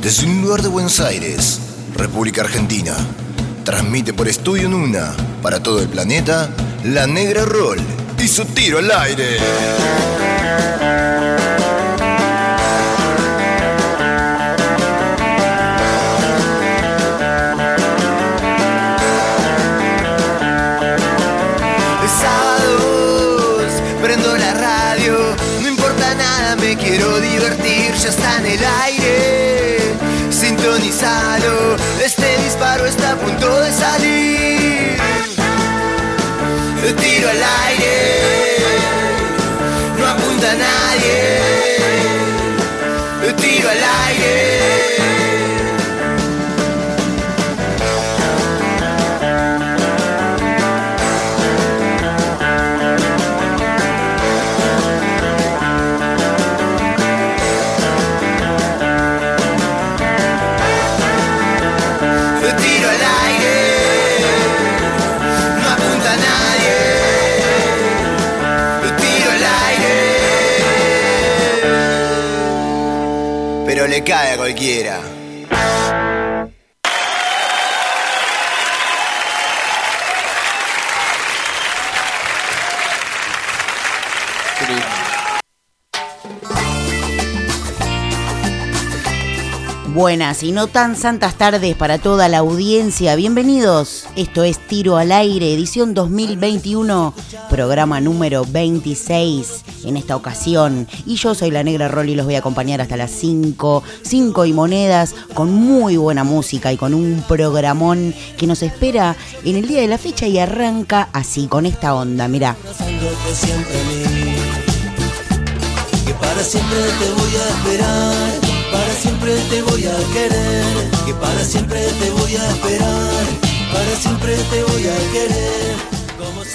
Desde un lugar de Buenos Aires, República Argentina, transmite por Estudio Nuna para todo el planeta La Negra Roll y su tiro al aire. Tiro al aire. Cae a cualquiera. Buenas y no tan santas tardes para toda la audiencia. Bienvenidos. Esto es Tiro al Aire, edición 2021, programa número 26 en esta ocasión. Y yo soy la Negra Rolly y los voy a acompañar hasta las 5, 5 y monedas, con muy buena música y con un programón que nos espera en el día de la fecha y arranca así, con esta onda. Mirá. Para siempre te voy a esperar Para siempre te voy a querer Que para siempre te voy a esperar Para siempre te voy a querer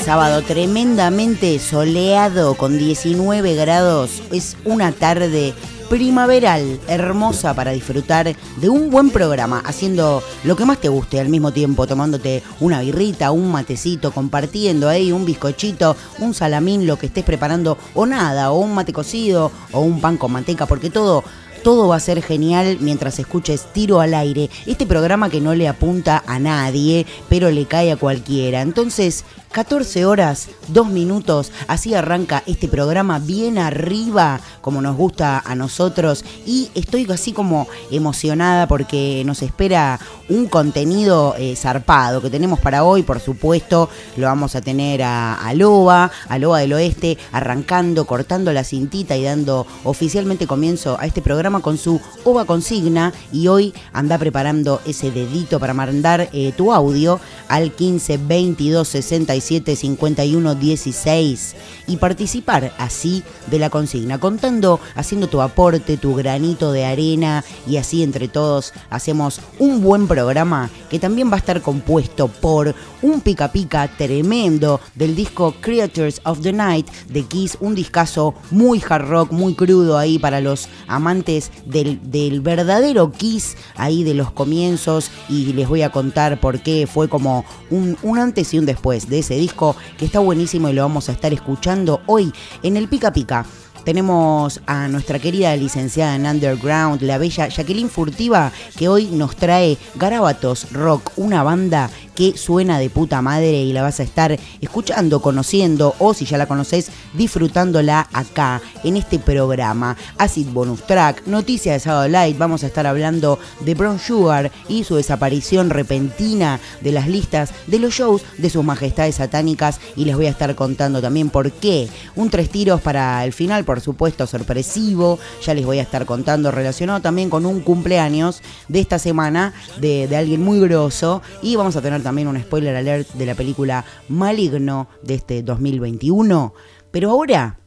Sábado tremendamente soleado con 19 grados. Es una tarde primaveral, hermosa para disfrutar de un buen programa, haciendo lo que más te guste al mismo tiempo, tomándote una birrita, un matecito, compartiendo ahí un bizcochito, un salamín, lo que estés preparando, o nada, o un mate cocido, o un pan con manteca, porque todo todo va a ser genial mientras escuches Tiro al Aire, este programa que no le apunta a nadie, pero le cae a cualquiera. Entonces, 14 horas, 2 minutos, así arranca este programa bien arriba, como nos gusta a nosotros, y estoy así como emocionada porque nos espera un contenido eh, zarpado que tenemos para hoy, por supuesto, lo vamos a tener a, a Loba, a Loba del Oeste, arrancando, cortando la cintita y dando oficialmente comienzo a este programa con su OVA consigna. Y hoy anda preparando ese dedito para mandar eh, tu audio al 15 22 67 51 16 y participar así de la consigna, contando, haciendo tu aporte, tu granito de arena y así entre todos hacemos un buen programa que también va a estar compuesto por un pica pica tremendo del disco Creatures of the Night de Kiss, un discazo muy hard rock, muy crudo ahí para los amantes del, del verdadero Kiss ahí de los comienzos y les voy a contar por qué fue como un, un antes y un después de ese disco que está buenísimo y lo vamos a estar escuchando hoy en el Pica Pica. Tenemos a nuestra querida licenciada en Underground, la bella Jacqueline Furtiva, que hoy nos trae Garabatos Rock, una banda que suena de puta madre y la vas a estar escuchando, conociendo o si ya la conoces, disfrutándola acá en este programa. Acid Bonus Track, Noticias de Sábado Light, vamos a estar hablando de Brown Sugar y su desaparición repentina de las listas de los shows de sus majestades satánicas y les voy a estar contando también por qué. Un tres tiros para el final, por supuesto, sorpresivo, ya les voy a estar contando relacionado también con un cumpleaños de esta semana de, de alguien muy grosso y vamos a tener también un spoiler alert de la película Maligno de este 2021. Pero ahora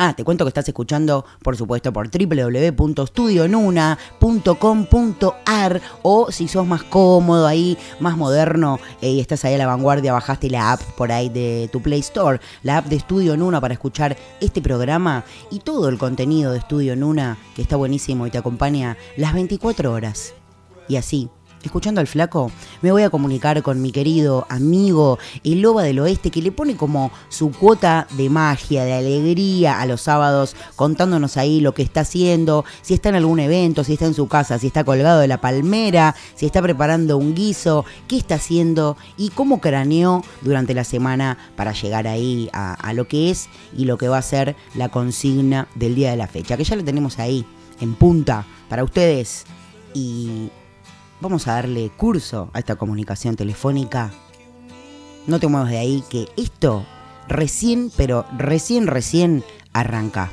Ah, te cuento que estás escuchando, por supuesto, por www.studionuna.com.ar o si sos más cómodo ahí, más moderno eh, y estás ahí a la vanguardia, bajaste la app por ahí de tu Play Store, la app de Estudio Nuna para escuchar este programa y todo el contenido de Estudio Nuna, que está buenísimo y te acompaña las 24 horas. Y así, escuchando al flaco, me voy a comunicar con mi querido amigo, el Loba del Oeste, que le pone como su cuota de magia, de alegría a los sábados, contándonos ahí lo que está haciendo, si está en algún evento, si está en su casa, si está colgado de la palmera, si está preparando un guiso, qué está haciendo y cómo craneó durante la semana para llegar ahí a, lo que es y lo que va a ser la consigna del día de la fecha, que ya la tenemos ahí en punta para ustedes. Y vamos a darle curso a esta comunicación telefónica. No te muevas de ahí, que esto recién, pero recién, recién arranca.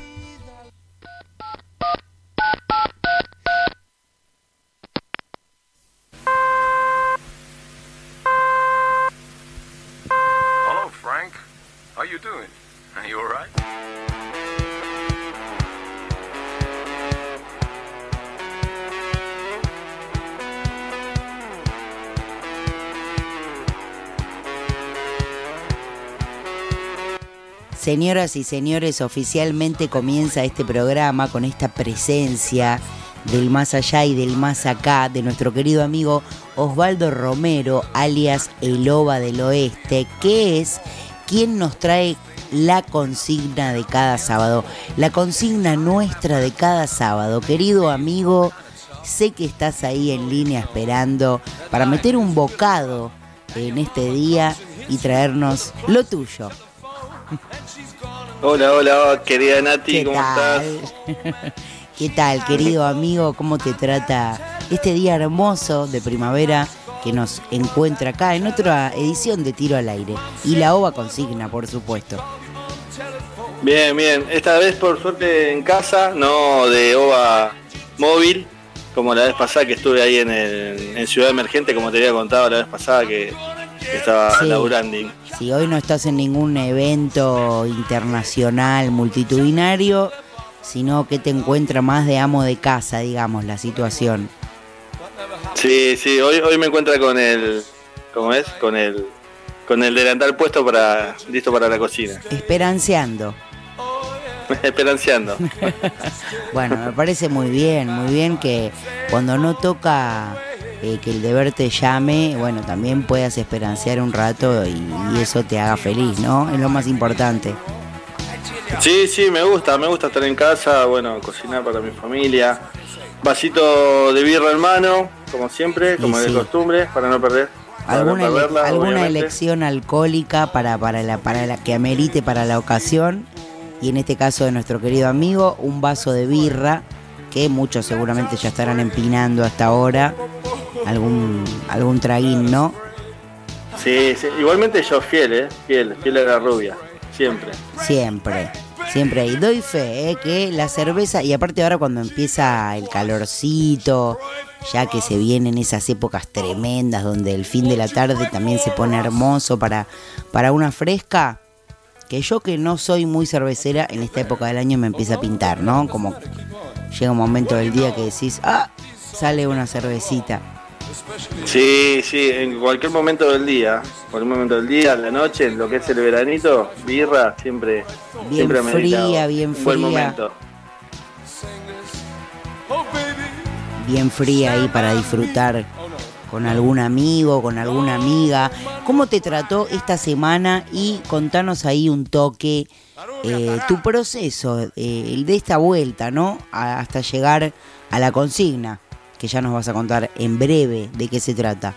Hello, Frank. How you doing? Are you? Señoras y señores, oficialmente comienza este programa con esta presencia del más allá y del más acá de nuestro querido amigo Osvaldo Romero, alias El Ova del Oeste, que es quien nos trae la consigna de cada sábado, la consigna nuestra de cada sábado. Querido amigo, sé que estás ahí en línea esperando para meter un bocado en este día y traernos lo tuyo. Hola, hola, querida Nati, ¿Qué ¿cómo tal? estás? ¿Qué tal, querido amigo? ¿Cómo te trata este día hermoso de primavera que nos encuentra acá en otra edición de Tiro al Aire? Y la OVA consigna, por supuesto. Bien, bien. Esta vez por suerte en casa, no de OVA móvil, como la vez pasada que estuve ahí en, el- en Ciudad Emergente, como te había contado la vez pasada que, que estaba Sí. laburando. Si hoy no estás en ningún evento internacional multitudinario, sino que te encuentra más de amo de casa, digamos, la situación. Sí, sí, hoy, hoy me encuentra con el, ¿cómo es? Con el, con el delantal puesto para, listo para la cocina. Esperanceando. Esperanciando. Bueno, me parece muy bien, muy bien que cuando no toca eh, que el deber te llame, bueno, también puedas esperancear un rato y, y eso te haga feliz, ¿no? Es lo más importante. Sí, sí, me gusta, me gusta estar en casa, bueno, cocinar para mi familia. Vasito de birra en mano, como siempre, como de costumbre, para no perder. para no ¿Alguna, ele- perderla, alguna obviamente. elección alcohólica para, para, la, para la que amerite para la ocasión? Y en este caso de nuestro querido amigo, un vaso de birra, que muchos seguramente ya estarán empinando hasta ahora. Algún, algún traguín, ¿no? Sí, sí, igualmente yo fiel, ¿eh? Fiel, fiel a la rubia, siempre. Siempre, siempre ahí. Doy fe, ¿eh? que la cerveza, y aparte ahora cuando empieza el calorcito, ya que se vienen esas épocas tremendas donde el fin de la tarde también se pone hermoso para, para una fresca, que yo que no soy muy cervecera, en esta época del año me empieza a pintar, ¿no? Como llega un momento del día que decís, ah, sale una cervecita. Sí, sí, en cualquier momento del día, cualquier momento del día, la noche, en lo que es el veranito, birra, siempre, Bien siempre fría, bien Un Buen fría. momento. bien fría ahí para disfrutar con algún amigo, con alguna amiga. ¿Cómo te trató esta semana? Y contanos ahí un toque eh, tu proceso, eh, el de esta vuelta, ¿no? Hasta llegar a la consigna, que ya nos vas a contar en breve de qué se trata.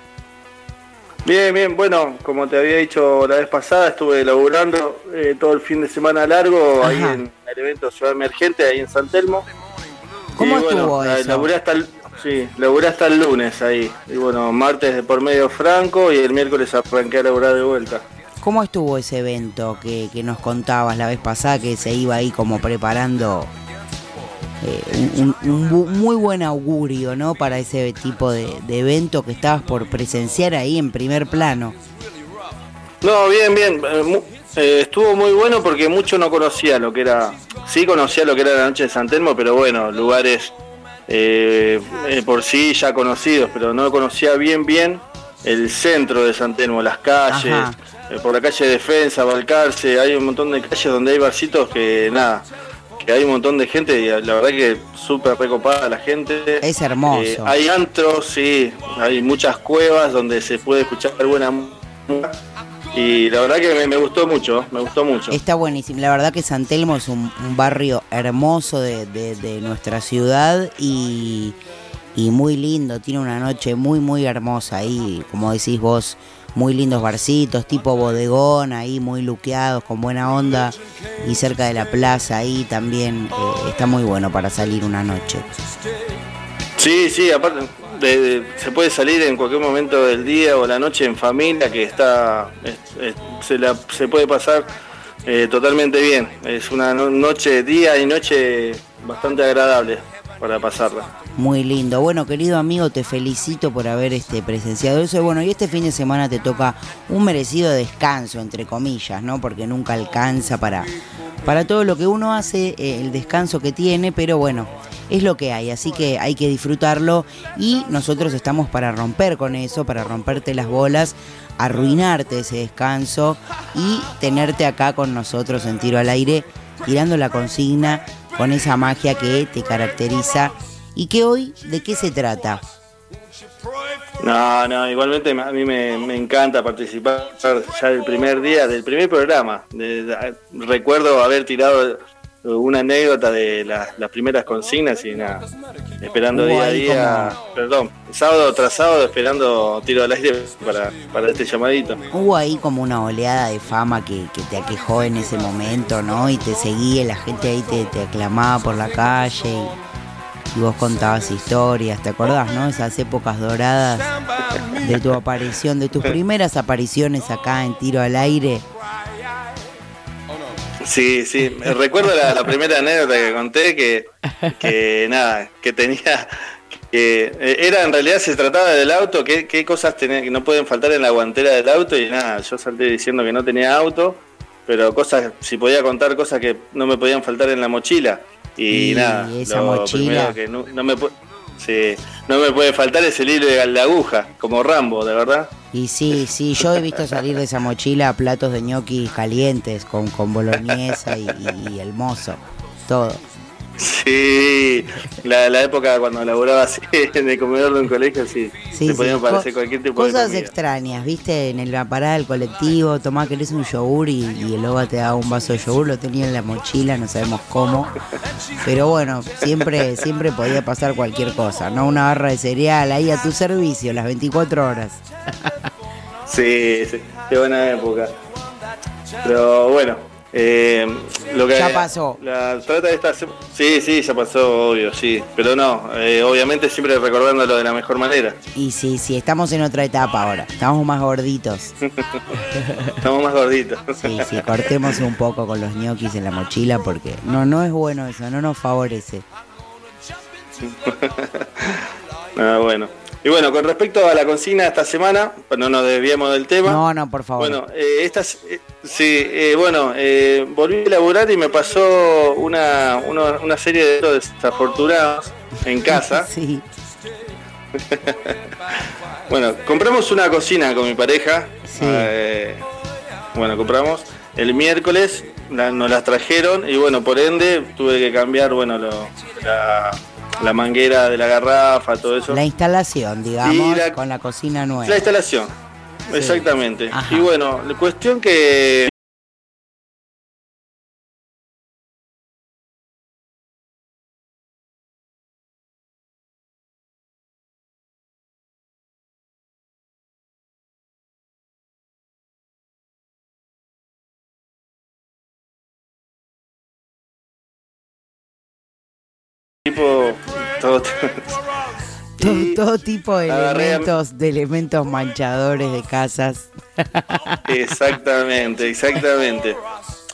Bien, bien, bueno, como te había dicho la vez pasada, estuve laburando eh, todo el fin de semana largo ahí en el evento Ciudad Emergente, ahí en San Telmo. ¿Cómo Y, bueno, estuvo la- eso? Laburé hasta el, sí, laburé hasta el lunes ahí. Y bueno, martes de por medio franco y el miércoles arranqué a laburar de vuelta. ¿Cómo estuvo ese evento que, que nos contabas la vez pasada que se iba ahí como preparando eh, un, un- un bu- muy buen augurio, ¿no? Para ese tipo de, de evento que estabas por presenciar ahí en primer plano. No, bien, bien. eh, eh, estuvo muy bueno porque mucho no conocía lo que era. Sí conocía lo que era la noche de San Telmo, pero bueno, lugares eh, por sí ya conocidos, pero no conocía bien, bien el centro de San Telmo, las calles, Ajá. por la calle Defensa, Balcarce, hay un montón de calles donde hay barcitos que nada. Que hay un montón de gente y la verdad que súper recopada la gente. Es hermoso. Eh, hay antros, sí, hay muchas cuevas donde se puede escuchar buena música. Y la verdad que me, gustó mucho, me gustó mucho. Está buenísimo. La verdad que San Telmo es un, barrio hermoso de, de, nuestra ciudad y, y muy lindo. Tiene una noche muy, muy hermosa ahí, como decís vos muy lindos barcitos, tipo bodegón, ahí muy luqueados, con buena onda. Y cerca de la plaza ahí también eh, está muy bueno para salir una noche. Sí, sí, aparte se puede salir en cualquier momento del día o la noche en familia, que está se, la, se puede pasar eh, totalmente bien. Es una noche, día y noche bastante agradable para pasarla. Muy lindo. Bueno, querido amigo, te felicito por haber este, presenciado eso. Bueno, y este fin de semana te toca un merecido descanso, entre comillas, ¿no? Porque nunca alcanza para, para todo lo que uno hace, eh, el descanso que tiene, pero bueno, es lo que hay, así que hay que disfrutarlo y nosotros estamos para romper con eso, para romperte las bolas, arruinarte ese descanso y tenerte acá con nosotros en tiro al aire, tirando la consigna con esa magia que te caracteriza y que hoy, ¿de qué se trata? No, no, igualmente a mí me, encanta participar ya del primer día, del primer programa. recuerdo haber tirado una anécdota de las primeras consignas y nada, esperando día a día, perdón, sábado tras sábado esperando tiro al aire para, para este llamadito. Hubo ahí como una oleada de fama que, te aquejó en ese momento, ¿no? Y te seguía, la gente ahí te, te aclamaba por la calle y, vos contabas historias, ¿te acordás, no? Esas épocas doradas de tu aparición, de tus primeras apariciones acá en tiro al aire. Sí, sí, recuerdo la, primera anécdota que conté que, nada, que tenía que eh, era en realidad se trataba del auto, qué, qué cosas tenía, que no pueden faltar en la guantera del auto y nada, yo salté diciendo que no tenía auto, pero cosas, si podía contar cosas que no me podían faltar en la mochila y, nada, esa mochila que no, me Sí, no me puede faltar ese hilo de la aguja, como Rambo, de verdad. Y sí, sí, yo he visto salir de esa mochila platos de ñoqui calientes con, con boloñesa y, el mozo, todo. Sí, la, época cuando laburaba así en el comedor de un colegio, sí, sí podían parecer cualquier tipo Cosas de Cosas extrañas, viste, en la parada del colectivo, tomá, querés un yogur y, el loba te daba un vaso de yogur, lo tenía en la mochila, no sabemos cómo. Pero bueno, siempre, siempre podía pasar cualquier cosa, ¿no? Una barra de cereal ahí a tu servicio, las 24 horas. Sí, sí, qué buena época. Pero bueno, eh, lo que ya pasó. La trata de esta, sí, sí, ya pasó, obvio, sí. Pero no, eh, obviamente siempre recordándolo de la mejor manera. Y sí, sí, estamos en otra etapa ahora. Estamos más gorditos. estamos más gorditos. sí, sí, cortemos un poco con los ñoquis en la mochila porque no, no es bueno eso, no nos favorece. ah, bueno. Y bueno, con respecto a la consigna de esta semana, pues no nos desviamos del tema. No, no, por favor. Bueno, eh, estas, eh, sí, eh, bueno, eh, volví a laburar y me pasó una, una, serie de desafortunados en casa. sí. bueno, compramos una cocina con mi pareja. Sí. bueno, compramos el miércoles, nos las trajeron y bueno, por ende tuve que cambiar, bueno, lo, la la manguera de la garrafa, todo eso. La instalación, digamos, con la cocina nueva. La instalación, exactamente. Y bueno, la cuestión que todo, tipo de elementos, de elementos manchadores de casas. Exactamente, exactamente.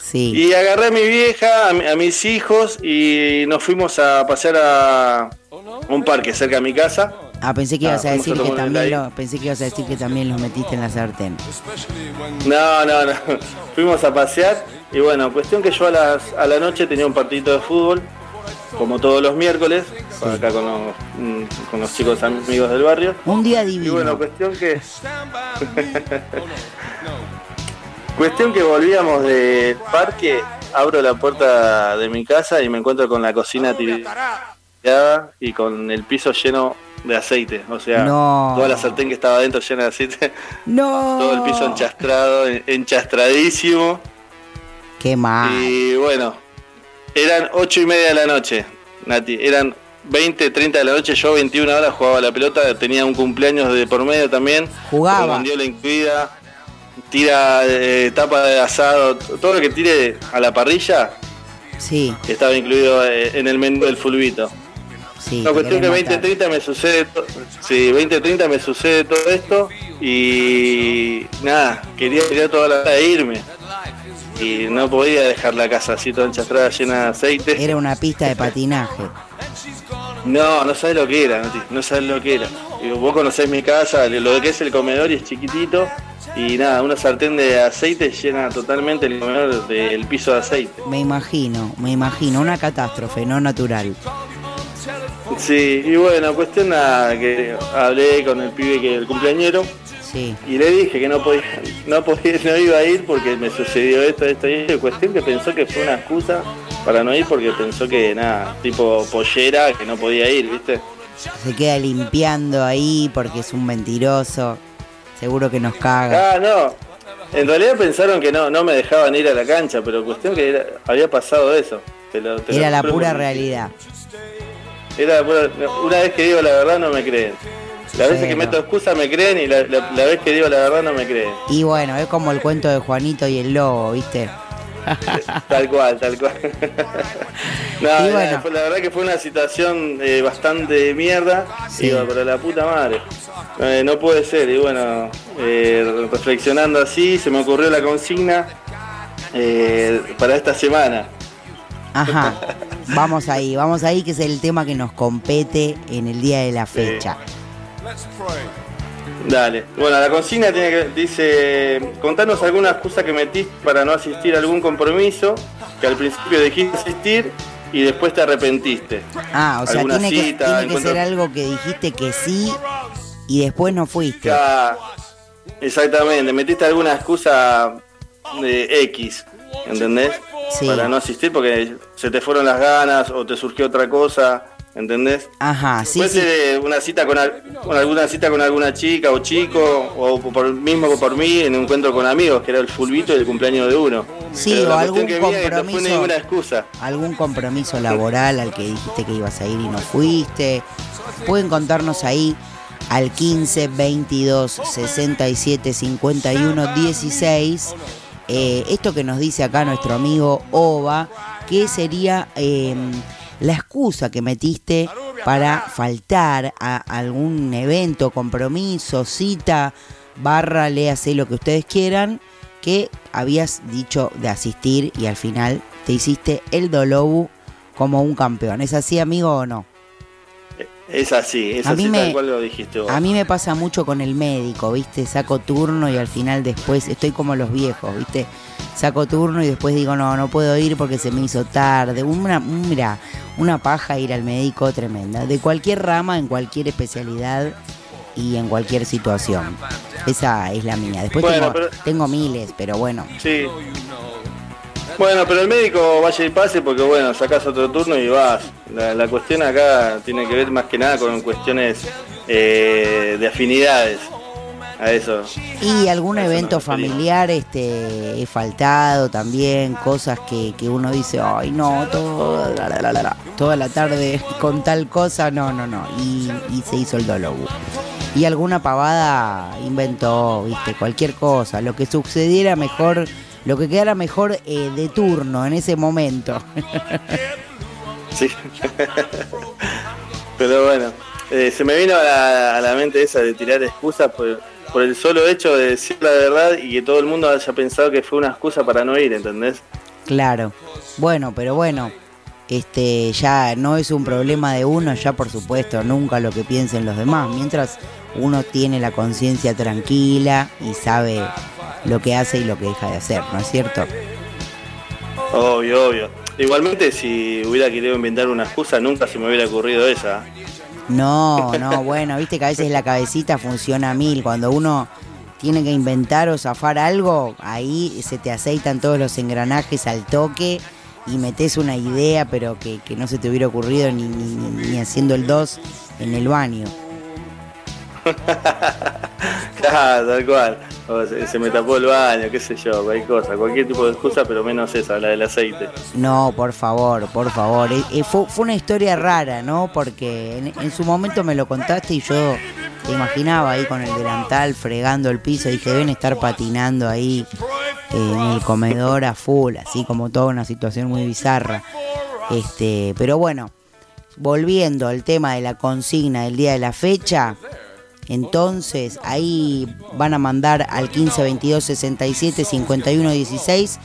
Sí. Y agarré a mi vieja, a, mis hijos y nos fuimos a pasear a un parque cerca de mi casa. Ah, pensé que ibas a, decir que también lo, pensé que ibas a decir que también los metiste en la sartén. No, no, no. Fuimos a pasear y bueno, cuestión que yo a, las, a la noche tenía un partidito de fútbol como todos los miércoles, acá con los, mm, con los chicos amigos del barrio. Un día divino. Y bueno, cuestión que. cuestión que volvíamos del parque abro la puerta de mi casa y me encuentro con la cocina tirada y con el piso lleno de aceite. O sea, No. toda la sartén que estaba adentro llena de aceite. No. Todo el piso enchastrado, en- enchastradísimo. Qué mal. Y bueno, eran ocho y media de la noche, Nati. Eran 20, 30 de la noche. Yo 21 horas jugaba la pelota. Tenía un cumpleaños de por medio también. Jugaba. Mandiola incluida. Tira eh, tapa de asado. Todo lo que tire a la parrilla Sí, estaba incluido eh, en el menú del fulbito. sí. La cuestión que querés matar. 20-30 me sucede sí, 20-30 me sucede todo esto y nada, quería tirar toda la e irme. Y no podía dejar la casa así toda enchastrada llena de aceite. Era una pista de patinaje. No, no sabes lo que era, no sabes lo que era. Y vos conocés mi casa, lo que es el comedor y es chiquitito. Y nada, una sartén de aceite llena totalmente el comedor del piso de aceite. Me imagino, me imagino. Una catástrofe, no natural. Sí, y bueno, cuestión nada, que hablé con el pibe que el cumpleañero Sí. y le dije que no podía, no podía, no iba a ir porque me sucedió esto, esto y esto. Cuestión que pensó que fue una excusa para no ir porque pensó que nada, tipo pollera, que no podía ir, ¿viste? Se queda limpiando ahí porque es un mentiroso. Seguro que nos caga. Ah, no. En realidad pensaron que no, no me dejaban ir a la cancha, pero cuestión que era- había pasado eso. Te lo- te lo Era la pura realidad. Era la pura- una vez que digo la verdad no me creen. La vez que meto excusa me creen y la, la- la vez que digo la verdad no me creen. Y bueno, es como el cuento de Juanito y el lobo, ¿viste? Tal cual, tal cual. no, Y no, bueno. fue- la verdad que fue una situación eh, bastante de mierda. Sí. Digo, pero la puta madre. Eh, no puede ser. Y bueno, eh, reflexionando así, se me ocurrió la consigna para esta semana. Ajá. Vamos ahí, vamos ahí, que es el tema que nos compete en el día de la fecha. Dale. Bueno, la consigna tiene que, dice, contanos alguna excusa que metiste para no asistir a algún compromiso, que al principio dijiste asistir y después te arrepentiste. Ah, o sea, alguna tiene que, cita, tiene que ser algo que dijiste que sí y después no fuiste. Exactamente, metiste alguna excusa de X, ¿entendés? Sí. Para no asistir porque se te fueron las ganas o te surgió otra cosa, ¿entendés? Ajá, sí, Puede sí. ser eh, una cita con, al- con alguna cita con alguna chica o chico, o por mismo por mí en un encuentro con amigos, que era el fulbito y el cumpleaños de uno. Sí, Pero o algún que vi es que no fue compromiso. ninguna excusa. algún compromiso laboral al que dijiste que ibas a ir y no fuiste. Pueden contarnos ahí al 15 22 67 51 16. eh, esto que nos dice acá nuestro amigo Ova, que sería eh, la excusa que metiste para faltar a algún evento, compromiso, cita, barra, léase lo que ustedes quieran, que habías dicho de asistir y al final te hiciste el Dolobu como un campeón. ¿Es así, amigo, o no? Es así, es A mí así me- tal cual lo dijiste vos. A mí me pasa mucho con el médico, ¿viste? Saco turno y al final después estoy como los viejos, ¿viste? Saco turno y después digo, no, no puedo ir porque se me hizo tarde. Una, mira, una paja ir al médico tremenda. De cualquier rama, en cualquier especialidad y en cualquier situación. Esa es la mía. Después Bueno, tengo, pero- tengo miles, pero bueno. Sí. Bueno, pero el médico vaya y pase porque bueno, sacás otro turno y vas. La, la cuestión acá tiene que ver más que nada con cuestiones eh, de afinidades. A eso. Y algún eso evento familiar este he faltado también, cosas que, que uno dice, ay no, todo, la, toda la tarde con tal cosa, no, no, no. Y, y se hizo el dolobu. Y alguna pavada inventó, viste, cualquier cosa, lo que sucediera mejor, lo que quedara mejor eh, de turno en ese momento. Sí. Pero bueno, eh, se me vino a la, a la mente esa de tirar excusas por, por el solo hecho de decir la verdad y que todo el mundo haya pensado que fue una excusa para no ir, ¿entendés? Claro. Bueno, pero bueno, este ya no es un problema de uno, ya por supuesto, nunca lo que piensen los demás. Mientras uno tiene la conciencia tranquila y sabe lo que hace y lo que deja de hacer, ¿no es cierto? Obvio, obvio. Igualmente, si hubiera querido inventar una excusa, nunca se me hubiera ocurrido esa. No, no, bueno, viste que a veces la cabecita funciona a mil. Cuando uno tiene que inventar o zafar algo, ahí se te aceitan todos los engranajes al toque y metes una idea, pero que, que no se te hubiera ocurrido ni, ni, ni haciendo el 2 en el baño. claro, tal cual. Se, me tapó el baño, qué sé yo, cualquier cosa, cualquier tipo de excusa, pero menos esa, la del aceite. No, por favor, por favor. Fue, una historia rara, ¿no? Porque en, en su momento me lo contaste y yo te imaginaba ahí con el delantal fregando el piso. Dije, deben estar patinando ahí eh, en el comedor a full, así como toda una situación muy bizarra. Este, pero bueno, volviendo al tema de la consigna del día de la fecha, entonces ahí van a mandar al 15 22 67 51 16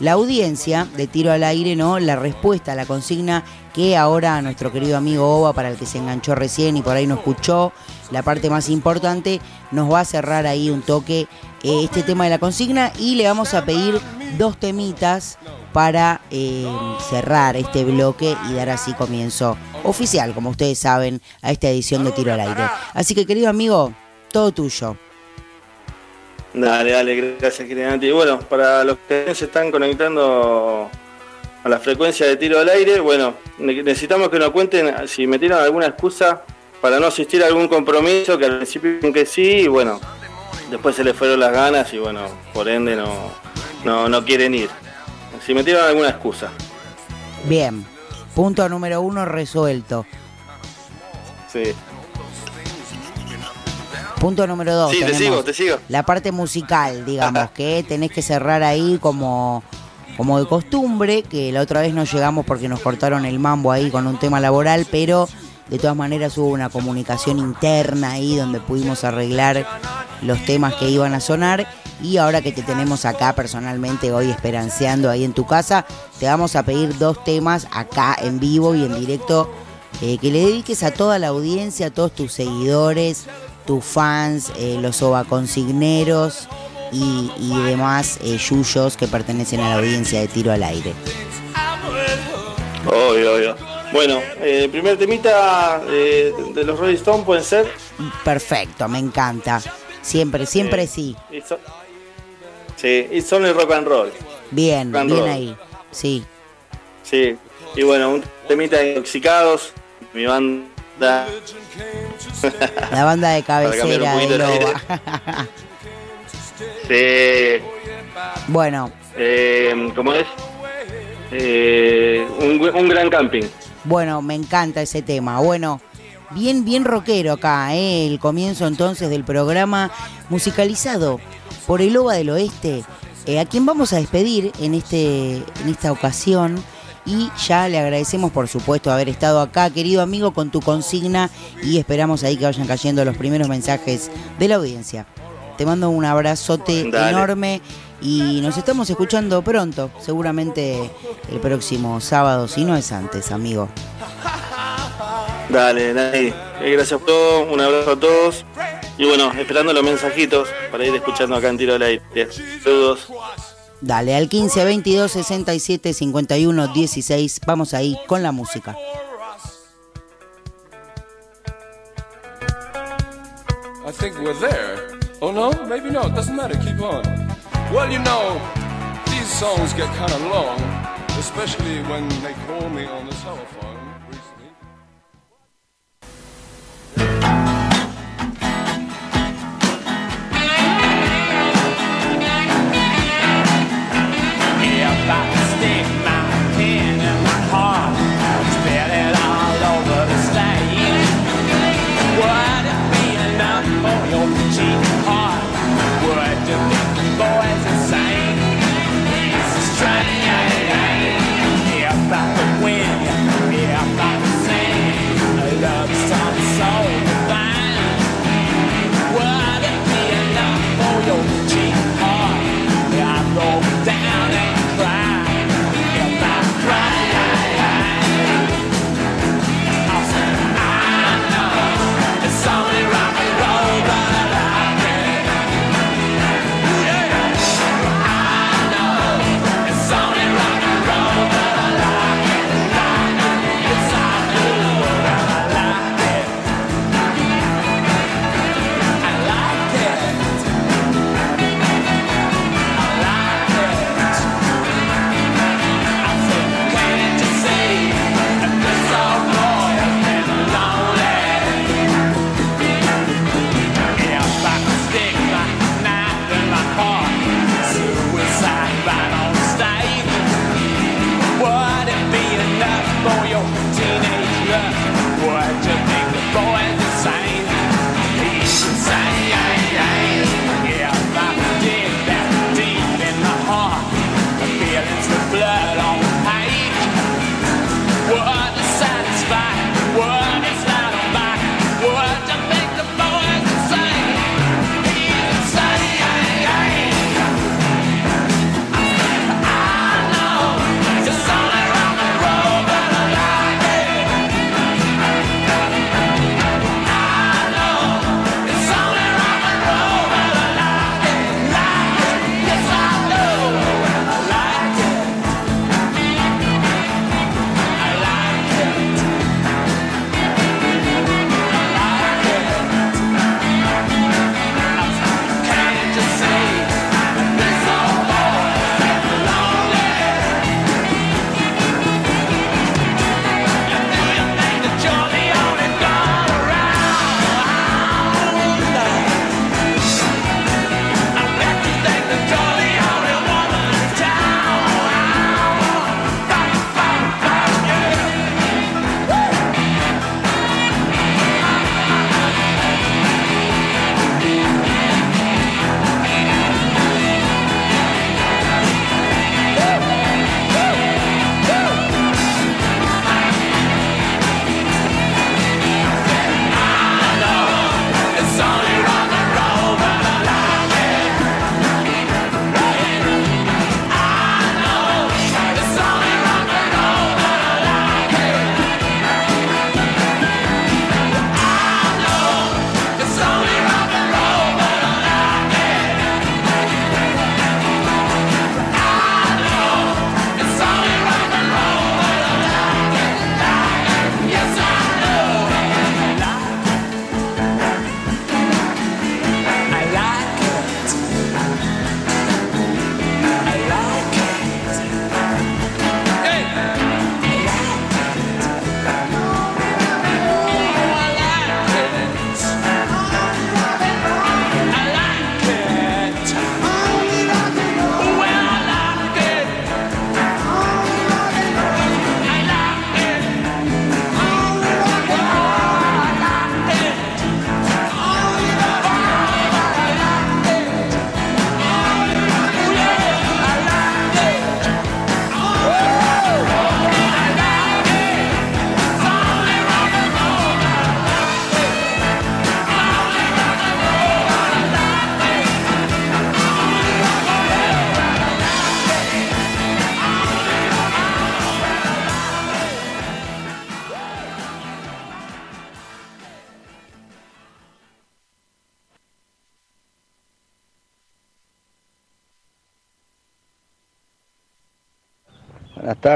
la audiencia de tiro al aire, ¿no? La respuesta la consigna que ahora nuestro querido amigo Ova, para el que se enganchó recién y por ahí no escuchó, la parte más importante, nos va a cerrar ahí un toque este tema de la consigna y le vamos a pedir dos temitas para eh, cerrar este bloque y dar así comienzo oficial, como ustedes saben, a esta edición de Tiro al Aire. Así que querido amigo, todo tuyo. Dale, dale, gracias, Cristianati. Y bueno, para los que se están conectando a la frecuencia de tiro al aire, bueno, ne- necesitamos que nos cuenten si metieron alguna excusa para no asistir a algún compromiso, que al principio que sí, y bueno, después se les fueron las ganas y bueno, por ende no, no, no quieren ir. Si metieron alguna excusa. Bien, punto número uno resuelto. Sí, Punto número dos. sí te sigo, te sigo. La parte musical, digamos, que tenés que cerrar ahí como, como de costumbre, que la otra vez no llegamos porque nos cortaron el mambo ahí con un tema laboral, pero de todas maneras hubo una comunicación interna ahí donde pudimos arreglar los temas que iban a sonar. Y ahora que te tenemos acá personalmente hoy esperanceando ahí en tu casa, te vamos a pedir dos temas acá en vivo y en directo eh, que le dediques a toda la audiencia, a todos tus seguidores, tus fans, eh, los ovaconsigneros y, y demás eh, yuyos que pertenecen a la audiencia de tiro al aire. Obvio, obvio. Bueno, eh, primer temita eh, de los Rolling Stones pueden ser. Perfecto, me encanta. Siempre, siempre Eh, sí. It's o- Sí, It's Only Rock and Roll. Bien, rock and bien roll. ahí. Sí. Sí, y bueno, un temita de Intoxicados, mi banda. La banda de cabecera de. Nova. Sí, bueno, eh, ¿cómo es? Eh, un, un gran camping. Bueno, me encanta ese tema. Bueno, bien, bien rockero acá, ¿eh? el comienzo entonces del programa musicalizado por el OVA del Oeste, eh, a quien vamos a despedir en, este, en esta ocasión. Y ya le agradecemos, por supuesto, haber estado acá, querido amigo, con tu consigna. Y esperamos ahí que vayan cayendo los primeros mensajes de la audiencia. Te mando un abrazote Dale. enorme y nos estamos escuchando pronto, seguramente el próximo sábado, si no es antes, amigo. Dale, Nani. Eh, gracias por todo, un abrazo a todos. Y bueno, esperando los mensajitos para ir escuchando acá en Tiro al Aire. Saludos. Dale, al 15 22 67 51 16, vamos ahí con la música. I think we're there. Oh no, maybe not. Doesn't matter. Keep on. Well, you know, these songs get kind of long, especially when they call me on the telephone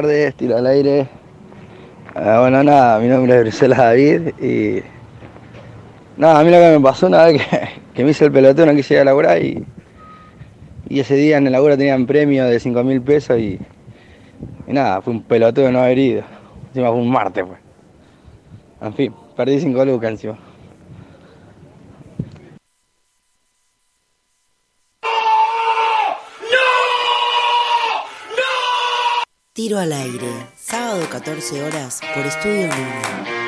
tardes, tiro al aire. Ah, bueno, nada, mi nombre es Brusela David y. Nada, a mí lo que me pasó una vez que, que me hice el pelotón, no quise ir a laburar y. Y ese día en el laburo tenían premio de 5 mil pesos y. Nada, fue un pelotón no haber ido. Encima fue un martes, pues. En fin, perdí 5 lucas encima. al aire, sábado 14 horas por Estudio Luna.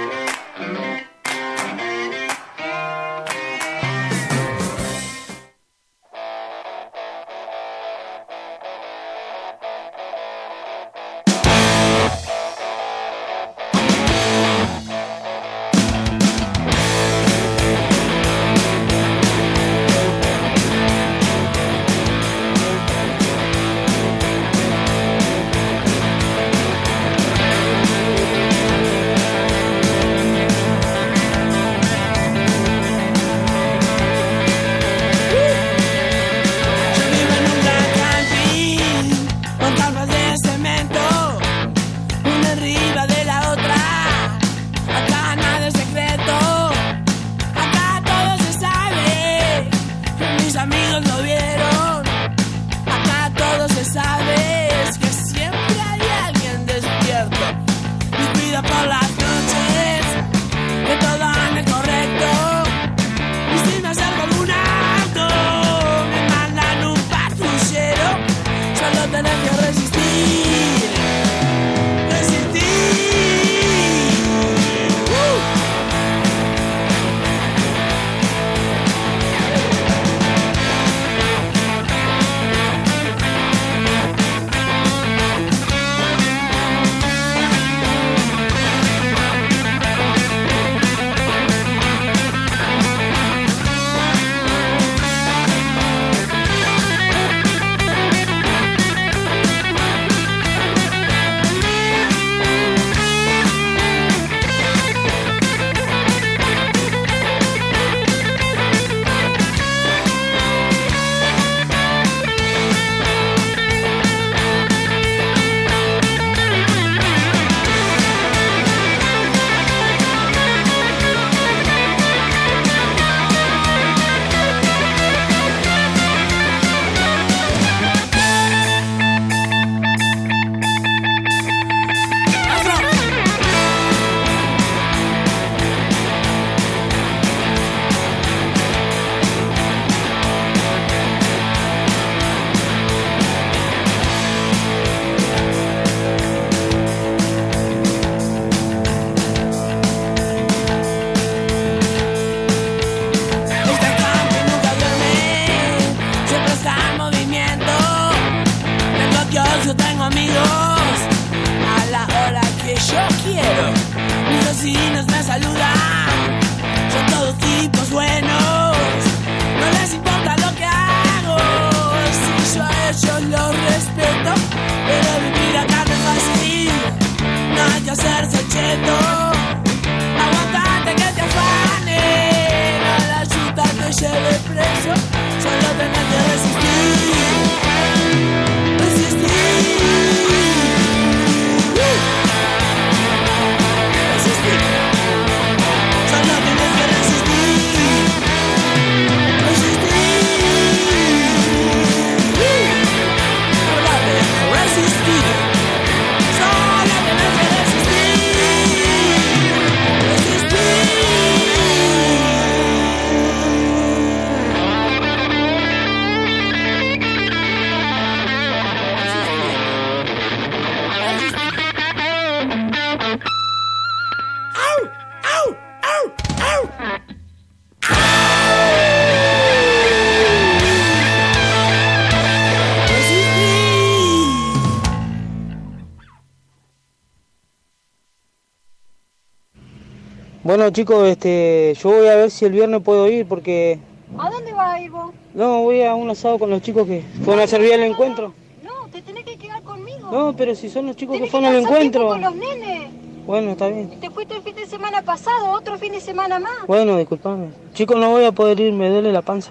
Bueno chicos, este, yo voy a ver si el viernes puedo ir porque ¿A dónde vas a ir vos? no voy a un asado con los chicos que fueron a servir el encuentro. No, te tenés que quedar conmigo. No, pero si son los chicos que fueron al encuentro. con los nenes. Bueno, está bien. Te fuiste el fin de semana pasado, otro fin de semana más. Bueno, disculpame. Chicos, no voy a poder ir, me duele la panza.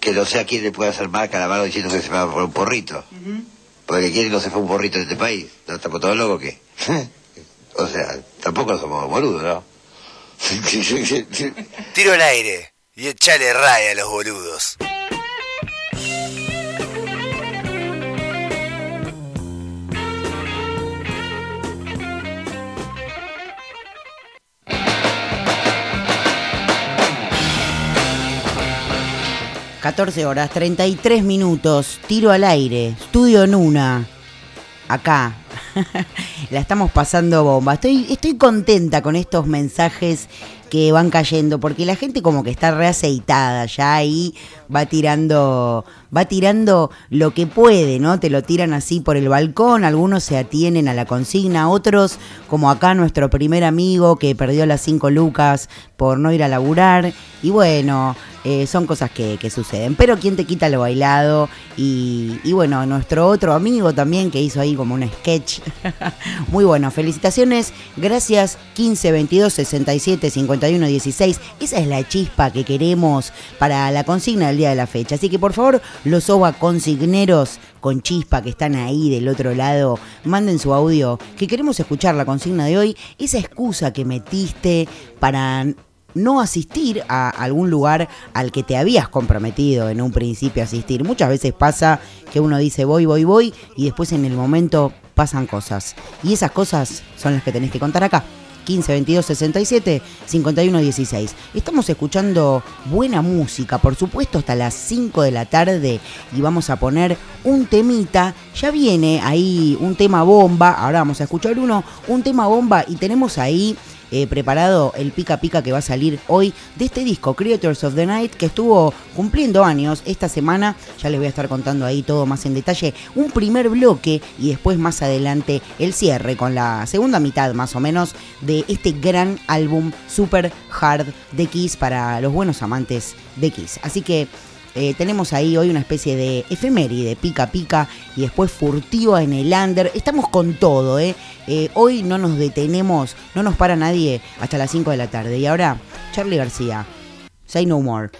Que no sé a quién le puede hacer la mano diciendo que se va por un porrito. Porque quién no se fue un porrito en este país. ¿No estamos todos locos o qué? o sea, tampoco somos boludos, ¿no? Tiro al aire y echale raya a los boludos. Cata 14 horas, 33 minutos, tiro al aire, estudio Nuna, acá. La estamos pasando bomba. Estoy, estoy contenta con estos mensajes que van cayendo, porque la gente como que está reaceitada ya ahí va tirando, va tirando lo que puede, ¿no? Te lo tiran así por el balcón, algunos se atienen a la consigna, otros, como acá nuestro primer amigo que perdió las cinco lucas por no ir a laburar, y bueno, eh, son cosas que, que suceden. Pero quién te quita lo bailado, y, y bueno, nuestro otro amigo también que hizo ahí como un sketch. Muy bueno, felicitaciones, gracias 15 22 67 51 16. Esa es la chispa que queremos para la consigna del día de la fecha. Así que por favor, los OVA consigneros con chispa que están ahí del otro lado, manden su audio, que queremos escuchar la consigna de hoy, esa excusa que metiste para no asistir a algún lugar al que te habías comprometido en un principio a asistir. Muchas veces pasa que uno dice voy, voy, voy y después en el momento pasan cosas. Y esas cosas son las que tenés que contar acá. 15 22 67 51 16. Estamos escuchando buena música, por supuesto, hasta las 5 de la tarde y vamos a poner un temita. Ya viene ahí un tema bomba, ahora vamos a escuchar uno, un tema bomba y tenemos ahí eh, preparado el pica pica que va a salir hoy de este disco Creators of the Night que estuvo cumpliendo años esta semana. Ya les voy a estar contando ahí todo más en detalle. Un primer bloque y después más adelante el cierre con la segunda mitad más o menos de este gran álbum super hard de Kiss para los buenos amantes de Kiss. Así que eh, tenemos ahí hoy una especie de efeméride, pica pica y después furtiva en el under. Estamos con todo, ¿eh? Eh, Hoy no nos detenemos, no nos para nadie hasta las 5 de la tarde. Y ahora, Charlie García, Say No More.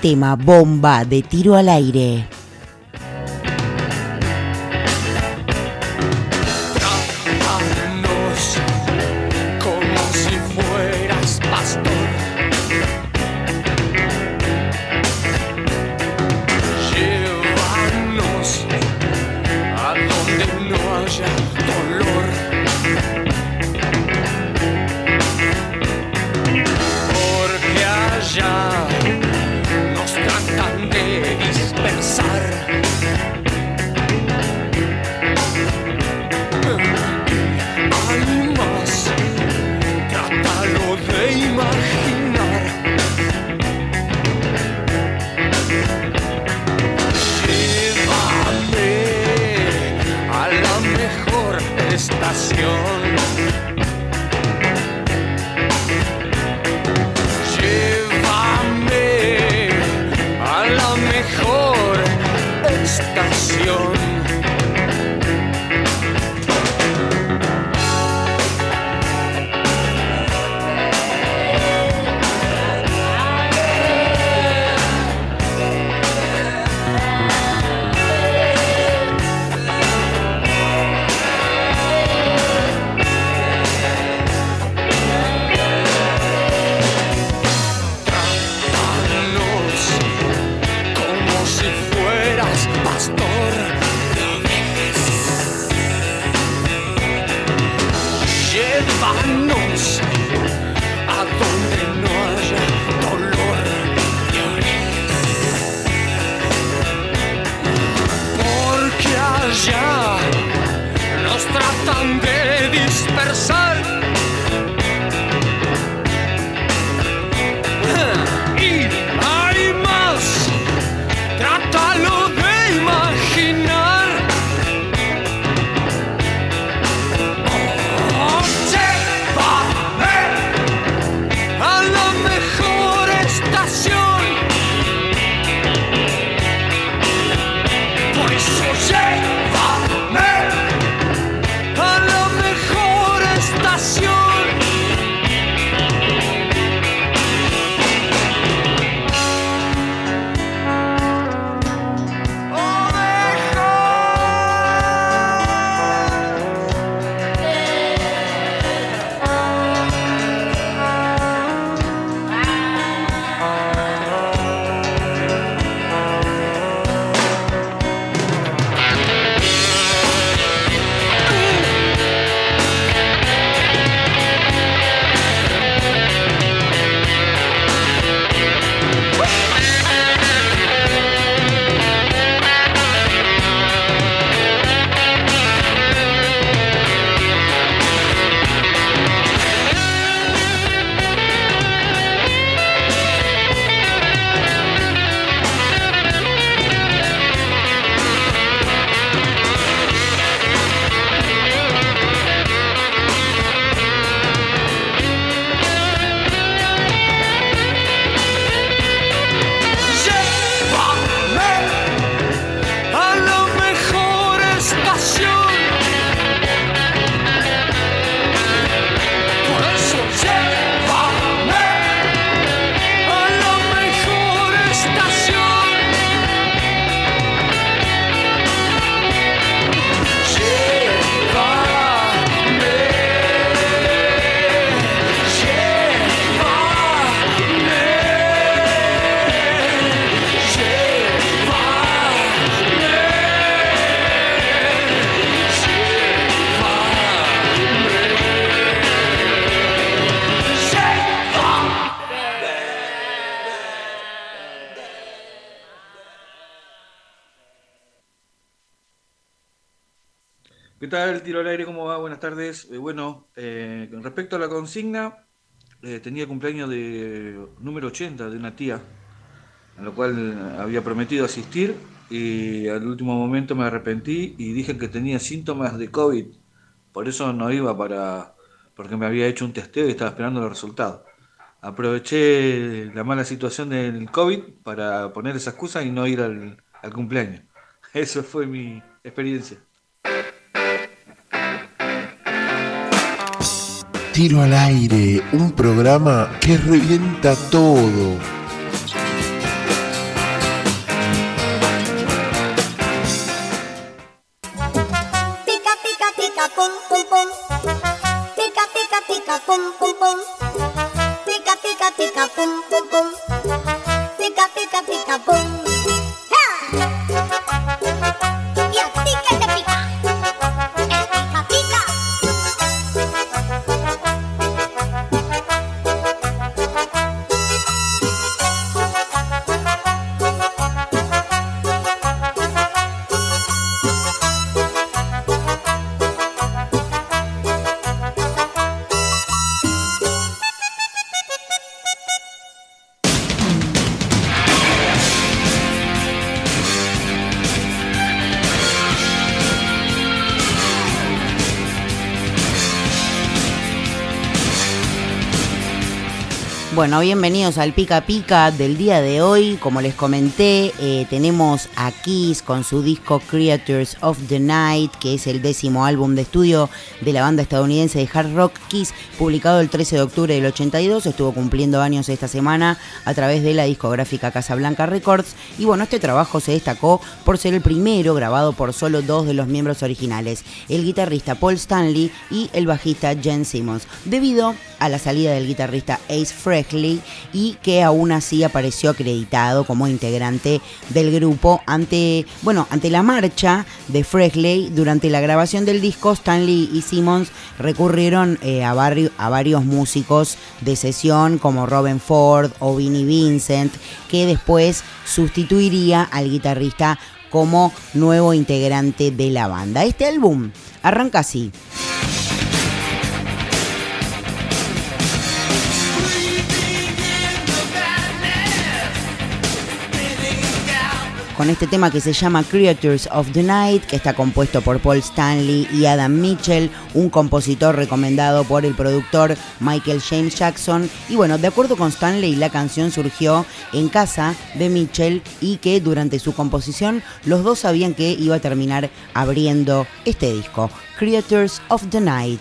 Tema bomba de tiro al aire. Tenía cumpleaños de número 80 de una tía, a lo cual había prometido asistir y al último momento me arrepentí y dije que tenía síntomas de COVID. Por eso no iba para, porque me había hecho un testeo y estaba esperando los resultados. aproveché la mala situación del COVID para poner esa excusa y no ir al, al cumpleaños. Eso fue mi experiencia. Tiro al aire, un programa que revienta todo. Bueno, bienvenidos al Pica Pica del día de hoy. Como les comenté, eh, tenemos a Kiss con su disco Creatures of the Night, que es el décimo álbum de estudio de la banda estadounidense de hard rock Kiss, publicado el 13 de octubre del 82. Estuvo cumpliendo años esta semana a través de la discográfica Casablanca Records. Y bueno, este trabajo se destacó por ser el primero grabado por solo dos de los miembros originales, el guitarrista Paul Stanley y el bajista Jen Simmons, debido a la salida del guitarrista Ace Frehley y que aún así apareció acreditado como integrante del grupo ante, bueno, ante la marcha de Frehley durante la grabación del disco Stanley y Simmons recurrieron eh, a, a varios músicos de sesión como Robin Ford o Vinnie Vincent que después sustituiría al guitarrista como nuevo integrante de la banda. Este álbum arranca así. Con este tema que se llama Creatures of the Night, que está compuesto por Paul Stanley y Adam Mitchell, un compositor recomendado por el productor Michael James Jackson. Y bueno, de acuerdo con Stanley, la canción surgió en casa de Mitchell y que durante su composición los dos sabían que iba a terminar abriendo este disco, Creatures of the Night.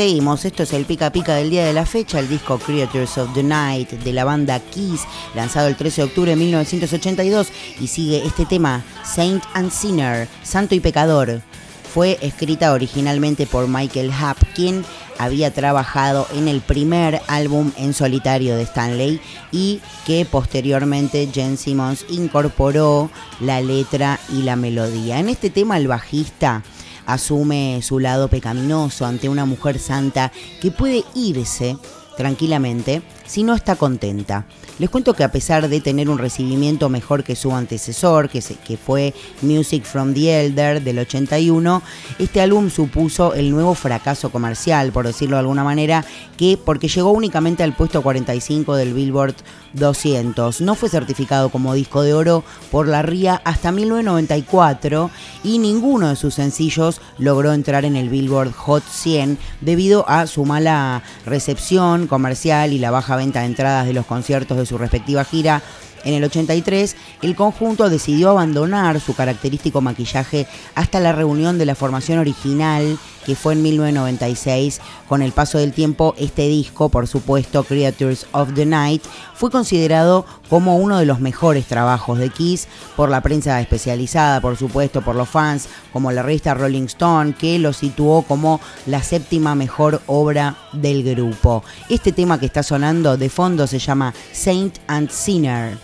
Seguimos, esto es el pica pica del día de la fecha, el disco Creatures of the Night de la banda Kiss, lanzado el 13 de octubre de 1982 y sigue este tema, Saint and Sinner, Santo y Pecador. Fue escrita originalmente por Michael Happ, quien había trabajado en el primer álbum en solitario de Stanley y que posteriormente Jen Simmons incorporó la letra y la melodía. En este tema el bajista asume su lado pecaminoso ante una mujer santa que puede irse tranquilamente si no está contenta. Les cuento que a pesar de tener un recibimiento mejor que su antecesor, que, se- que fue Music from the Elder del 81, este álbum supuso el nuevo fracaso comercial, por decirlo de alguna manera, que porque llegó únicamente al puesto 45 del Billboard 200. No fue certificado como disco de oro por la RIA hasta 1994 y ninguno de sus sencillos logró entrar en el Billboard Hot 100 debido a su mala recepción comercial y la baja venta de entradas de los conciertos de su respectiva gira. En el 83, el conjunto decidió abandonar su característico maquillaje hasta la reunión de la formación original, que fue en 1996. Con el paso del tiempo, este disco, por supuesto, Creatures of the Night, fue considerado como uno de los mejores trabajos de Kiss por la prensa especializada, por supuesto, por los fans, como la revista Rolling Stone, que lo situó como la séptima mejor obra del grupo. Este tema que está sonando de fondo se llama Saint and Sinner.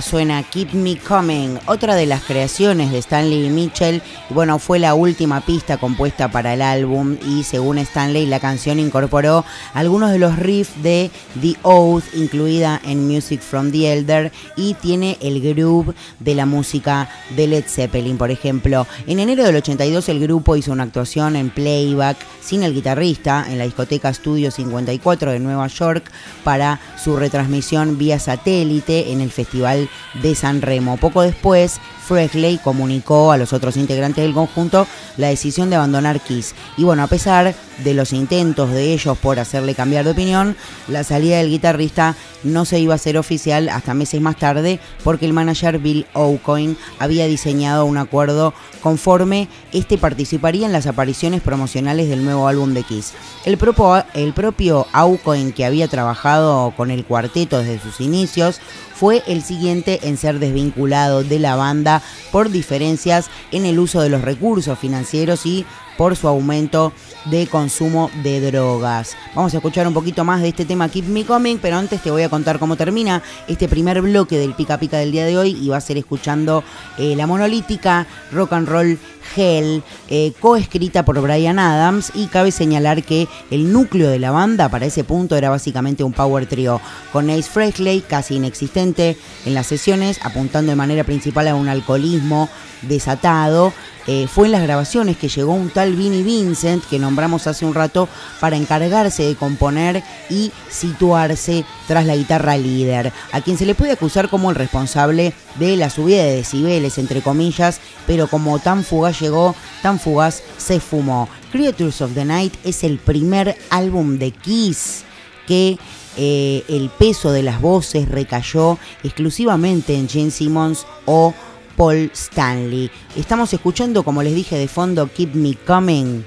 Suena Keep Me Coming, otra de las creaciones de Stanley Mitchell. Y bueno, fue la última pista compuesta para el álbum y según Stanley la canción incorporó algunos de los riffs de The Oath incluida en Music from the Elder y tiene el groove de la música de Led Zeppelin, por ejemplo. En enero del 82 el grupo hizo una actuación en playback sin el guitarrista en la discoteca Studio 54 de Nueva York para su retransmisión vía satélite en el Festival de San Remo. Poco después, Frehley comunicó a los otros integrantes del conjunto la decisión de abandonar Kiss. Y bueno, a pesar de los intentos de ellos por hacerle cambiar de opinión, la salida del guitarrista no se iba a hacer oficial hasta meses más tarde porque el manager Bill O'Coin había diseñado un acuerdo conforme este participaría en las apariciones promocionales del nuevo álbum de Kiss. El, propio, el propio Aucoin, que había trabajado con el cuarteto desde sus inicios, fue el siguiente en ser desvinculado de la banda por diferencias en el uso de los recursos financieros y por su aumento de consumo de drogas. Vamos a escuchar un poquito más de este tema Keep Me Coming, pero antes te voy a contar cómo termina este primer bloque del Pica Pica del día de hoy y va a ser escuchando eh, la monolítica Rock and Roll Hell, eh, coescrita por Brian Adams y cabe señalar que el núcleo de la banda para ese punto era básicamente un power trio con Ace Frehley casi inexistente en las sesiones, apuntando de manera principal a un alcoholismo desatado. Eh, fue en las grabaciones que llegó un tal Vinnie Vincent, que nombramos hace un rato, para encargarse de componer y situarse tras la guitarra líder, a quien se le puede acusar como el responsable de la subida de decibeles, entre comillas, pero como tan fugaz llegó, tan fugaz se fumó. Creatures of the Night es el primer álbum de Kiss que eh, el peso de las voces recayó exclusivamente en Gene Simmons o Paul Stanley. Estamos escuchando, como les dije de fondo, Keep Me Coming.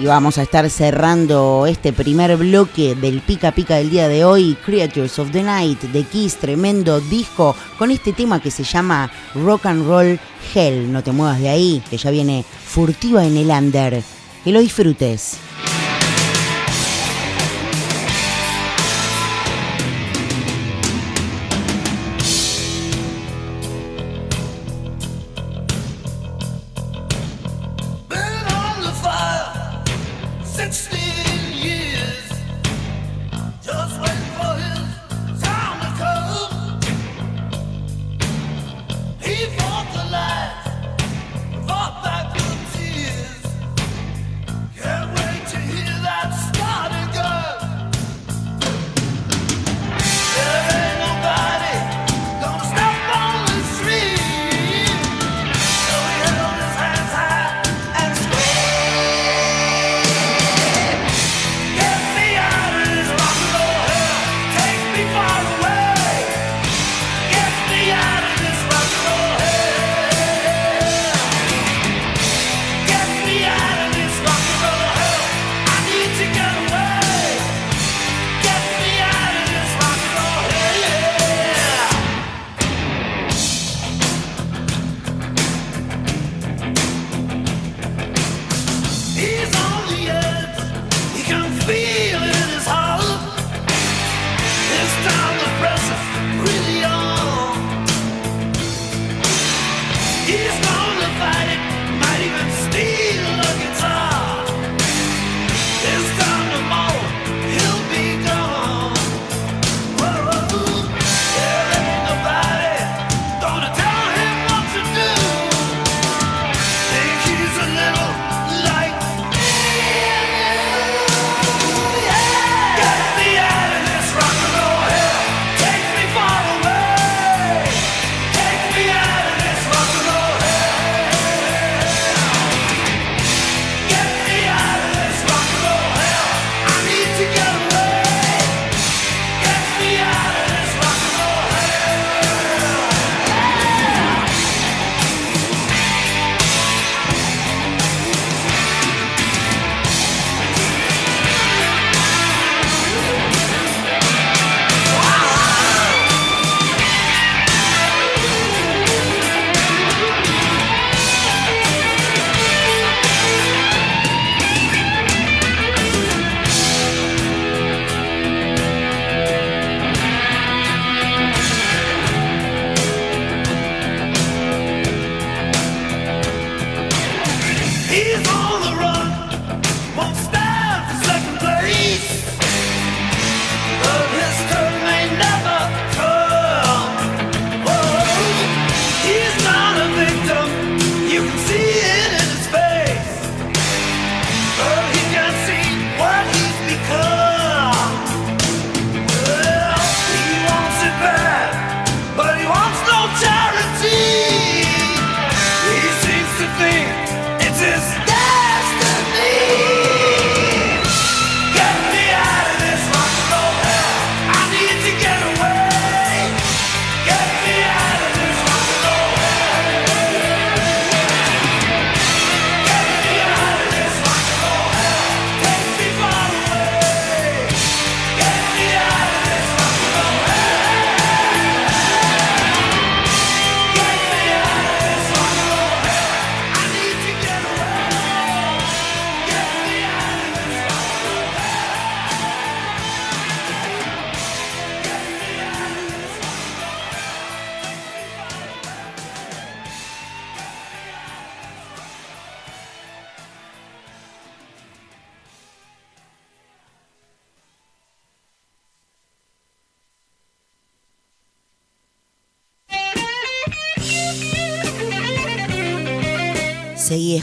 Y vamos a estar cerrando este primer bloque del pica pica del día de hoy, Creatures of the Night de Kiss, tremendo disco, con este tema que se llama Rock and Roll Hell. No te muevas de ahí, que ya viene furtiva en el under. Que lo disfrutes.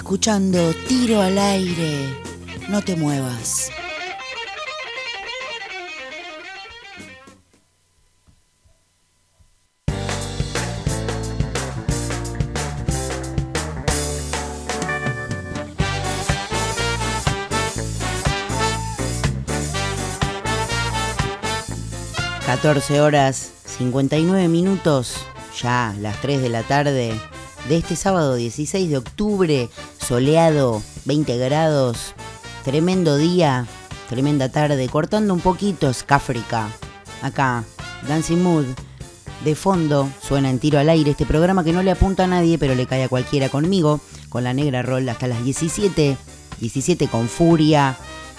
escuchando Tiro al aire. No te muevas. ...14 horas 59 minutos, ya las tres de la tarde, de este sábado 16 de octubre soleado, 20 grados, tremendo día, tremenda tarde, cortando un poquito Scafrica. Acá, Dancing Mood. De fondo suena en tiro al aire este programa que no le apunta a nadie, pero le cae a cualquiera conmigo, con la negra roll hasta las 17, 17 con furia,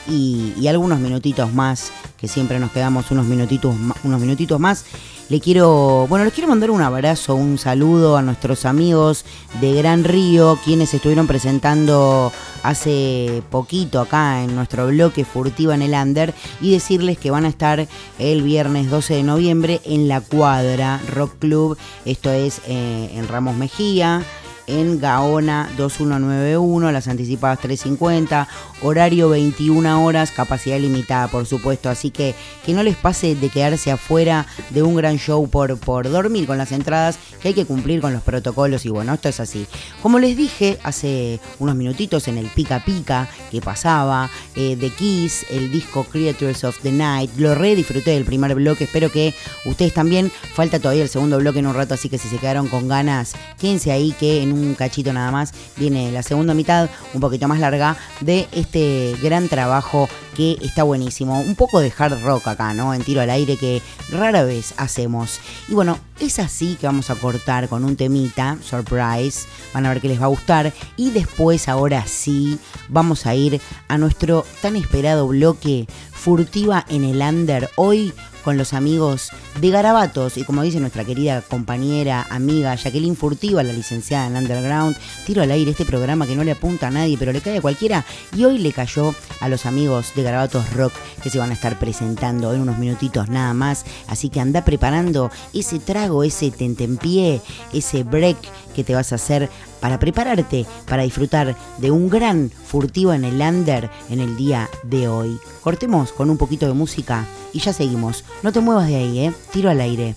y, algunos minutitos más, que siempre nos quedamos unos minutitos, unos minutitos más. Le quiero, bueno, les quiero mandar un abrazo, un saludo a nuestros amigos de Gran Río, quienes estuvieron presentando hace poquito acá en nuestro bloque Furtiva en el Under y decirles que van a estar el viernes 12 de noviembre en La Cuadra Rock Club, esto es eh, en Ramos Mejía en Gaona 2191, las anticipadas 350, horario 21 horas, capacidad limitada por supuesto, así que que no les pase de quedarse afuera de un gran show por, por dormir con las entradas, que hay que cumplir con los protocolos y bueno, esto es así. Como les dije hace unos minutitos en el Pica Pica que pasaba, eh, The Kiss, el disco Creatures of the Night, lo re disfruté del primer bloque, espero que ustedes también, falta todavía el segundo bloque en un rato, así que si se quedaron con ganas, quédense ahí que en un cachito nada más viene la segunda mitad, un poquito más larga, de este gran trabajo que está buenísimo. Un poco de hard rock acá, ¿no? En tiro al aire que rara vez hacemos. Y bueno, es así que vamos a cortar con un temita, surprise, van a ver que les va a gustar. Y después, ahora sí, vamos a ir a nuestro tan esperado bloque furtiva en el under. Hoy con los amigos de Garabatos y como dice nuestra querida compañera, amiga Jacqueline Furtiva, la licenciada en Underground, tiro al aire este programa que no le apunta a nadie, pero le cae a cualquiera y hoy le cayó a los amigos de Garabatos Rock que se van a estar presentando en unos minutitos nada más, así que anda preparando ese trago, ese tentempié, ese break que te vas a hacer para prepararte para disfrutar de un gran furtivo en el under en el día de hoy. Cortemos con un poquito de música y ya seguimos. No te muevas de ahí, ¿eh? Tiro al aire.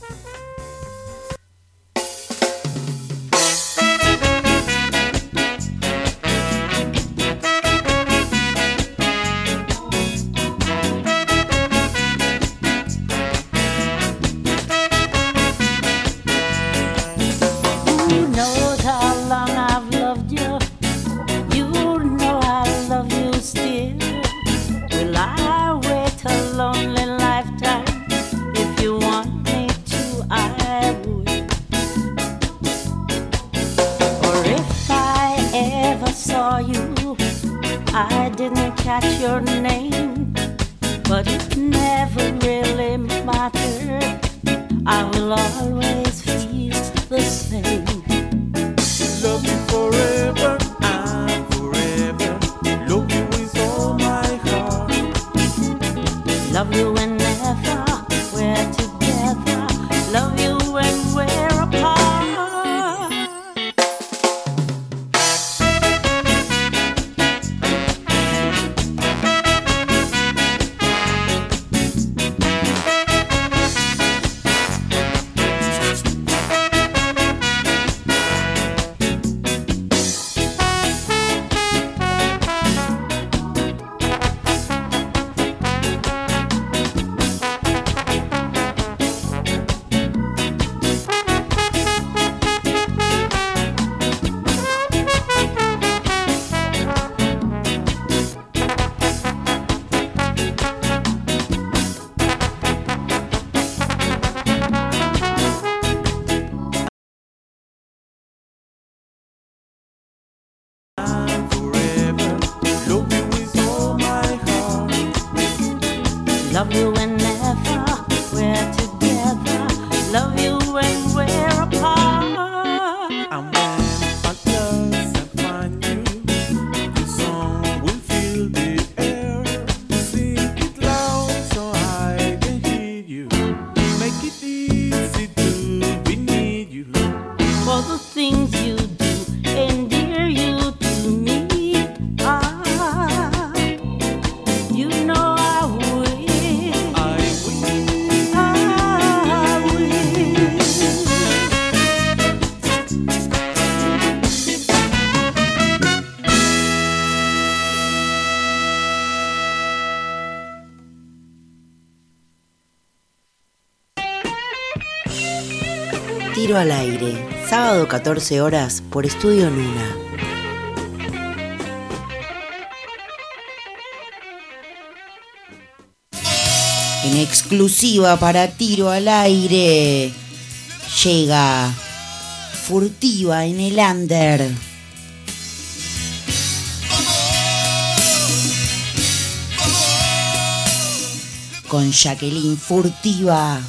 Love you 14 horas por Estudio Luna. En exclusiva para tiro al aire, llega furtiva en el under. con Jacqueline Furtiva.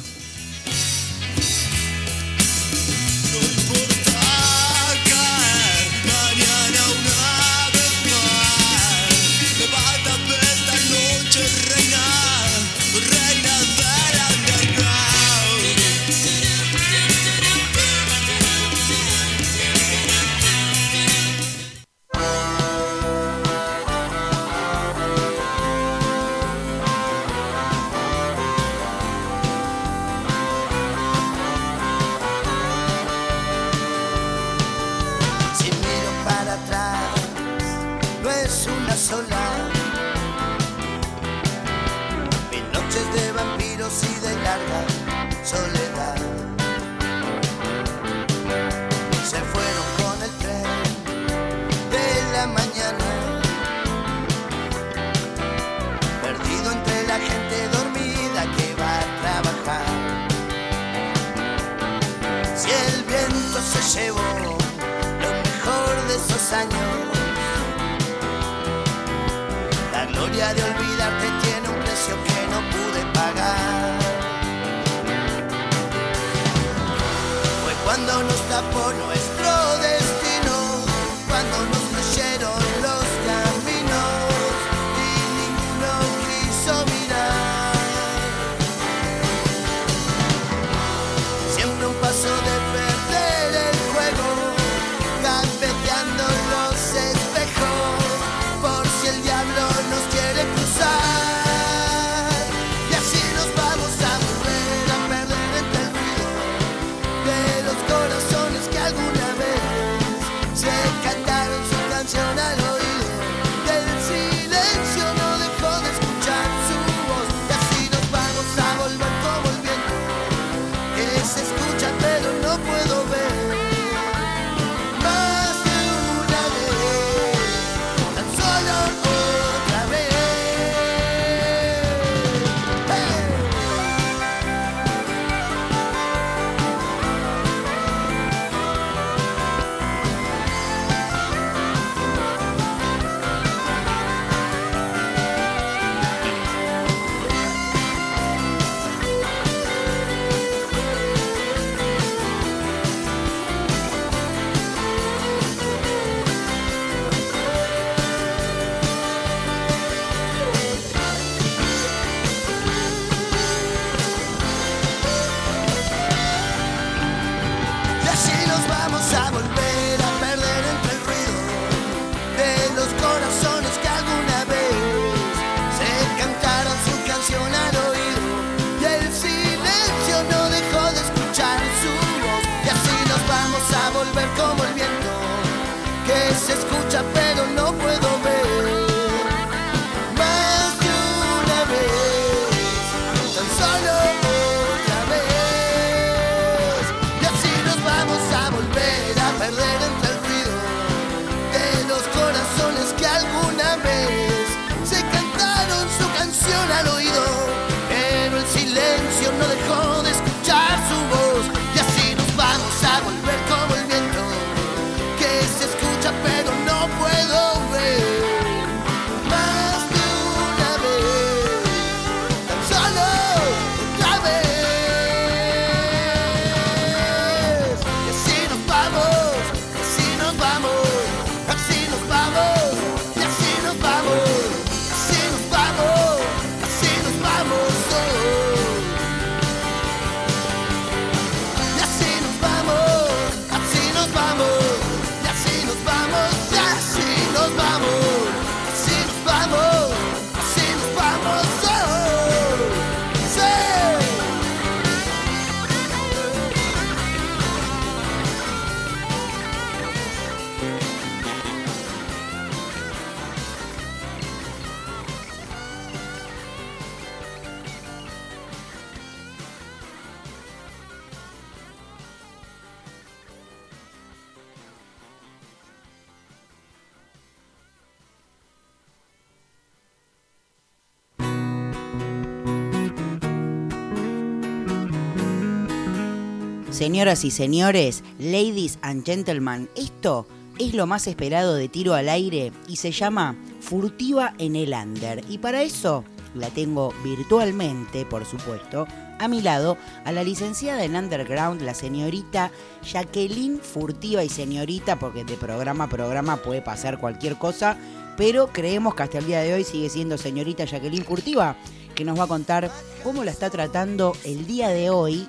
Señoras y señores, ladies and gentlemen, esto es lo más esperado de tiro al aire y se llama Furtiva en el Under. Y para eso la tengo virtualmente, por supuesto, a mi lado a la licenciada en Underground, la señorita Jacqueline Furtiva y señorita, porque de programa a programa puede pasar cualquier cosa, pero creemos que hasta el día de hoy sigue siendo señorita Jacqueline Furtiva, que nos va a contar cómo la está tratando el día de hoy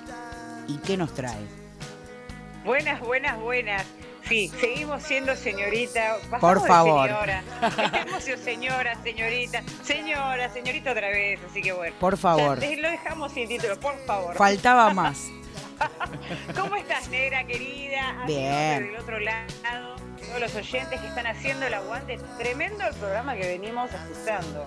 y qué nos trae. Buenas, buenas, buenas. Sí, seguimos siendo señorita. Por favor. Señora. Sido señora, señorita, señora, señorita otra vez. Así que bueno. Por favor. Lo dejamos sin título, por favor. Faltaba más. ¿Cómo estás, negra querida? Bien. Del otro lado, todos los oyentes que están haciendo el aguante. Tremendo el programa que venimos escuchando.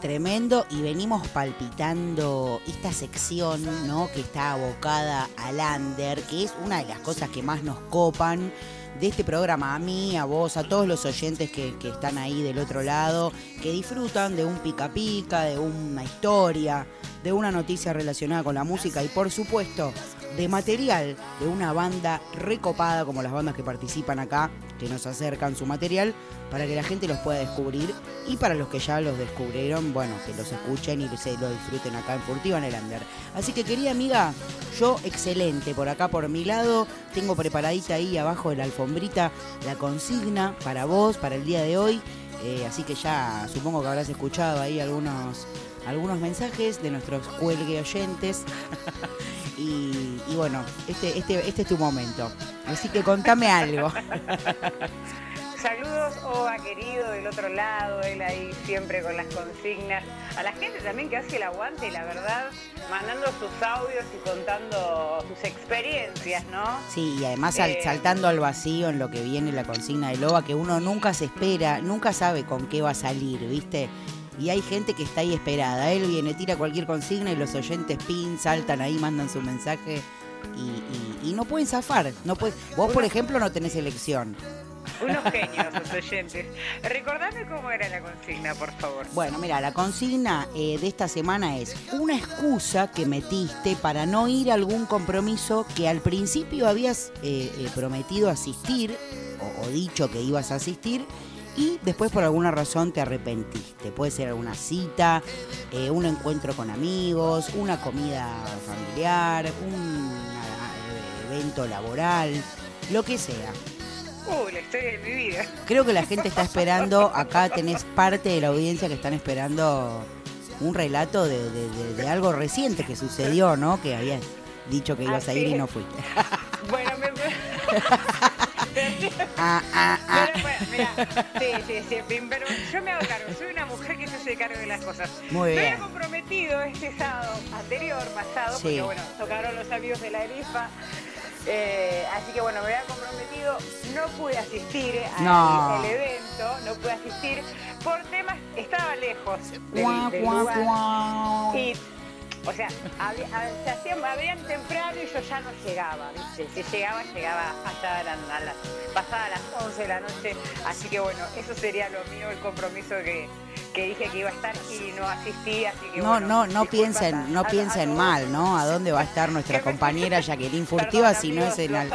Tremendo y venimos palpitando esta sección, ¿no? Que está abocada al under, que es una de las cosas que más nos copan de este programa, a mí, a vos, a todos los oyentes que, que están ahí del otro lado, que disfrutan de un pica pica, de una historia, de una noticia relacionada con la música y por supuesto de material de una banda recopada como las bandas que participan acá, que nos acercan su material para que la gente los pueda descubrir. Y para los que ya los descubrieron, bueno, que los escuchen y se lo disfruten acá en Furtiva en el Under. Así que querida amiga, yo excelente, por acá por mi lado, tengo preparadita ahí abajo de la alfombrita la consigna para vos, para el día de hoy, Eh, así que ya supongo que habrás escuchado ahí algunos, algunos mensajes de nuestros cuelgue oyentes. y, y bueno, este, este, este es tu momento. Así que contame algo. Saludos, Oba querido, del otro lado, él ahí siempre con las consignas. A la gente también que hace el aguante, la verdad, mandando sus audios y contando sus experiencias, ¿no? Sí, y además Eh, saltando al vacío en lo que viene la consigna de Loba, que uno nunca se espera, nunca sabe con qué va a salir, ¿viste? Y hay gente que está ahí esperada. Él viene, tira cualquier consigna y los oyentes pin, saltan ahí, mandan su mensaje y, y- y no pueden zafar. No puede- Vos, por ejemplo, no tenés elección. Unos genios los oyentes. Recordame cómo era la consigna, por favor. Bueno, mira, la consigna eh, de esta semana es una excusa que metiste para no ir a algún compromiso que al principio habías eh, eh, prometido asistir o, o dicho que ibas a asistir y después por alguna razón te arrepentiste. Puede ser alguna cita, eh, un encuentro con amigos, una comida familiar, un eh, evento laboral, lo que sea. Uh, la historia de mi vida. Creo que la gente está esperando, acá tenés parte de la audiencia que están esperando un relato de, de- de- de algo reciente que sucedió, ¿no? Que habías dicho que ibas a ir y no fuiste. Bueno, me... Ah, ah, ah. Pero, bueno, mira, sí, sí, sí, pero yo me hago cargo, soy una mujer que se hace cargo de las cosas. Muy Me bien. había comprometido este sábado anterior, pasado, Sí. porque bueno, tocaron los amigos de la Erifa. eh, así que bueno, me había comprometido, no pude asistir al No. evento, no pude asistir por temas, estaba lejos del, Guau, del guau, lugar. guau. Y o sea, había- se hacían, abrían temprano y yo ya no llegaba, ¿viste? Si llegaba, llegaba hasta la, a las, pasada las 11 de la noche. Así que bueno, eso sería lo mío, el compromiso que, que dije que iba a estar y no asistí. Así que No, bueno, no, no a- piensen, no a- a piensen mal, ¿no? ¿A dónde va a estar nuestra compañera Jacqueline Furtiva Perdón, si no es en al-.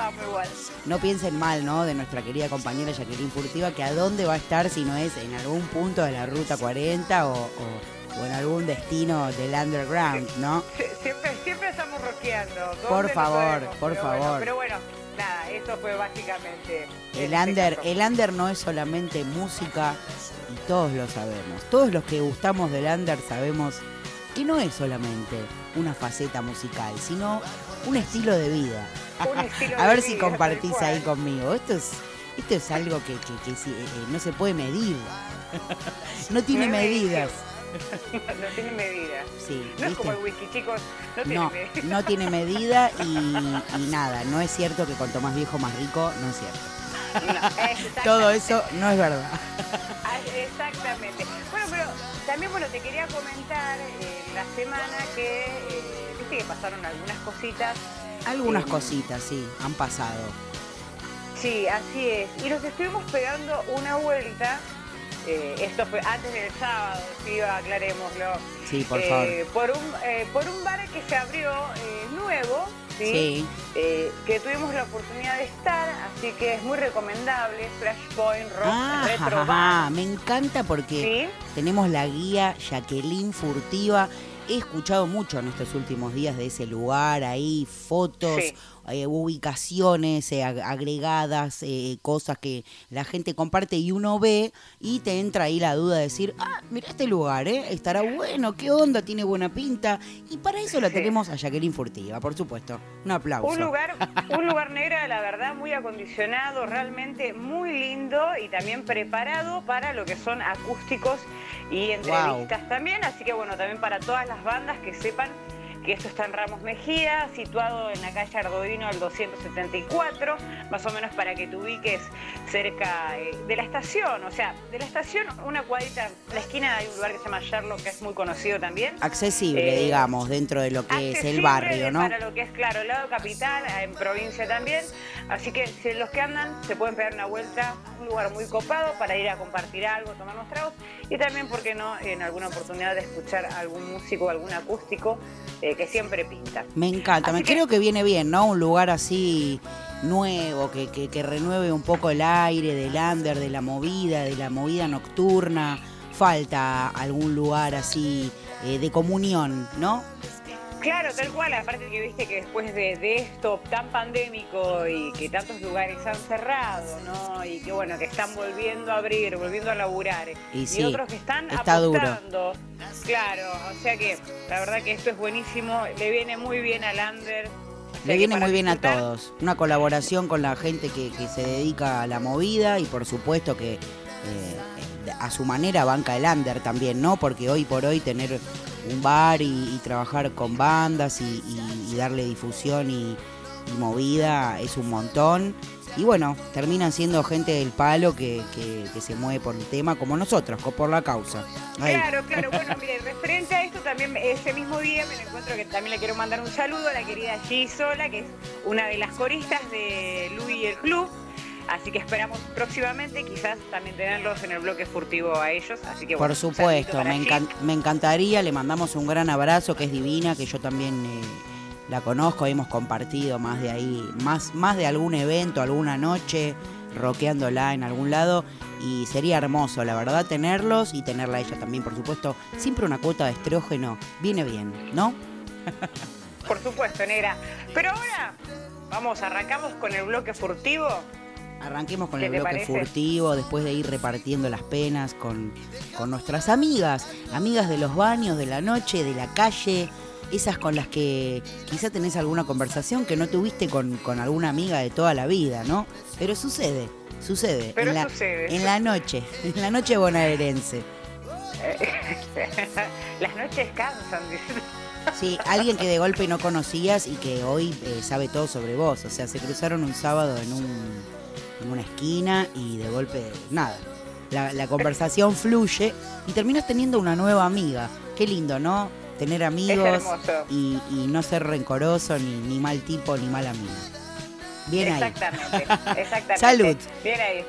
No piensen mal, ¿no? De nuestra querida compañera Jacqueline Furtiva, que a dónde va a estar si no es en algún punto de la ruta 40 o, o- o en algún destino del underground, ¿no? Sie- Siempre, siempre estamos rockeando. Por favor, por pero bueno, favor. pero bueno, nada, eso fue básicamente. El este under, el under no es solamente música y todos lo sabemos. Todos los que gustamos del under sabemos que no es solamente una faceta musical, sino un estilo de vida. Estilo A ver si vida, compartís ahí conmigo. Esto es, esto es algo que, que- que si- eh, eh, no se puede medir. no tiene medidas. no tiene medida. Sí, No es como el whisky, chicos. No tiene No, medida. no tiene medida y, y nada, no es cierto que cuanto más viejo más rico, no es cierto. Todo eso no es verdad. Ah, Exactamente. Bueno, pero también bueno, te quería comentar eh, la semana que, eh, viste que pasaron algunas cositas. Algunas Eh, cositas, sí, han pasado. Sí, así es. Y nos estuvimos pegando una vuelta. Eh, esto fue antes del sábado, sí, aclarémoslo. Sí, por Eh, favor. Por un, eh, por un bar que se abrió nuevo ¿sí? Sí. Que tuvimos la oportunidad de estar, así que es muy recomendable, Flashpoint Rock Ah, Retro ajá, Band. me encanta porque tenemos la guía Jacqueline Furtiva. He escuchado mucho en estos últimos días de ese lugar, ahí fotos, Sí. Eh, ubicaciones eh, ag- agregadas, eh, cosas que la gente comparte y uno ve y te entra ahí la duda de decir, ah, mira este lugar, ¿eh? estará bueno, qué onda, tiene buena pinta. Y para eso la Sí. tenemos a Jacqueline Furtiva, por supuesto. Un aplauso. Un lugar, un lugar negra, la verdad, muy acondicionado, realmente muy lindo y también preparado para lo que son acústicos y entrevistas también. Así que bueno, también para todas las bandas que sepan que esto está en Ramos Mejía, situado en la calle Ardoino al 274, más o menos para que te ubiques cerca eh, de la estación. O sea, de la estación, una cuadrita, en la esquina hay un lugar que se llama Sherlock, que es muy conocido también. Accesible, Eh, digamos, dentro de lo que es el barrio, ¿no? Para lo que es, claro, el lado capital, en provincia también. Así que si los que andan se pueden pegar una vuelta, un lugar muy copado para ir a compartir algo, tomar unos tragos y también, ¿por qué no?, en alguna oportunidad de escuchar algún músico, algún acústico eh, que siempre pinta. Me encanta, me que- creo que viene bien, ¿no? Un lugar así nuevo, que, que, que renueve un poco el aire del under, de la movida, de la movida nocturna. Falta algún lugar así eh, de comunión, ¿no? Claro, tal cual, aparte que viste que después de, de esto tan pandémico y que tantos lugares han cerrado, ¿no? Y que bueno, que están volviendo a abrir, volviendo a laburar. Y sí, otros que están está duro. Claro, o sea que la verdad que esto es buenísimo, le viene muy bien al o sea Le viene muy bien a todos. Una colaboración con la gente que, que se dedica a la movida y por supuesto que eh, a su manera banca el under también, ¿no? Porque hoy por hoy tener un bar y, y trabajar con bandas y, y- y darle difusión y, movida es un montón. Y bueno, terminan siendo gente del palo que, que- que se mueve por el tema como nosotros, por la causa. Ahí. Claro, claro. Bueno, mire, referente a esto también, ese mismo día me lo encuentro que también le quiero mandar un saludo a la querida G Sola, que es una de las coristas de Luis y el Club. Así que esperamos próximamente quizás también tenerlos en el bloque furtivo a ellos. Así que Por bueno, supuesto, me, encan- me encantaría, le mandamos un gran abrazo, que es divina, que yo también eh, la conozco, hemos compartido más de ahí, más, más de algún evento, alguna noche, rockeándola en algún lado, y sería hermoso, la verdad, tenerlos y tenerla a ella también, por supuesto, siempre una cuota de estrógeno, viene bien, ¿no? Por supuesto, negra. Pero ahora, vamos, arrancamos con el bloque furtivo. Arranquemos con ¿Qué el bloque furtivo, después de ir repartiendo las penas con, con nuestras amigas, amigas de los baños, de la noche, de la calle, esas con las que quizá tenés alguna conversación que no tuviste con, con alguna amiga de toda la vida, ¿no? Pero sucede, sucede. Pero en la, sucede. En la noche, en la noche bonaerense. Las noches cansan, dice. Sí, alguien que de golpe no conocías y que hoy eh, sabe todo sobre vos. O sea, se cruzaron un sábado en, un, en una esquina y de golpe, nada. La, la conversación fluye y terminas teniendo una nueva amiga. Qué lindo, ¿no? Tener amigos y, y no ser rencoroso, ni, ni mal tipo, ni mal amigo. Bien ahí. Exactamente. Salud. Bien ahí.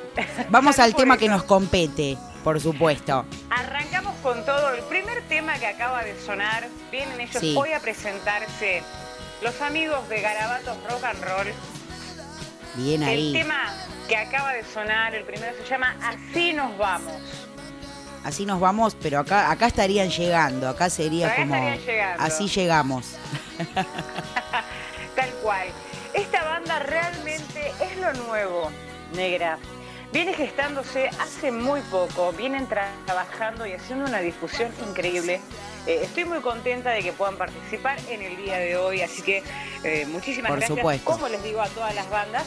Vamos Salud al tema eso. que nos compete, por supuesto. Arrancamos con todo. El primer tema que acaba de sonar, vienen ellos Sí. hoy a presentarse los amigos de Garabatos Rock and Roll. Bien El ahí. tema que acaba de sonar, el primero se llama Así nos vamos. Así nos vamos, pero acá, acá estarían llegando, acá sería Acá como estarían llegando. así llegamos. Tal cual. Esta banda realmente es lo nuevo, negra. Viene gestándose hace muy poco, vienen tra- trabajando y haciendo una difusión increíble. Eh, estoy muy contenta de que puedan participar en el día de hoy, así que eh, muchísimas Por gracias, supuesto. como les digo a todas las bandas.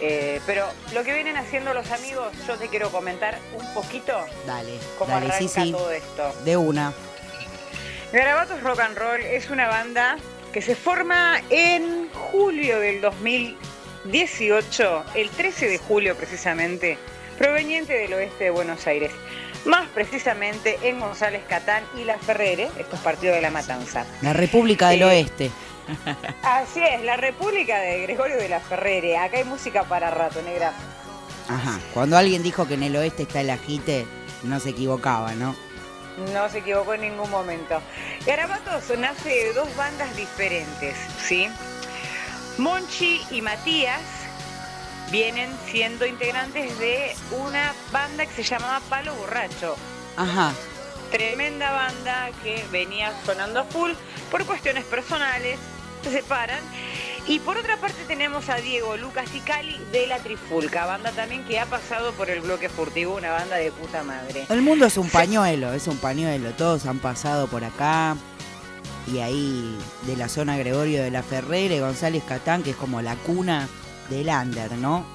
Eh, pero lo que vienen haciendo los amigos, yo te quiero comentar un poquito Dale, cómo dale, arranca sí, sí. todo esto. De una. Garabatos Rock and Roll es una banda que se forma en julio del 2018, el 13 de julio precisamente, proveniente del oeste de Buenos Aires. Más precisamente en González Catán y La Ferrere, estos partidos de la Matanza. La República del Eh, Oeste. Así es, la República de Gregorio de la Ferrere. Acá hay música para rato, negra. Ajá. Cuando alguien dijo que en el oeste está el ajite, no se equivocaba, ¿no? No se equivocó en ningún momento. Garabatos nace de dos bandas diferentes, ¿sí? Monchi y Matías vienen siendo integrantes de una banda que se llamaba Palo Borracho. Ajá. Tremenda banda que venía sonando a full por cuestiones personales, se separan. Y por otra parte tenemos a Diego, Lucas y Cali de La Trifulca, banda también que ha pasado por el bloque furtivo, una banda de puta madre. El mundo es un pañuelo, es un pañuelo. Todos han pasado por acá. Y ahí de la zona Gregorio de la Ferrera y González Catán, que es como la cuna del under, ¿no?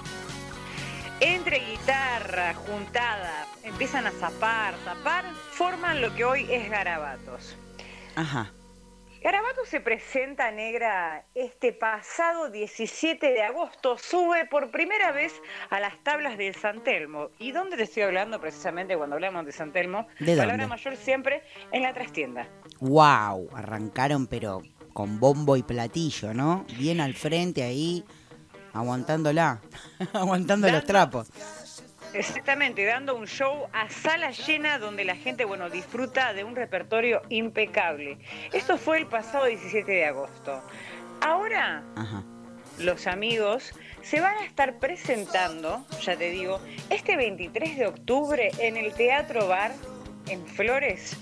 Entre guitarra, juntada, empiezan a zapar, zapar, forman lo que hoy es Garabatos. Ajá. Garabato se presenta negra este pasado 17 de agosto, sube por primera vez a las tablas de San Telmo. ¿Y dónde te estoy hablando precisamente cuando hablamos de San Telmo? ¿De Palabra dónde? mayor siempre en la trastienda. ¡Wow! Arrancaron, pero con bombo y platillo, ¿no? Bien al frente ahí, aguantándola, aguantando los trapos. Exactamente, dando un show a sala llena donde la gente, bueno, disfruta de un repertorio impecable. Esto fue el pasado 17 de agosto. Ahora, Ajá. los amigos se van a estar presentando, ya te digo, este 23 de octubre en el Teatro Bar en Flores.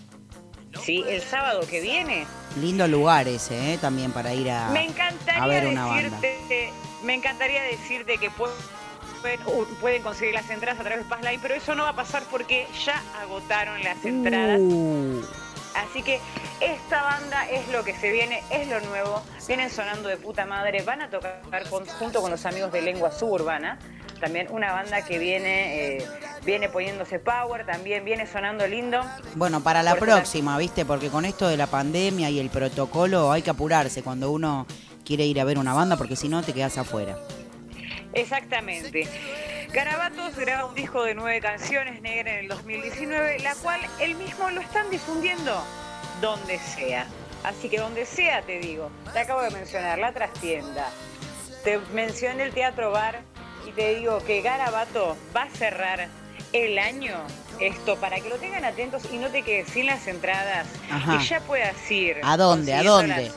Sí, el sábado que viene. Lindo lugar ese, ¿eh? También para ir a, Me encantaría a ver una banda. decirte, me encantaría decirte que pu- pueden, uh, pueden conseguir las entradas a través de Passline, pero eso no va a pasar porque ya agotaron las entradas. Uh, Así que esta banda es lo que se viene, es lo nuevo. Vienen sonando de puta madre, van a tocar con- junto con los amigos de Lengua Suburbana. También una banda que viene, eh, viene poniéndose power, también viene sonando lindo. Bueno, para la Por próxima, ¿viste? Porque con esto de la pandemia y el protocolo hay que apurarse cuando uno quiere ir a ver una banda porque si no te quedas afuera. Exactamente. Garabatos graba un disco de nueve canciones negra en el 2019, la cual él mismo lo están difundiendo donde sea. Así que donde sea te digo, te acabo de mencionar la trastienda, te mencioné el teatro bar y te digo que Garabato va a cerrar el año esto para que lo tengan atentos y no te quedes sin las entradas Ajá. y ya puedas ir. ¿A dónde? ¿A dónde?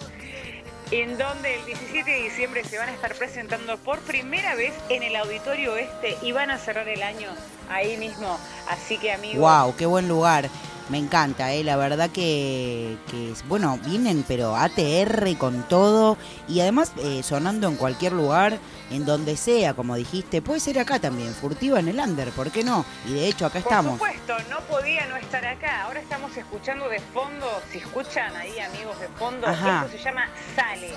En donde el 17 de diciembre se van a estar presentando por primera vez en el Auditorio Este y van a cerrar el año ahí mismo. Así que amigos, Wow, qué buen lugar. Me encanta, eh. La verdad que, que es- bueno, vienen pero ATR con todo y además eh, sonando en cualquier lugar, en donde sea, como dijiste. Puede ser acá también, furtiva en el under, ¿por qué no? Y de hecho acá por estamos. supuesto, no podía no estar acá. Ahora estamos escuchando de fondo, si escuchan ahí amigos de fondo, Ajá. esto se llama Sale.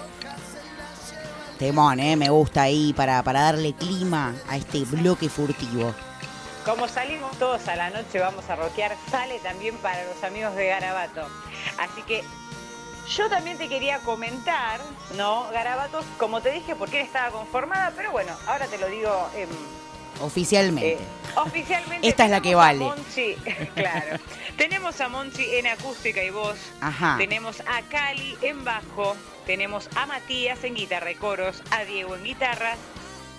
Temón, eh, me gusta ahí para, para darle clima a este bloque furtivo. Como salimos todos a la noche, vamos a rockear, sale también para los amigos de Garabato. Así que yo también te quería comentar, ¿no? Garabato, como te dije, por quién estaba conformada, pero bueno, ahora te lo digo em, Oficialmente. eh, oficialmente. Esta es la que vale. Monchi, claro. tenemos a Monchi en acústica y voz. Ajá. Tenemos a Cali en bajo. Tenemos a Matías en guitarra y coros. A Diego en guitarras.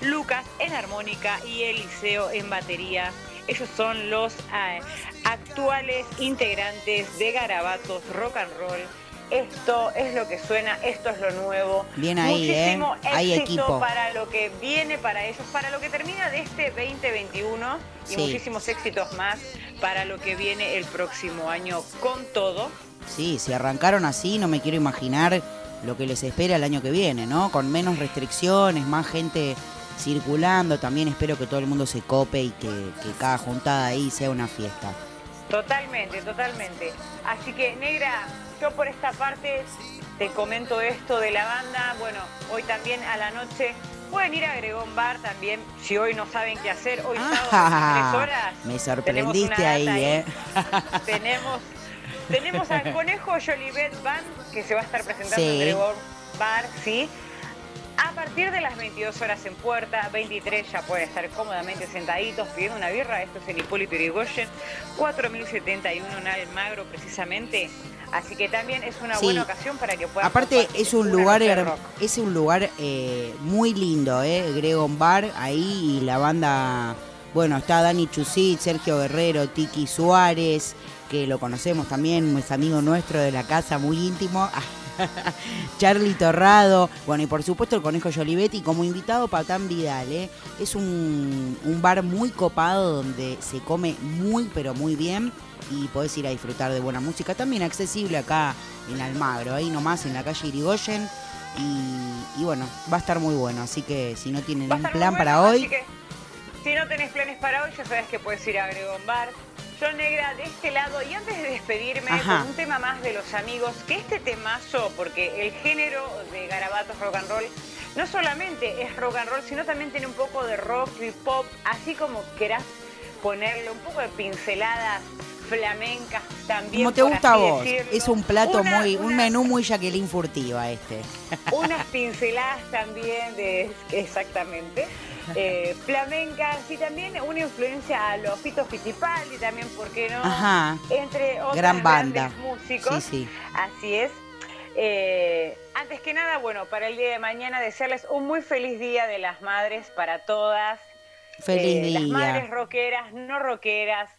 Lucas en armónica y Eliseo en batería. Ellos son los ah, actuales integrantes de Garabatos Rock and Roll. Esto es lo que suena, esto es lo nuevo. Bien ahí, ¿eh? Muchísimo Hay éxito equipo. para lo que viene para ellos, para lo que termina de este 2021 y Sí. muchísimos éxitos más para lo que viene el próximo año con todo. Sí, si arrancaron así, no me quiero imaginar lo que les espera el año que viene, ¿no? Con menos restricciones, más gente circulando. También espero que todo el mundo se cope y que, que cada juntada ahí sea una fiesta. Totalmente, totalmente. Así que, negra, yo por esta parte te comento esto de la banda. Bueno, hoy también a la noche pueden ir a Gregón Bar también. Si hoy no saben qué hacer, hoy sábado a las tres horas. Ah, me sorprendiste ahí, ¿eh? Tenemos, tenemos al Conejo Jolivet Band que se va a estar presentando Sí. en Gregor Bar, ¿sí? A partir de las 22 horas en puerta, 23 ya pueden estar cómodamente sentaditos pidiendo una birra. Esto es en Hipólito Yrigoyen, 4071 en Almagro precisamente. Así que también es una Sí. buena ocasión para que puedan Aparte es un lugar es un lugar eh, muy lindo, eh, Gregon Bar ahí y la banda, bueno está Dani Chusit, Sergio Guerrero, Tiki Suárez, que lo conocemos también, es amigo nuestro de la casa, muy íntimo. Charlie Torrado, bueno, y por supuesto el Conejo Jolivetti como invitado Patán Vidal, ¿eh? Es un, un bar muy copado donde se come muy, pero muy bien y podés ir a disfrutar de buena música, también accesible acá en Almagro, ahí nomás en la calle Irigoyen. Y, y bueno, va a estar muy bueno, así que si no tienen un plan para hoy, que si no tenés planes para hoy, ya sabes que puedes ir a Gregón Bar. Yo Negra de este lado y antes de despedirme Ajá. con un tema más de los amigos, que este temazo, porque el género de garabatos rock and roll no solamente es rock and roll, sino también tiene un poco de rock y pop, así como querás ponerle un poco de pinceladas flamencas también. como te gusta a vos, decirlo. es un plato Una- muy, un menú muy Jacqueline Furtiva este. unas pinceladas también de exactamente eh, flamencas y también una influencia a los Fito Fittipaldi también, ¿por qué no? Ajá. Entre otros Gran banda. grandes músicos. Sí, sí. Así es. Eh, antes que nada, bueno, para el día de mañana desearles un muy feliz día de las madres para todas. Feliz Eh, Las día. madres rockeras, no rockeras,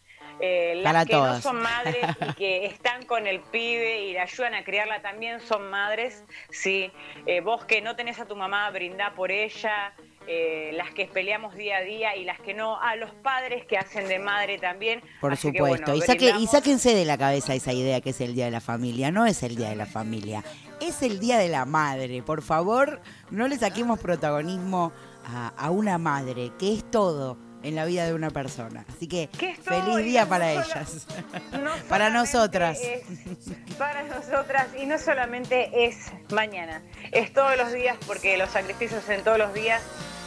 eh, las Para que no son madres y que están con el pibe y le ayudan a criarla también son madres. Sí, Eh, vos que no tenés a tu mamá, brindá por ella. Eh, las que peleamos día a día y las que no, a los padres que hacen de madre también. Por Así que, supuesto. bueno, y, saque- y sáquense de la cabeza esa idea que es el Día de la Familia. No es el Día de la Familia. Es el Día de la Madre. Por favor, no le saquemos protagonismo a, a una madre, que es todo en la vida de una persona. Así que feliz día para ellas. No para nosotras. es para nosotras y no solamente es mañana, es todos los días porque los sacrificios en todos los días.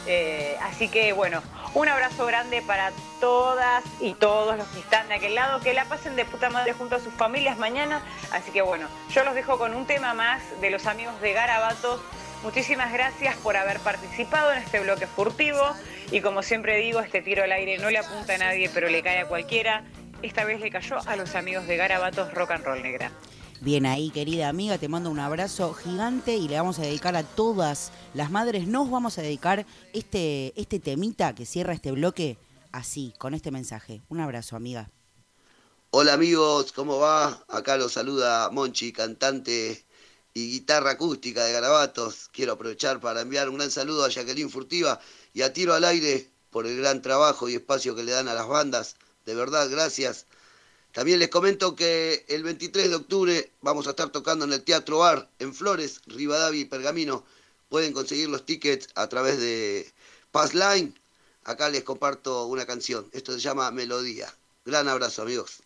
Eh, así que bueno, un abrazo grande para todas y todos los que están de aquel lado, que la pasen de puta madre junto a sus familias mañana. Así que bueno, yo los dejo con un tema más de los amigos de Garabatos. Muchísimas gracias por haber participado en este bloque furtivo y como siempre digo, este tiro al aire no le apunta a nadie, pero le cae a cualquiera. Esta vez le cayó a los amigos de Garabatos Rock and Roll Negra. Bien ahí, querida amiga, te mando un abrazo gigante y le vamos a dedicar a todas las madres. Nos vamos a dedicar este, este temita que cierra este bloque así, con este mensaje. Un abrazo, amiga. Hola amigos, ¿cómo va? Acá los saluda Monchi, cantante y guitarra acústica de Garabatos. Quiero aprovechar para enviar un gran saludo a Jacqueline Furtiva y a Tiro al Aire por el gran trabajo y espacio que le dan a las bandas. De verdad, gracias. También les comento que el 23 de octubre vamos a estar tocando en el Teatro Bar en Flores, Rivadavia y Pergamino. Pueden conseguir los tickets a través de Passline. Acá les comparto una canción. Esto se llama Melodía. Gran abrazo, amigos.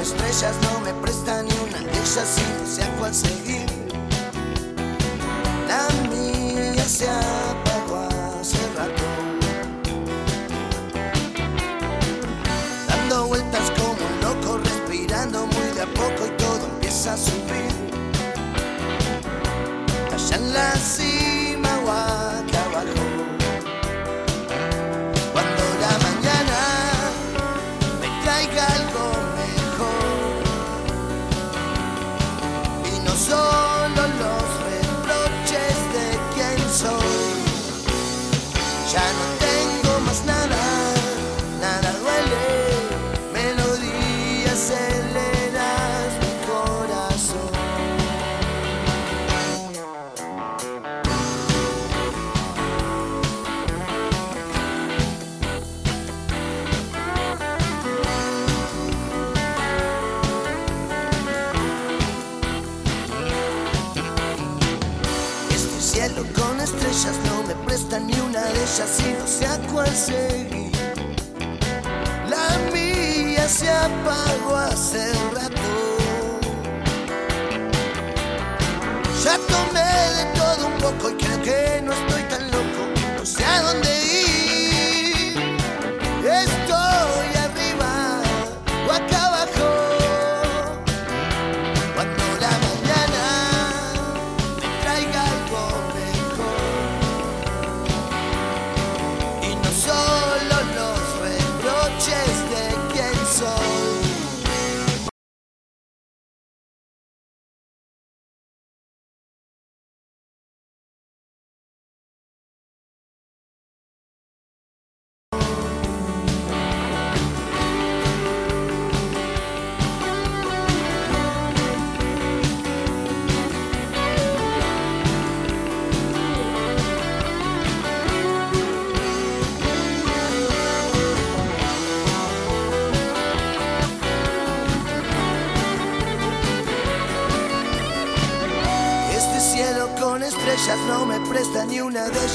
Estrellas no me presta ni una de ellas y no sé a seguir. La mía se apagó hace rato. Dando vueltas como un loco, respirando muy de a poco y todo empieza a subir. Allá en la ellas y no sé a cuál seguir. La mía se apagó hace rato. Ya tomé de todo un poco y creo que no estoy tan loco. No sé a dónde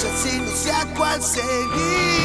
y no sé a cuál seguir.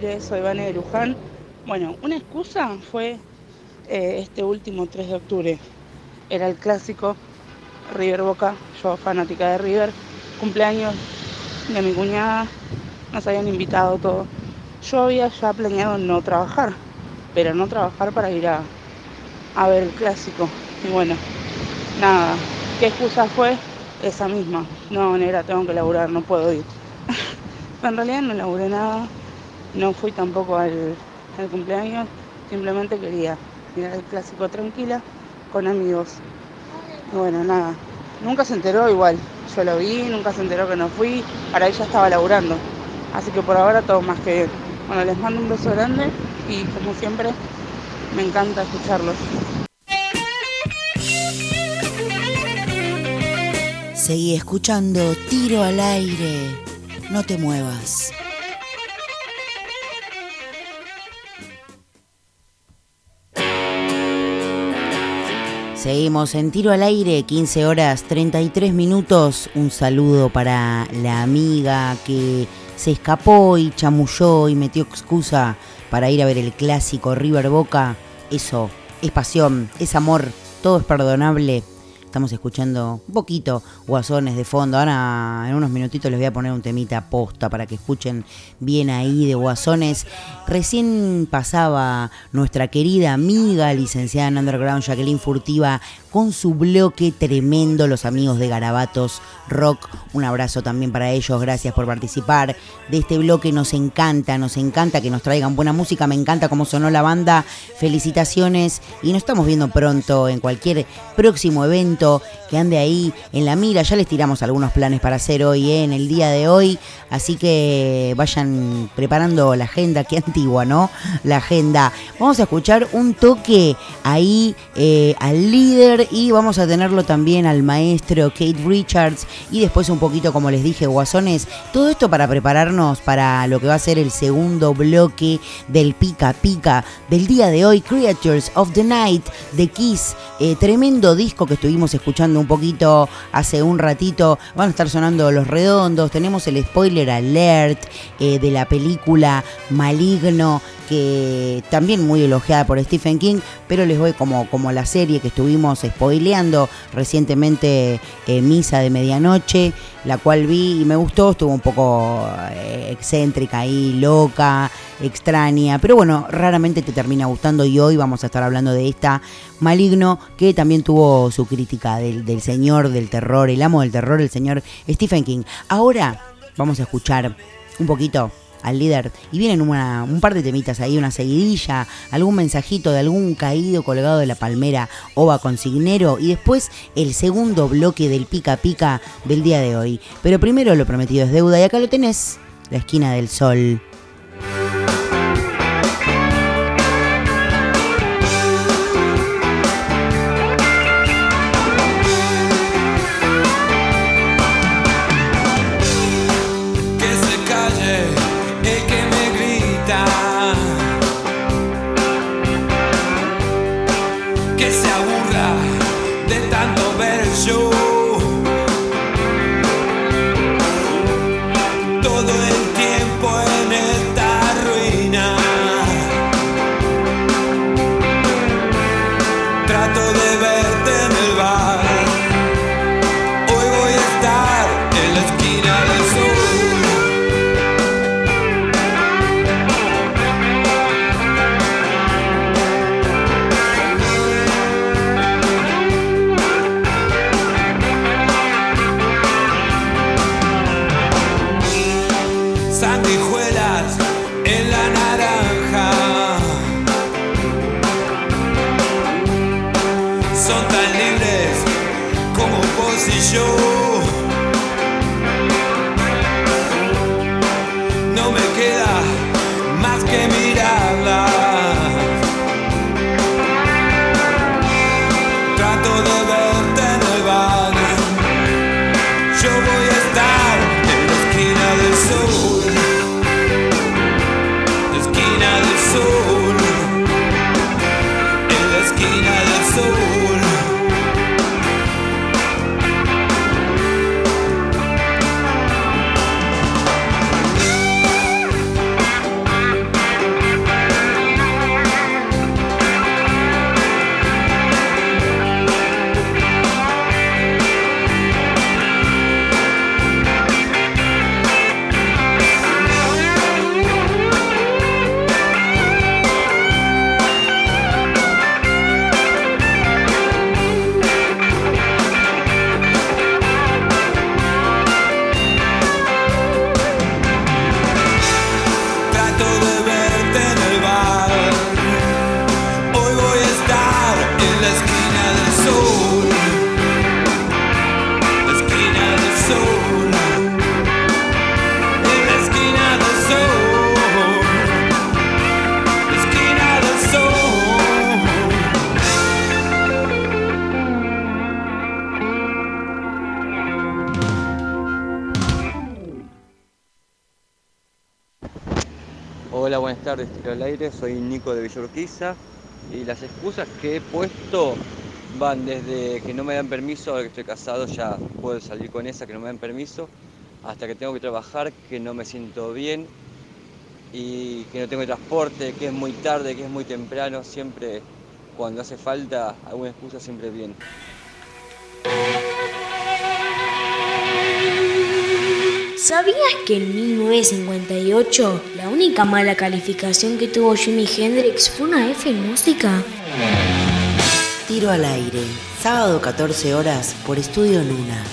Chicos de Tiro al Aire, soy Vane de Luján. Bueno, una excusa fue eh, este último 3 de octubre. Era el clásico River Boca, yo fanática de River, cumpleaños de mi cuñada, nos habían invitado todo. Yo había ya planeado no trabajar, pero no trabajar para ir a, a ver el clásico. Y bueno, nada, ¿qué excusa fue? Esa misma. No, negra, tengo que laburar, no puedo ir. En realidad no laburé nada, no fui tampoco al, cumpleaños, simplemente quería mirar el clásico tranquila con amigos. Y bueno, nada, nunca se enteró igual, yo lo vi, nunca se enteró que no fui, para ella estaba laburando. Así que por ahora todo más que bien. Bueno, les mando un beso grande y como siempre, me encanta escucharlos. Seguí escuchando Tiro al aire. No te muevas. Seguimos en tiro al aire, 15 horas 33 minutos. Un saludo para la amiga que se escapó y chamulló y metió excusa para ir a ver el clásico River Boca. Eso es pasión, es amor, todo es perdonable. Estamos escuchando un poquito guasones de fondo. Ahora en unos minutitos les voy a poner un temita posta para que escuchen bien ahí de guasones. Recién pasaba nuestra querida amiga licenciada en Underground, Jacqueline Furtiva, con su bloque tremendo, los amigos de Garabatos Rock. Un abrazo también para ellos, gracias por participar de este bloque. Nos encanta, nos encanta que nos traigan buena música, me encanta cómo sonó la banda. Felicitaciones y nos estamos viendo pronto en cualquier próximo evento que ande ahí en la mira. Ya les tiramos algunos planes para hacer hoy, ¿eh? en el día de hoy. Así que vayan preparando la agenda, qué antigua, ¿no? La agenda. Vamos a escuchar un toque ahí eh, al líder y vamos a tenerlo también al maestro Kate Richards y después un poquito, como les dije, guasones. Todo esto para prepararnos para lo que va a ser el segundo bloque del Pica Pica del día de hoy, Creatures of the Night de Kiss. Eh, tremendo disco que estuvimos escuchando un poquito hace un ratito. Van a estar sonando los redondos. Tenemos el spoiler alert eh, de la película Maligno que también muy elogiada por Stephen King, pero les voy como, como la serie que estuvimos spoileando recientemente, eh, Misa de Medianoche, la cual vi y me gustó, estuvo un poco eh, excéntrica y loca, extraña, pero bueno, raramente te termina gustando y hoy vamos a estar hablando de esta Maligno, que también tuvo su crítica del, del señor del terror, el amo del terror, el señor Stephen King. Ahora vamos a escuchar un poquito al líder y vienen un par de temitas ahí, una seguidilla, algún mensajito de algún caído colgado de la palmera ova consignero y después el segundo bloque del pica pica del día de hoy. Pero primero lo prometido es deuda y acá lo tenés, la esquina del sol. Soy Nico de Villorquiza y las excusas que he puesto van desde que no me dan permiso, ahora que estoy casado ya puedo salir con esa, que no me dan permiso, hasta que tengo que trabajar, que no me siento bien y que no tengo transporte, que es muy tarde, que es muy temprano, siempre cuando hace falta alguna excusa siempre bien. ¿Sabías que en 1958 la única mala calificación que tuvo Jimi Hendrix fue una F en música? Tiro al aire, sábado 14 horas por Estudio Luna.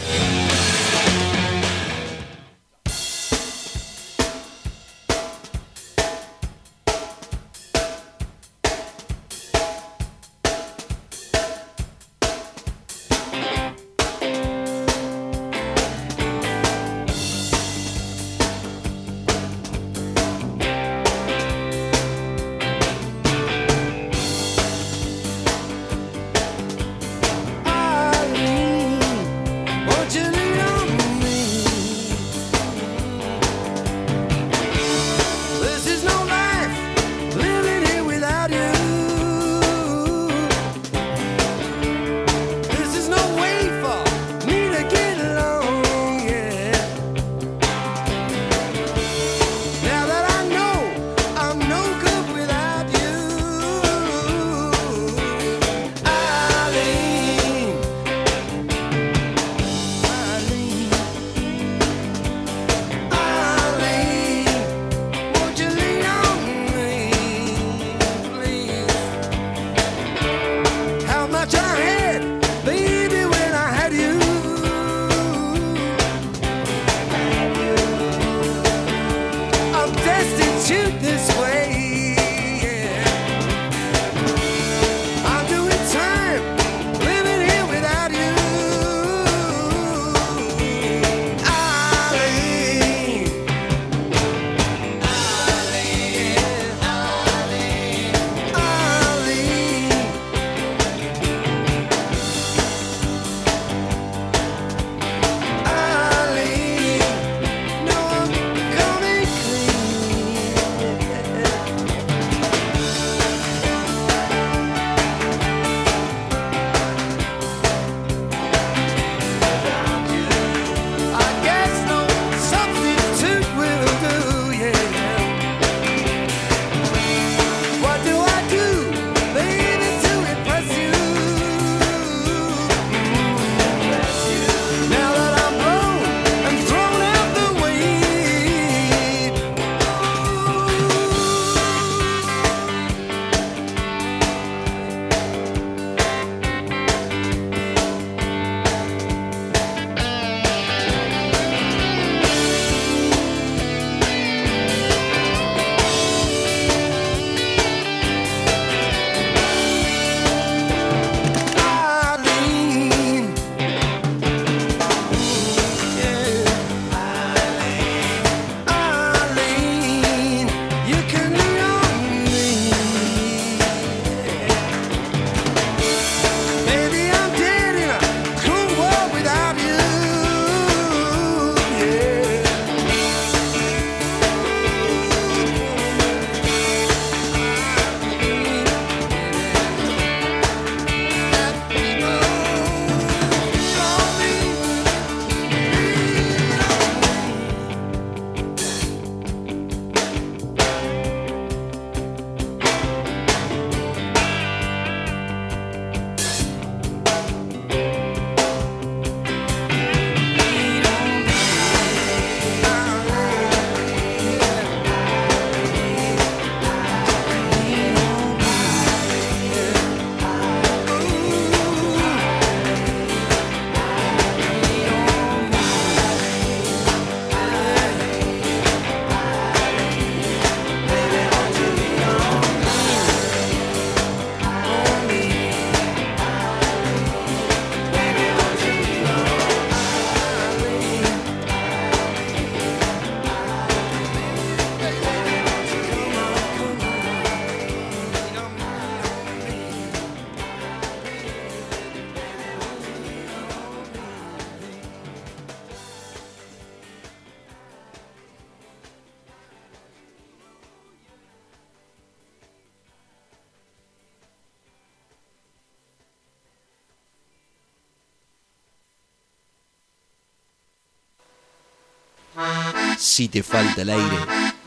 Si te falta el aire,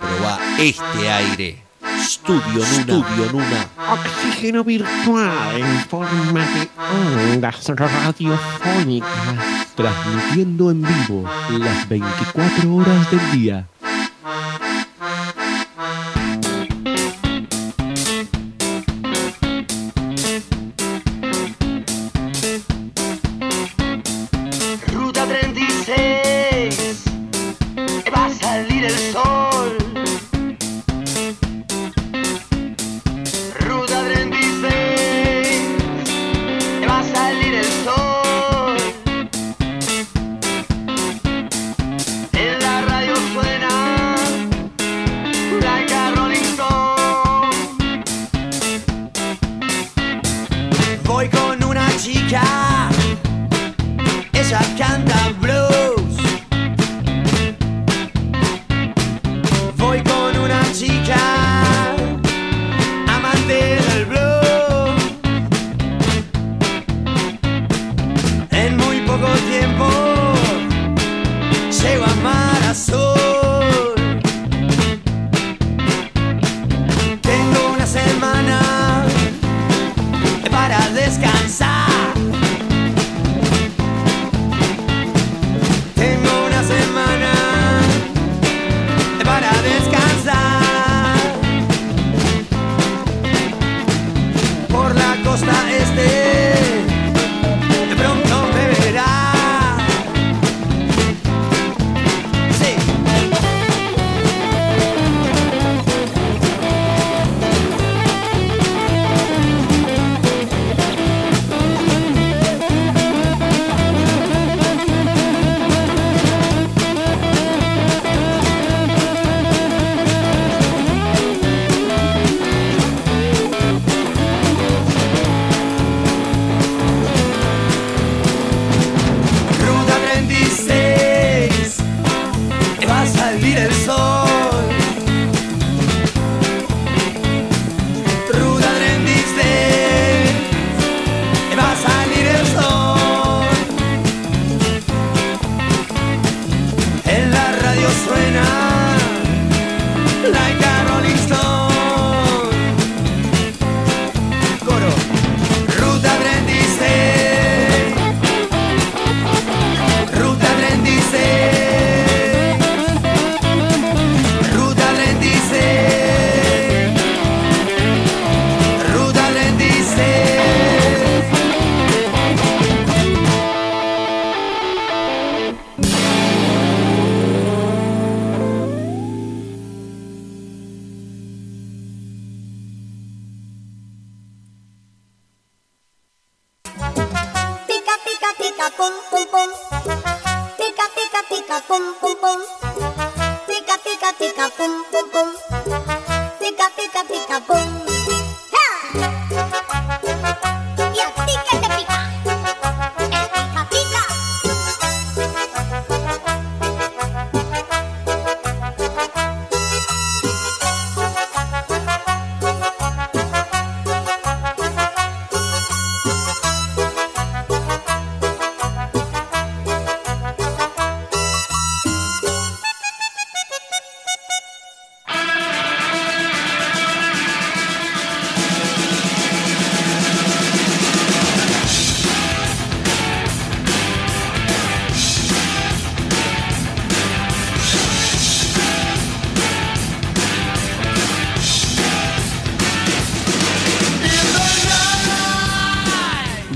probá este aire. Studio Nuna. Studio Nuna. Oxígeno virtual en forma de ondas radiofónicas. Transmitiendo en vivo las 24 horas del día.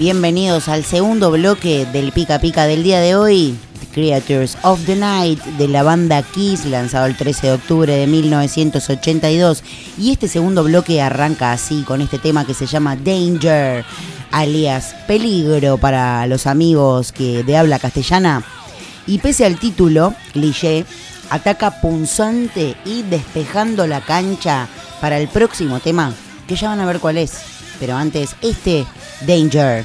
Bienvenidos al segundo bloque del Pica Pica del día de hoy. Creatures of the Night de la banda Kiss, lanzado el 13 de octubre de 1982. Y este segundo bloque arranca así, con este tema que se llama Danger, alias Peligro para los amigos que de habla castellana. Y pese al título, cliché, ataca punzante y despejando la cancha para el próximo tema, que ya van a ver cuál es. Pero antes, este Danger. Danger,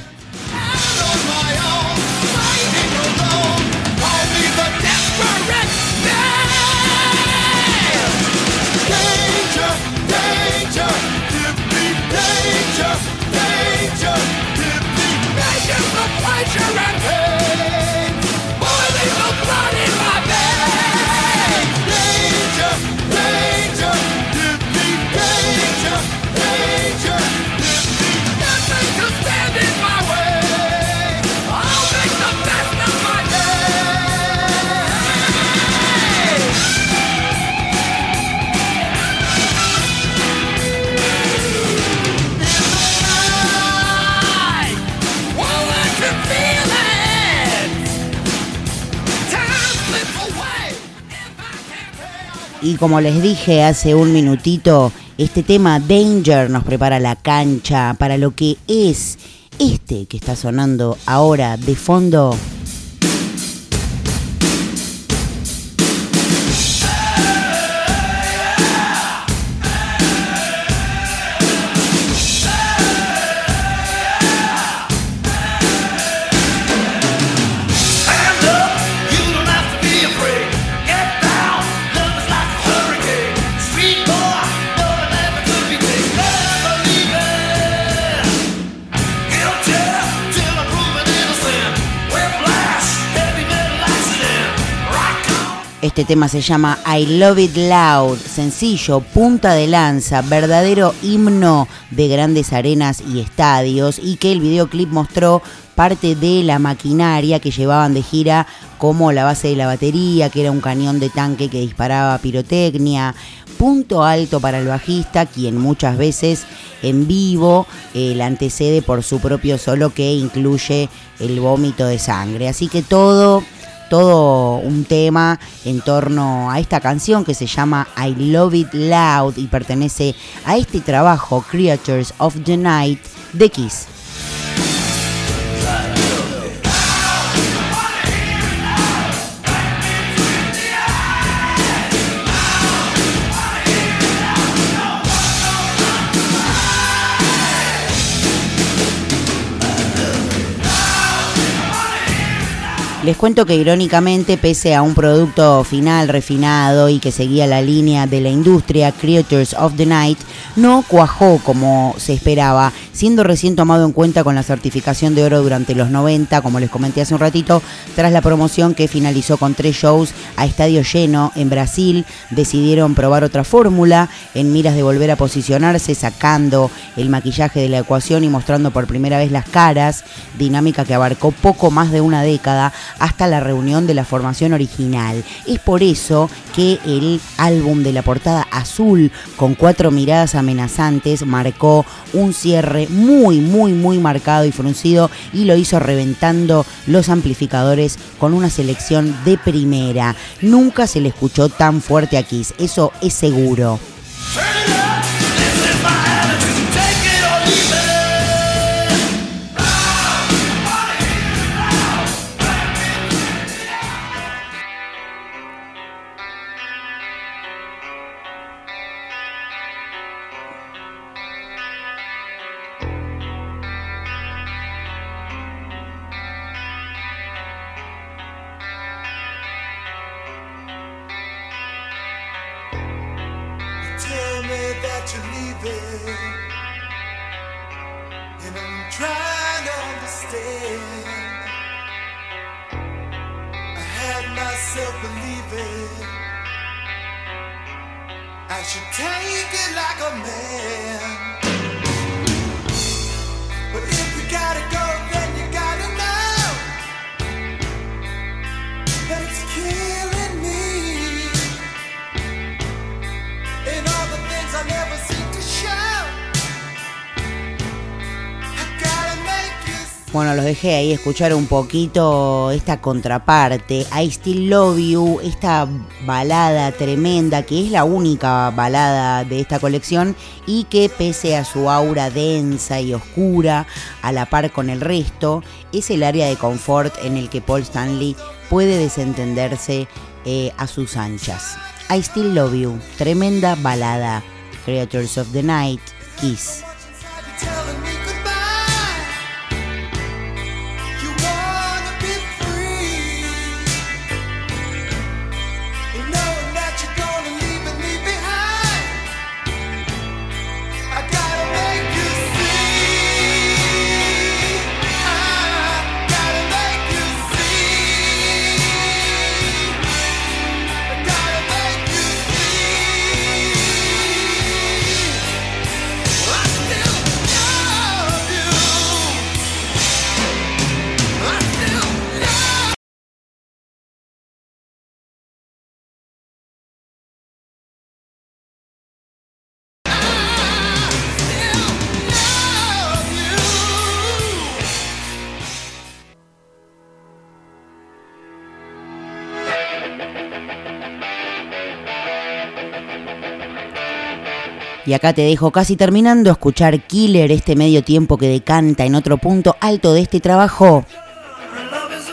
como les dije hace un minutito, este tema Danger nos prepara la cancha para lo que es este que está sonando ahora de fondo. Este tema se llama I Love It Loud, sencillo, punta de lanza, verdadero himno de grandes arenas y estadios y que el videoclip mostró parte de la maquinaria que llevaban de gira como la base de la batería, que era un cañón de tanque que disparaba pirotecnia, punto alto para el bajista, quien muchas veces en vivo eh, la antecede por su propio solo que incluye el vómito de sangre. Así que todo todo un tema en torno a esta canción que se llama I Love It Loud y pertenece a este trabajo Creatures of the Night de Kiss. Les cuento que irónicamente, pese a un producto final refinado y que seguía la línea de la industria Creatures of the Night, no cuajó como se esperaba, siendo recién tomado en cuenta con la certificación de oro durante los 90, como les comenté hace un ratito, tras la promoción que finalizó con tres shows a estadio lleno en Brasil, decidieron probar otra fórmula en miras de volver a posicionarse, sacando el maquillaje de la ecuación y mostrando por primera vez las caras, dinámica que abarcó poco más de una década hasta la reunión de la formación original. Es por eso que el álbum de la portada azul con cuatro miradas amenazantes marcó un cierre muy, muy, muy marcado y fruncido y lo hizo reventando los amplificadores con una selección de primera. Nunca se le escuchó tan fuerte a Kiss, eso es seguro. Escuchar un poquito esta contraparte, I Still Love You, esta balada tremenda, que es la única balada de esta colección y que pese a su aura densa y oscura, a la par con el resto, es el área de confort en el que Paul Stanley puede desentenderse eh, a sus anchas. I Still Love You, tremenda balada, Creatures of the Night, Kiss. Y acá te dejo casi terminando escuchar Killer, este medio tiempo que decanta en otro punto alto de este trabajo.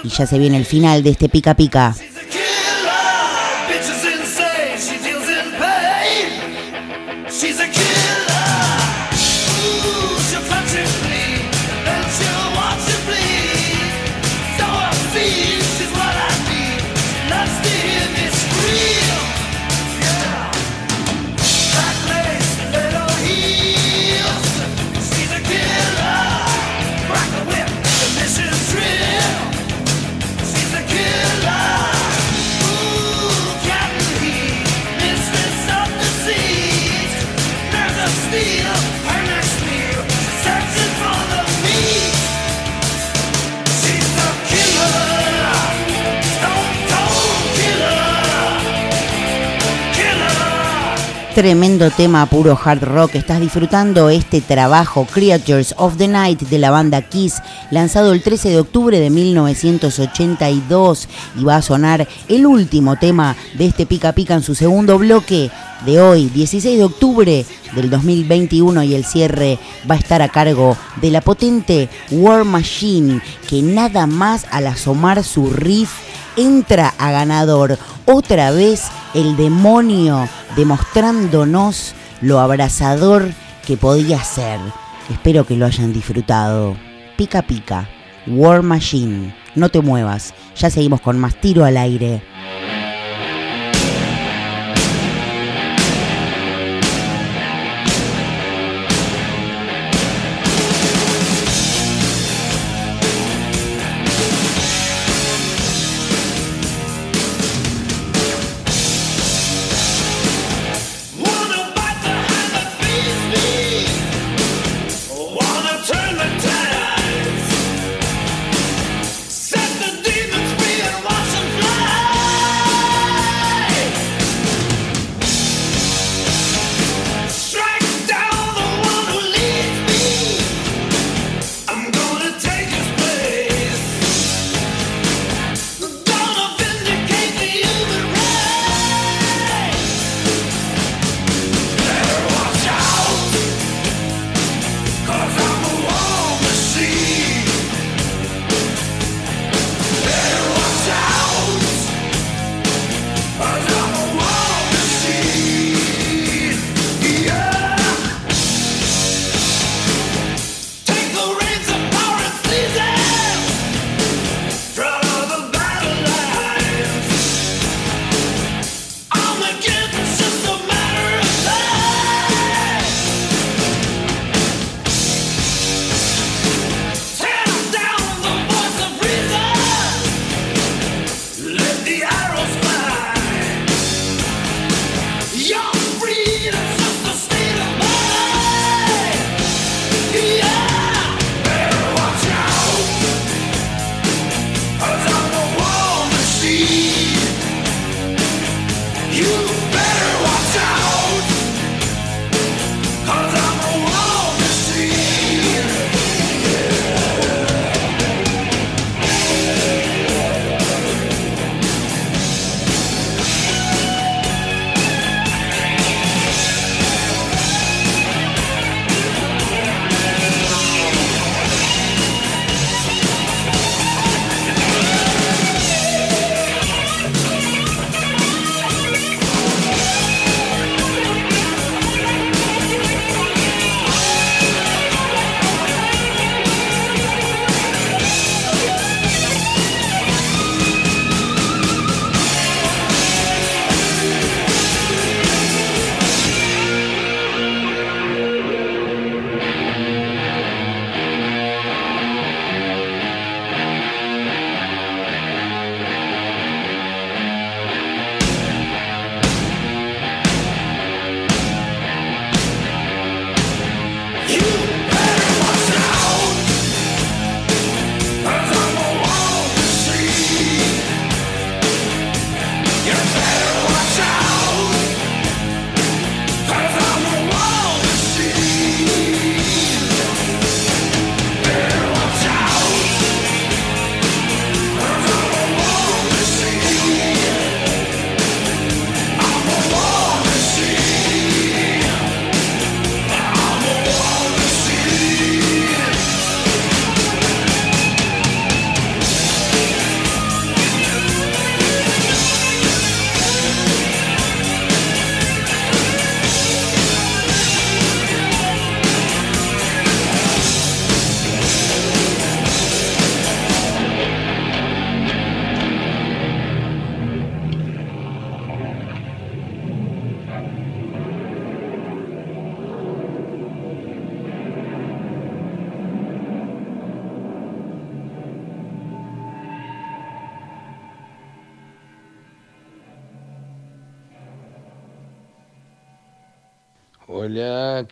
Y ya se viene el final de este pica pica. Tremendo tema puro hard rock. Estás disfrutando este trabajo Creatures of the Night de la banda Kiss, lanzado el 13 de octubre de 1982 y va a sonar el último tema de este pica pica en su segundo bloque de hoy, 16 de octubre del 2021 y el cierre va a estar a cargo de la potente War Machine que nada más al asomar su riff entra a ganador. Otra vez el demonio demostrándonos lo abrazador que podía ser. Espero que lo hayan disfrutado. Pica pica. War Machine. No te muevas. Ya seguimos con más tiro al aire.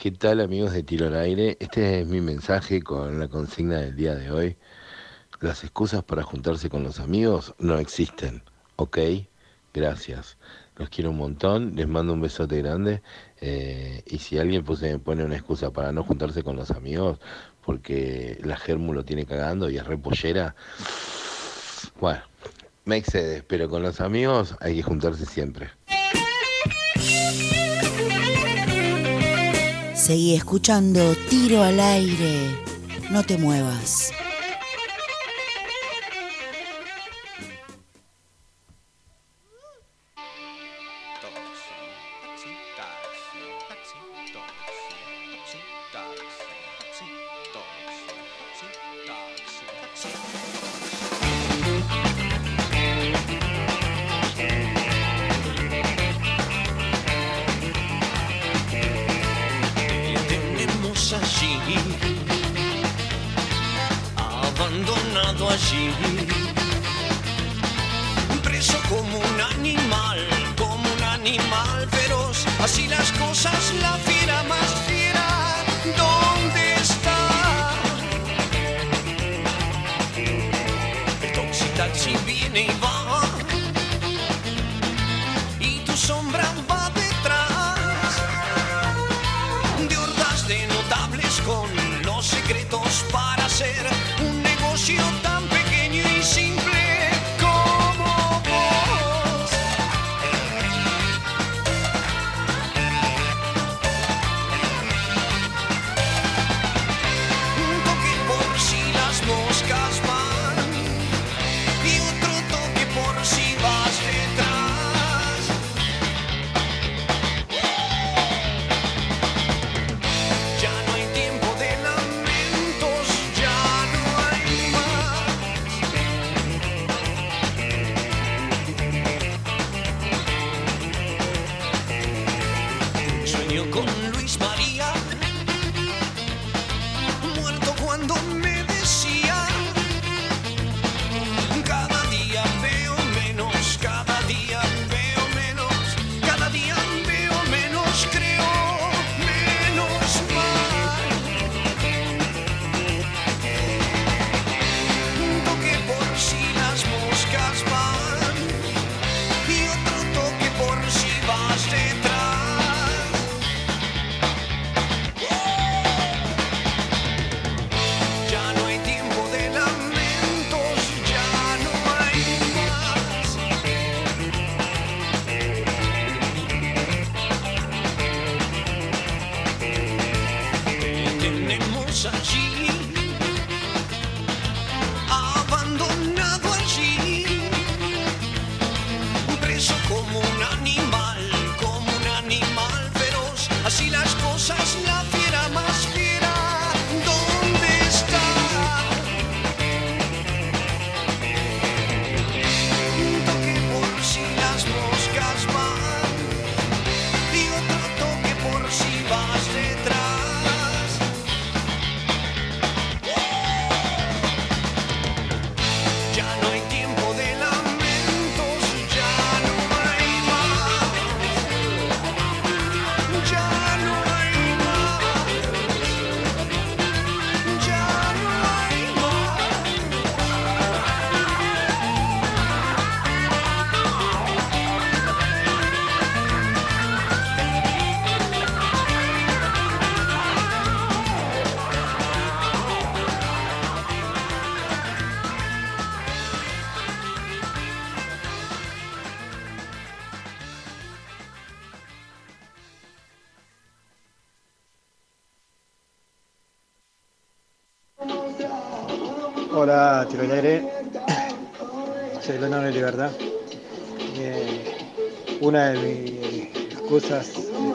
¿Qué tal amigos de Tiro al Aire? Este es mi mensaje con la consigna del día de hoy. Las excusas para juntarse con los amigos no existen, ¿ok? Gracias. Los quiero un montón, les mando un besote grande. eh, y si alguien me pone una excusa para no juntarse con los amigos, porque la Germu lo tiene cagando y es repollera, bueno, me excedes, pero con los amigos hay que juntarse siempre. Seguí escuchando Tiro al Aire. No te muevas.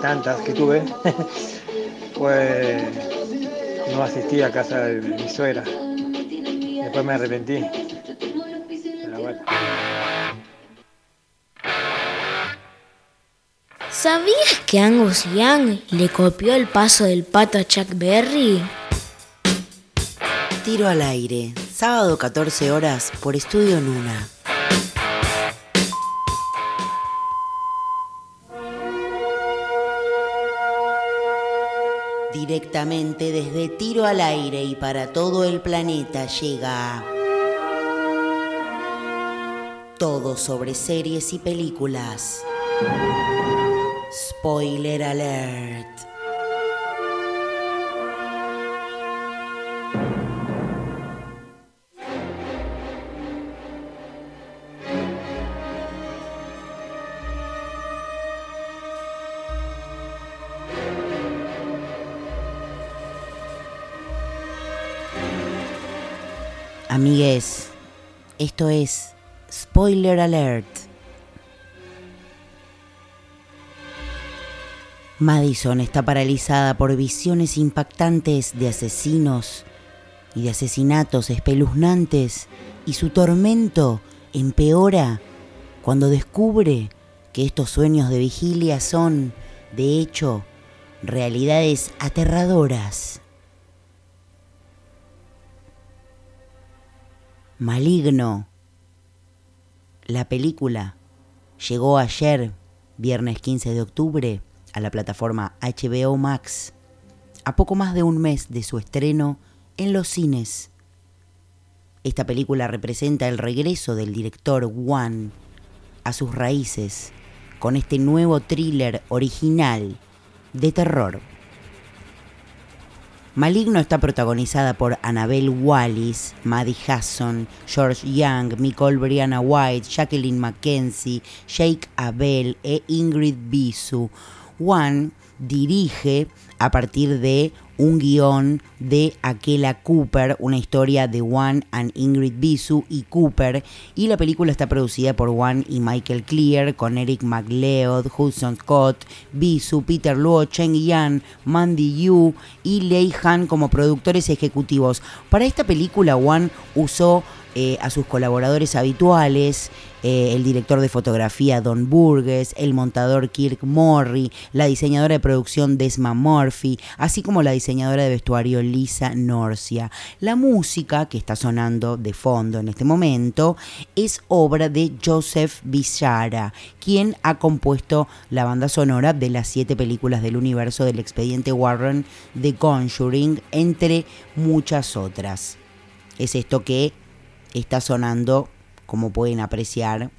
Tantas que tuve, fue no asistir a casa de mi suegra. Después me arrepentí. Pero bueno. ¿Sabías que Angus Young le copió el paso del pato a Chuck Berry? Tiro al aire. Sábado 14 horas por Estudio Nuna. Directamente desde Tiro al Aire y para todo el planeta llega todo sobre series y películas. Spoiler alert. Amigues, esto es Spoiler Alert. Madison está paralizada por visiones impactantes de asesinos y de asesinatos espeluznantes y su tormento empeora cuando descubre que estos sueños de vigilia son, de hecho, realidades aterradoras. Maligno. La película llegó ayer, viernes 15 de octubre, a la plataforma HBO Max, a poco más de un mes de su estreno en los cines. Esta película representa el regreso del director Wan a sus raíces con este nuevo thriller original de terror. Maligno está protagonizada por Annabelle Wallis, Maddie Hasson, George Young, Nicole Brianna White, Jacqueline Mackenzie, Jake Abel e Ingrid Bisu. Juan dirige a partir de un guion de Akela Cooper, una historia de Juan and Ingrid Bisu y Cooper, y la película está producida por Juan y Michael Clear, con Eric McLeod, Hudson Scott, Bisu, Peter Luo, Cheng Yan, Mandy Yu y Lei Han como productores ejecutivos. Para esta película, Juan usó eh, a sus colaboradores habituales, eh, el director de fotografía Don Burgess, el montador Kirk Morry, la diseñadora de producción Desma Murphy, así como la diseñadora de vestuario Lisa Norcia. La música que está sonando de fondo en este momento es obra de Joseph Bishara, quien ha compuesto la banda sonora de las siete películas del universo del expediente Warren de Conjuring, entre muchas otras. Es esto que está sonando, como pueden apreciar.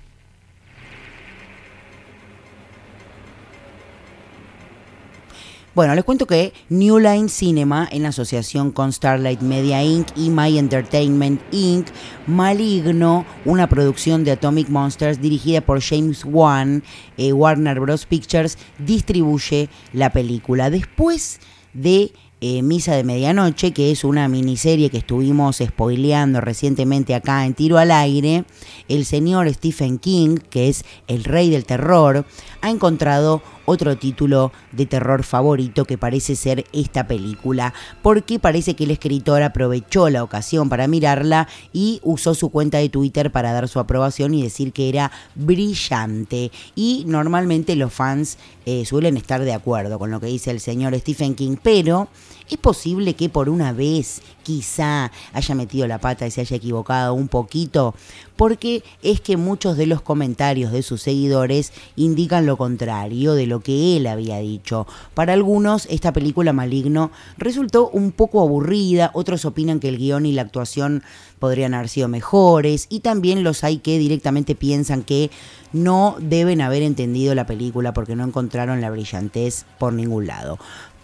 Bueno, les cuento que New Line Cinema, en asociación con Starlight Media Inc. y My Entertainment Inc., Maligno, una producción de Atomic Monsters dirigida por James Wan, eh, Warner Bros. Pictures, distribuye la película. Después de eh, Misa de Medianoche, que es una miniserie que estuvimos spoileando recientemente acá en Tiro al Aire, el señor Stephen King, que es el rey del terror, ha encontrado otro título de terror favorito que parece ser esta película, porque parece que el escritor aprovechó la ocasión para mirarla y usó su cuenta de Twitter para dar su aprobación y decir que era brillante. Y normalmente los fans eh, suelen estar de acuerdo con lo que dice el señor Stephen King, pero es posible que por una vez quizá haya metido la pata y se haya equivocado un poquito, porque es que muchos de los comentarios de sus seguidores indican lo contrario de lo que él había dicho. Para algunos, esta película Maligno resultó un poco aburrida, otros opinan que el guion y la actuación podrían haber sido mejores, y también los hay que directamente piensan que no deben haber entendido la película porque no encontraron la brillantez por ningún lado.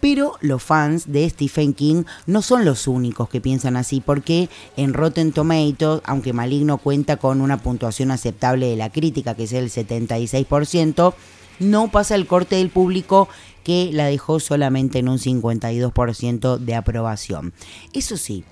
Pero los fans de Stephen King no son los únicos que piensan así, porque en Rotten Tomatoes, aunque Maligno cuenta con una puntuación aceptable de la crítica, que es el 76%, no pasa el corte del público que la dejó solamente en un 52% de aprobación. Eso sí,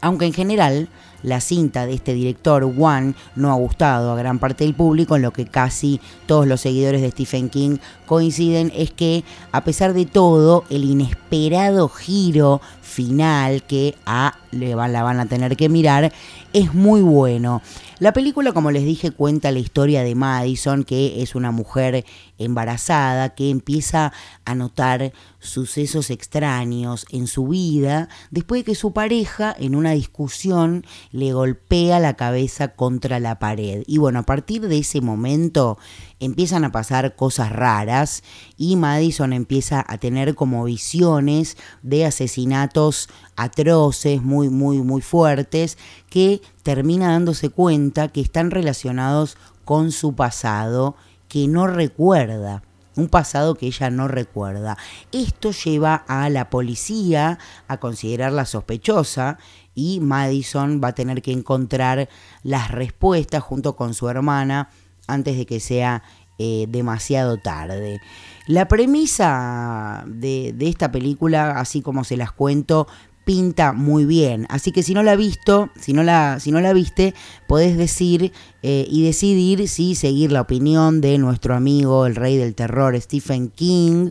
aunque en general la cinta de este director, One, no ha gustado a gran parte del público, en lo que casi todos los seguidores de Stephen King coinciden es que, a pesar de todo, el inesperado giro final que ha le la van a tener que mirar, es muy bueno. La película, como les dije, cuenta la historia de Madison, que es una mujer embarazada que empieza a notar sucesos extraños en su vida después de que su pareja en una discusión le golpea la cabeza contra la pared. Y bueno, a partir de ese momento empiezan a pasar cosas raras y Madison empieza a tener como visiones de asesinatos atroces, muy, muy, muy fuertes, que termina dándose cuenta que están relacionados con su pasado que no recuerda, un pasado que ella no recuerda. Esto lleva a la policía a considerarla sospechosa y Madison va a tener que encontrar las respuestas junto con su hermana antes de que sea eh, demasiado tarde. La premisa de, de esta película, así como se las cuento, pinta muy bien. Así que si no la visto, si no la, si no la viste, podés decir eh, y decidir si seguir la opinión de nuestro amigo, el rey del terror, Stephen King,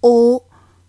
o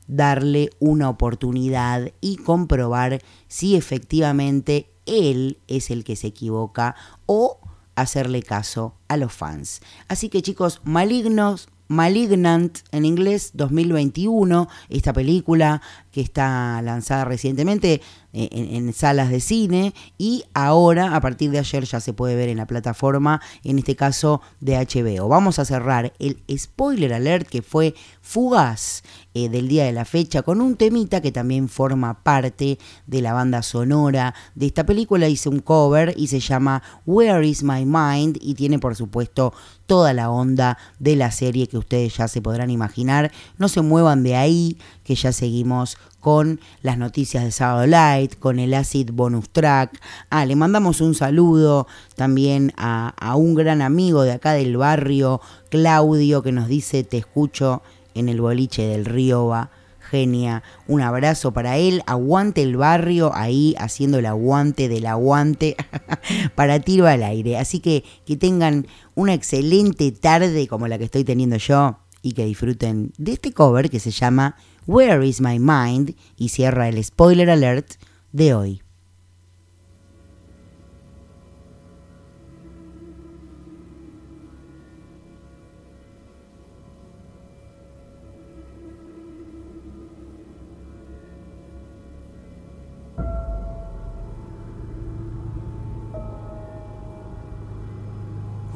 darle una oportunidad y comprobar si efectivamente él es el que se equivoca o hacerle caso a los fans. Así que chicos, malignos, Malignant en inglés 2021, esta película que está lanzada recientemente eh, en, en, salas de cine y ahora a partir de ayer ya se puede ver en la plataforma, en este caso de HBO. Vamos a cerrar el spoiler alert que fue fugaz eh, del día de la fecha con un temita que también forma parte de la banda sonora de esta película. Hice un cover y se llama Where is My Mind y tiene por supuesto toda la onda de la serie que ustedes ya se podrán imaginar. No se muevan de ahí, que ya seguimos con las noticias de Sábado Light, con el Acid Bonus Track. Ah, le mandamos un saludo también a, a un gran amigo de acá del barrio, Claudio, que nos dice, te escucho en el boliche del Río Va. Genia, un abrazo para él, aguante el barrio ahí haciendo el aguante del aguante para tiro al aire. Así que que tengan una excelente tarde como la que estoy teniendo yo y que disfruten de este cover que se llama Where is My Mind y cierra el spoiler alert de hoy.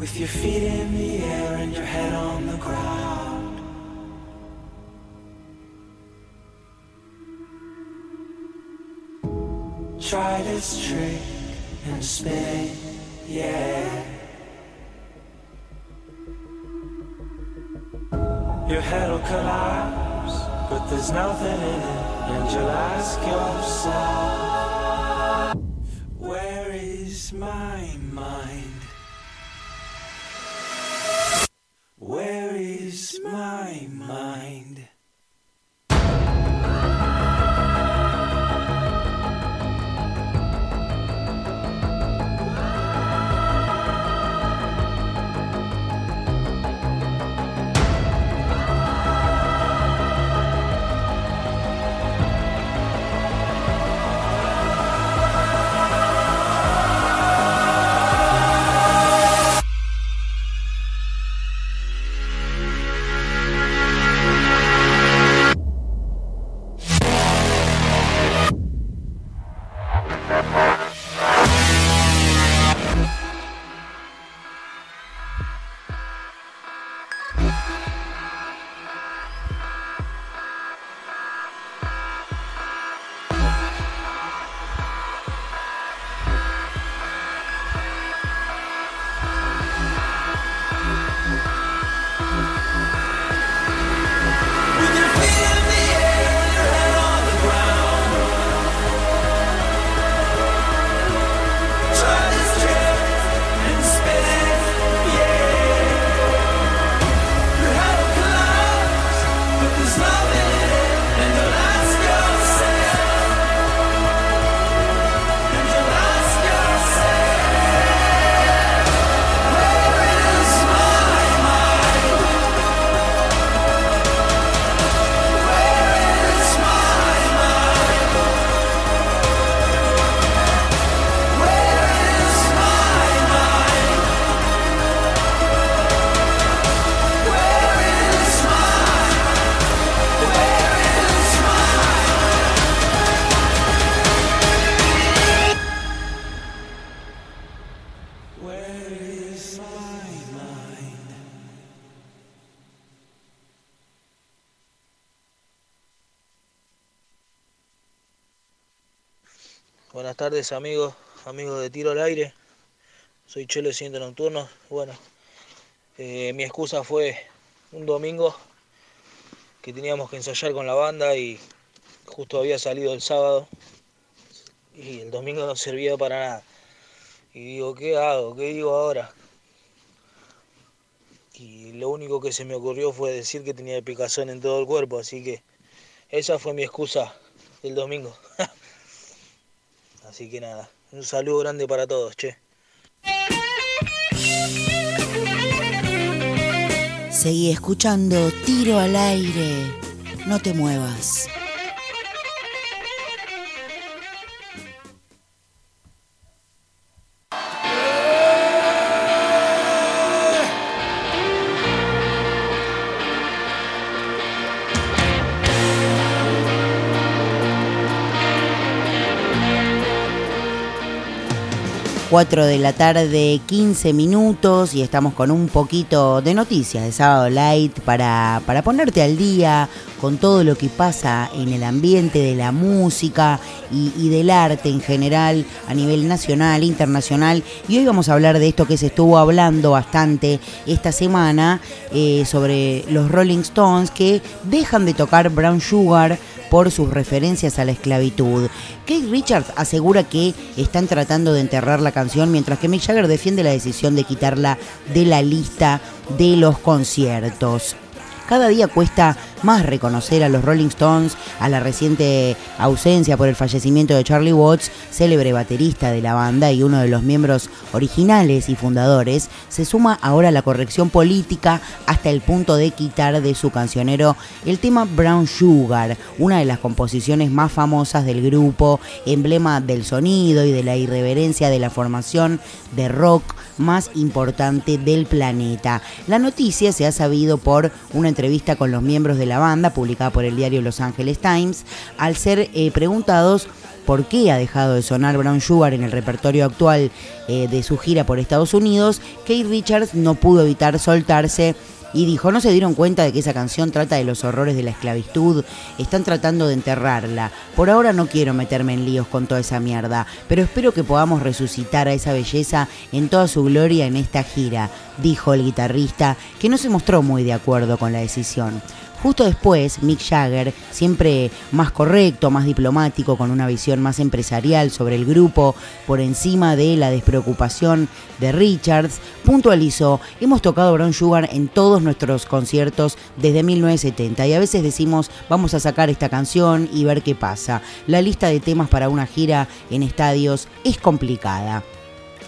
With your feet in the air and your head on the ground. Try this trick and spin, yeah. Your head'll collapse, but there's nothing in it, and you'll ask yourself, Where is my mind? Where is my mind? Amigos, amigos de Tiro al Aire. Soy Chelo de Ciento Nocturno. Bueno, eh, mi excusa fue un domingo que teníamos que ensayar con la banda y justo había salido el sábado y el domingo no servía para nada. Y digo, ¿qué hago? ¿Qué digo ahora? Y lo único que se me ocurrió fue decir que tenía picazón en todo el cuerpo, así que esa fue mi excusa del domingo. Así que nada, un saludo grande para todos, che. Seguí escuchando Tiro al aire. No te muevas. Cuatro de la tarde, 15 minutos y estamos con un poquito de noticias de Sábado Light para, para ponerte al día con todo lo que pasa en el ambiente de la música y, y del arte en general a nivel nacional, internacional. Y hoy vamos a hablar de esto que se estuvo hablando bastante esta semana eh, sobre los Rolling Stones que dejan de tocar Brown Sugar por sus referencias a la esclavitud. Kate Richards asegura que están tratando de enterrar la canción, mientras que Mick Jagger defiende la decisión de quitarla de la lista de los conciertos. Cada día cuesta más reconocer a los Rolling Stones, a la reciente ausencia por el fallecimiento de Charlie Watts, célebre baterista de la banda y uno de los miembros originales y fundadores, se suma ahora la corrección política hasta el punto de quitar de su cancionero el tema Brown Sugar, una de las composiciones más famosas del grupo, emblema del sonido y de la irreverencia de la formación de rock más importante del planeta. La noticia se ha sabido por una entrevista con los miembros de la banda publicada por el diario Los Angeles Times, al ser eh, preguntados por qué ha dejado de sonar Brown Sugar en el repertorio actual eh, de su gira por Estados Unidos, Kate Richards no pudo evitar soltarse y dijo, no se dieron cuenta de que esa canción trata de los horrores de la esclavitud, están tratando de enterrarla. Por ahora no quiero meterme en líos con toda esa mierda, pero espero que podamos resucitar a esa belleza en toda su gloria en esta gira, dijo el guitarrista, que no se mostró muy de acuerdo con la decisión. Justo después, Mick Jagger, siempre más correcto, más diplomático, con una visión más empresarial sobre el grupo, por encima de la despreocupación de Richards, puntualizó, hemos tocado Brown Sugar en todos nuestros conciertos desde 1970 y a veces decimos, vamos a sacar esta canción y ver qué pasa. La lista de temas para una gira en estadios es complicada.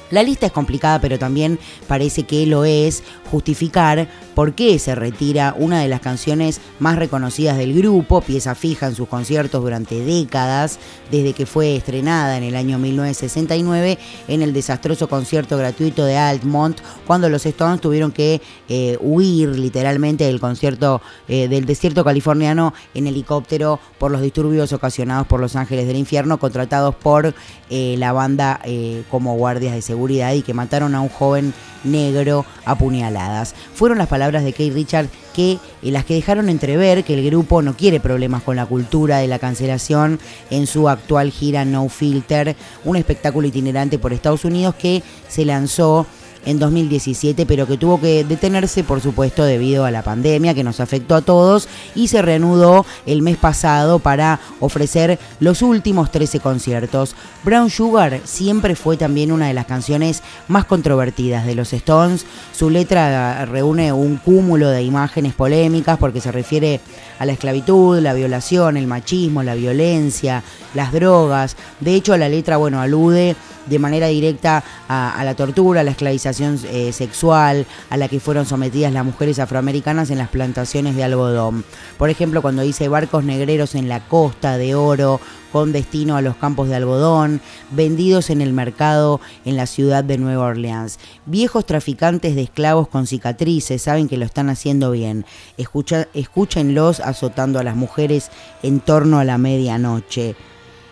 La lista es complicada, pero también parece que lo es justificar por qué se retira una de las canciones más reconocidas del grupo, pieza fija en sus conciertos durante décadas, desde que fue estrenada en el año 1969 en el desastroso concierto gratuito de Altmont, cuando los Stones tuvieron que eh, huir literalmente del concierto eh, del desierto californiano en helicóptero por los disturbios ocasionados por los Ángeles del Infierno, contratados por eh, la banda como guardias de seguridad y que mataron a un joven negro a puñaladas. Fueron las palabras de Kate Richard que eh, las que dejaron entrever que el grupo no quiere problemas con la cultura de la cancelación en su actual gira No Filter, un espectáculo itinerante por Estados Unidos que se lanzó en 2017, pero que tuvo que detenerse, por supuesto, debido a la pandemia que nos afectó a todos y se reanudó el mes pasado para ofrecer los últimos 13 conciertos. Brown Sugar siempre fue también una de las canciones más controvertidas de los Stones. Su letra reúne un cúmulo de imágenes polémicas porque se refiere a la esclavitud, la violación, el machismo, la violencia, las drogas. De hecho, la letra, bueno, alude de manera directa a, la tortura, a la esclavización eh, sexual a la que fueron sometidas las mujeres afroamericanas en las plantaciones de algodón. Por ejemplo, cuando dice barcos negreros en la costa de oro con destino a los campos de algodón, vendidos en el mercado en la ciudad de Nueva Orleans. Viejos traficantes de esclavos con cicatrices saben que lo están haciendo bien. Escucha, escúchenlos azotando a las mujeres en torno a la medianoche.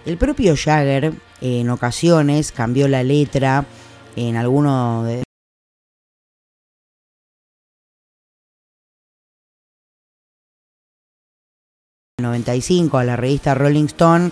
El propio Jagger en ocasiones cambió la letra en alguno de 95 a la revista Rolling Stone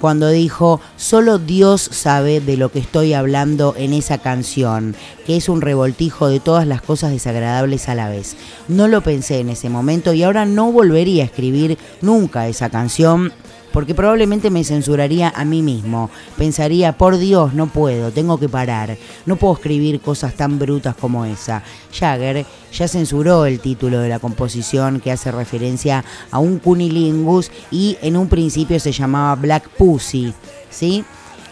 cuando dijo, solo Dios sabe de lo que estoy hablando en esa canción, que es un revoltijo de todas las cosas desagradables a la vez. No lo pensé en ese momento y ahora no volvería a escribir nunca esa canción porque probablemente me censuraría a mí mismo. Pensaría, por Dios, no puedo, tengo que parar. No puedo escribir cosas tan brutas como esa. Jagger ya censuró el título de la composición que hace referencia a un cunilingus y en un principio se llamaba Black Pussy, ¿sí?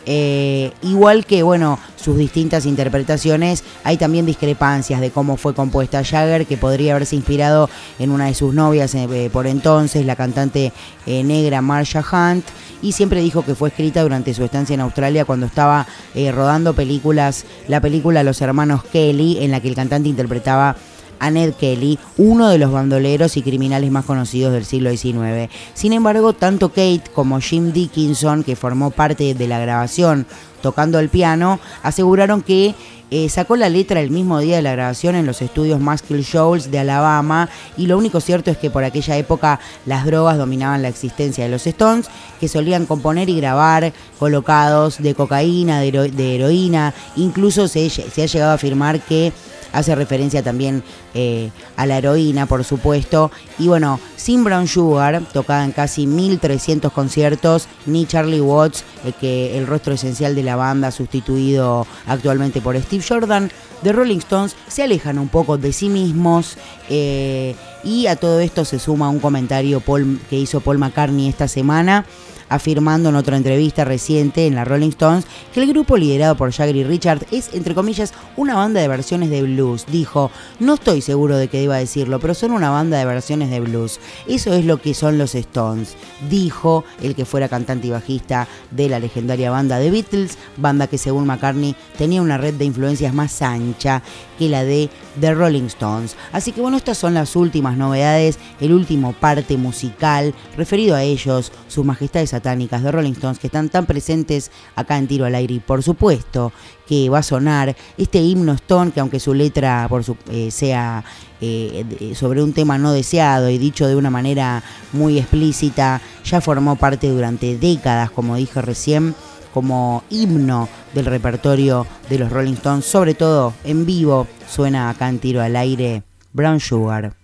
Eh, igual que, bueno, sus distintas interpretaciones, hay también discrepancias de cómo fue compuesta Jagger, que podría haberse inspirado en una de sus novias eh, por entonces, la cantante eh, negra Marsha Hunt, y siempre dijo que fue escrita durante su estancia en Australia cuando estaba eh, rodando películas, la película Los Hermanos Kelly, en la que el cantante interpretaba a Ned Kelly, uno de los bandoleros y criminales más conocidos del siglo XIX. Sin embargo, tanto Kate como Jim Dickinson, que formó parte de la grabación tocando el piano, aseguraron que eh, sacó la letra el mismo día de la grabación en los estudios Muscle Shoals de Alabama y lo único cierto es que por aquella época las drogas dominaban la existencia de los Stones, que solían componer y grabar colocados de cocaína, de, hero- de heroína, incluso se ha llegado a afirmar que hace referencia también eh, a la heroína, por supuesto. Y bueno, sin Brown Sugar, tocada en casi 1300 conciertos, ni Charlie Watts, eh, que el rostro esencial de la banda, sustituido actualmente por Steve Jordan, de Rolling Stones, se alejan un poco de sí mismos. eh, y a todo esto se suma un comentario Paul- que hizo Paul McCartney esta semana afirmando en otra entrevista reciente en la Rolling Stones que el grupo liderado por Jagger y Richard es, entre comillas, una banda de versiones de blues. Dijo, no estoy seguro de que deba decirlo, pero son una banda de versiones de blues. Eso es lo que son los Stones, dijo el que fuera cantante y bajista de la legendaria banda The Beatles, banda que según McCartney tenía una red de influencias más ancha que la de The Rolling Stones. Así que bueno, estas son las últimas novedades, el último parte musical referido a ellos, sus majestades satánicas de Rolling Stones que están tan presentes acá en Tiro al Aire y por supuesto que va a sonar este himno Stone que aunque su letra por su- eh, sea eh, sobre un tema no deseado y dicho de una manera muy explícita, ya formó parte durante décadas, como dije recién, como himno del repertorio de los Rolling Stones, sobre todo en vivo, suena acá en Tiro al Aire Brown Sugar.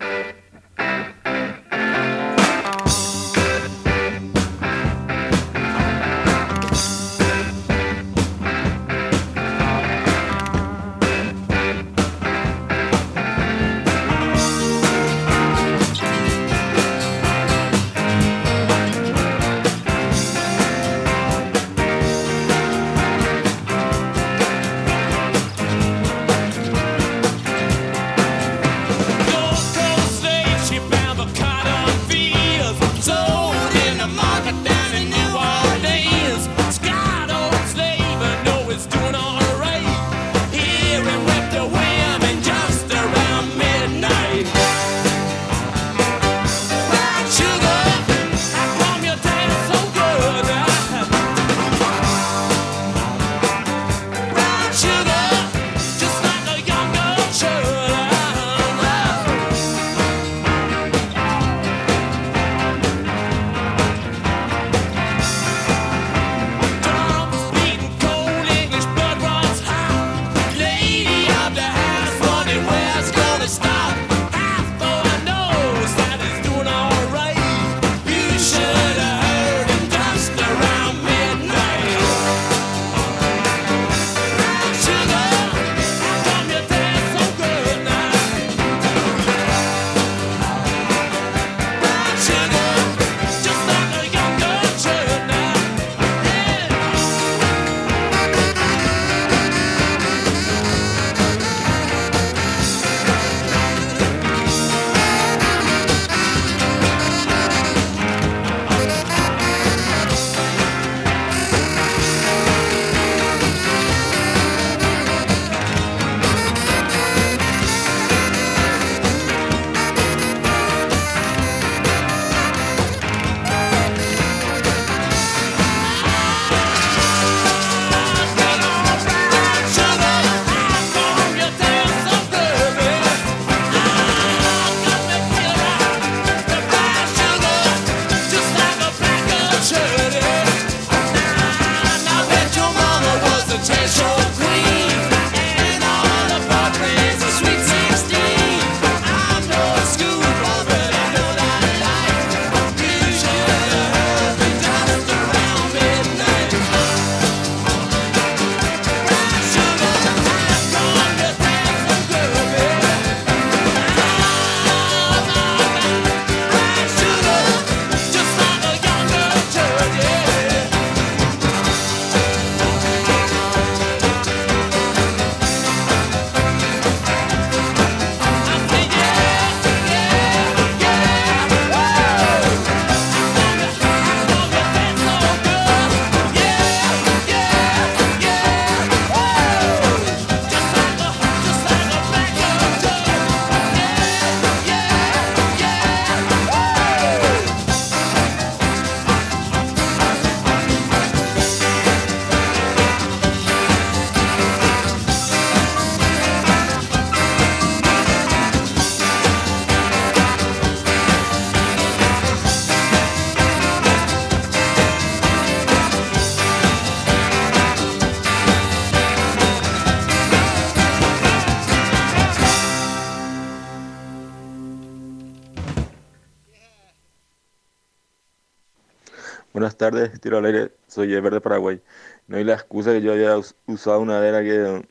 Tardes, tiro al aire, soy Ever de Paraguay. No hay la excusa que yo us- usado una era que eh,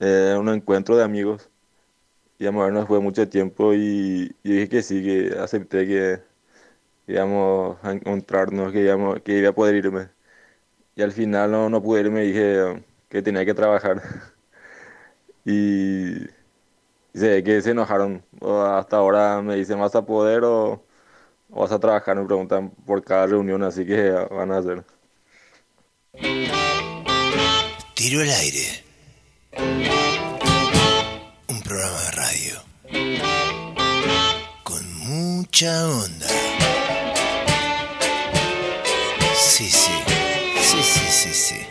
era un encuentro de amigos. Íbamos a vernos después de mucho tiempo y, y dije que sí, que acepté que íbamos a encontrarnos, que, íbamos, que iba a poder irme. Y al final no, no pude irme, dije que tenía que trabajar. y, y ve que se enojaron. Hasta ahora me dicen, ¿vas a poder o, vas a trabajar? Me preguntan por cada reunión, así que van a hacer. Tiro al aire. Un programa de radio. Con mucha onda. Sí, sí. Sí, sí, sí, sí.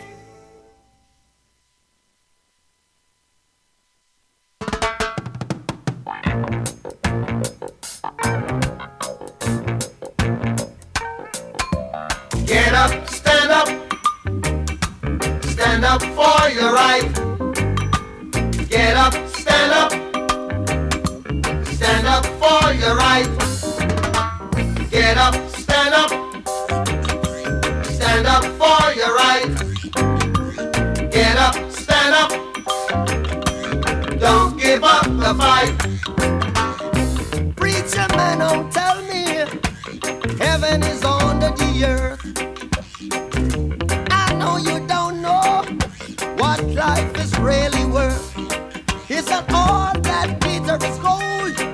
Up for your right. Get up, stand up. Stand up for your right. Get up, stand up. Stand up for your right. Get up, stand up. Don't give up the fight. Preacher man, don't tell me heaven is under the earth. really work. It's an all that Peter is gold.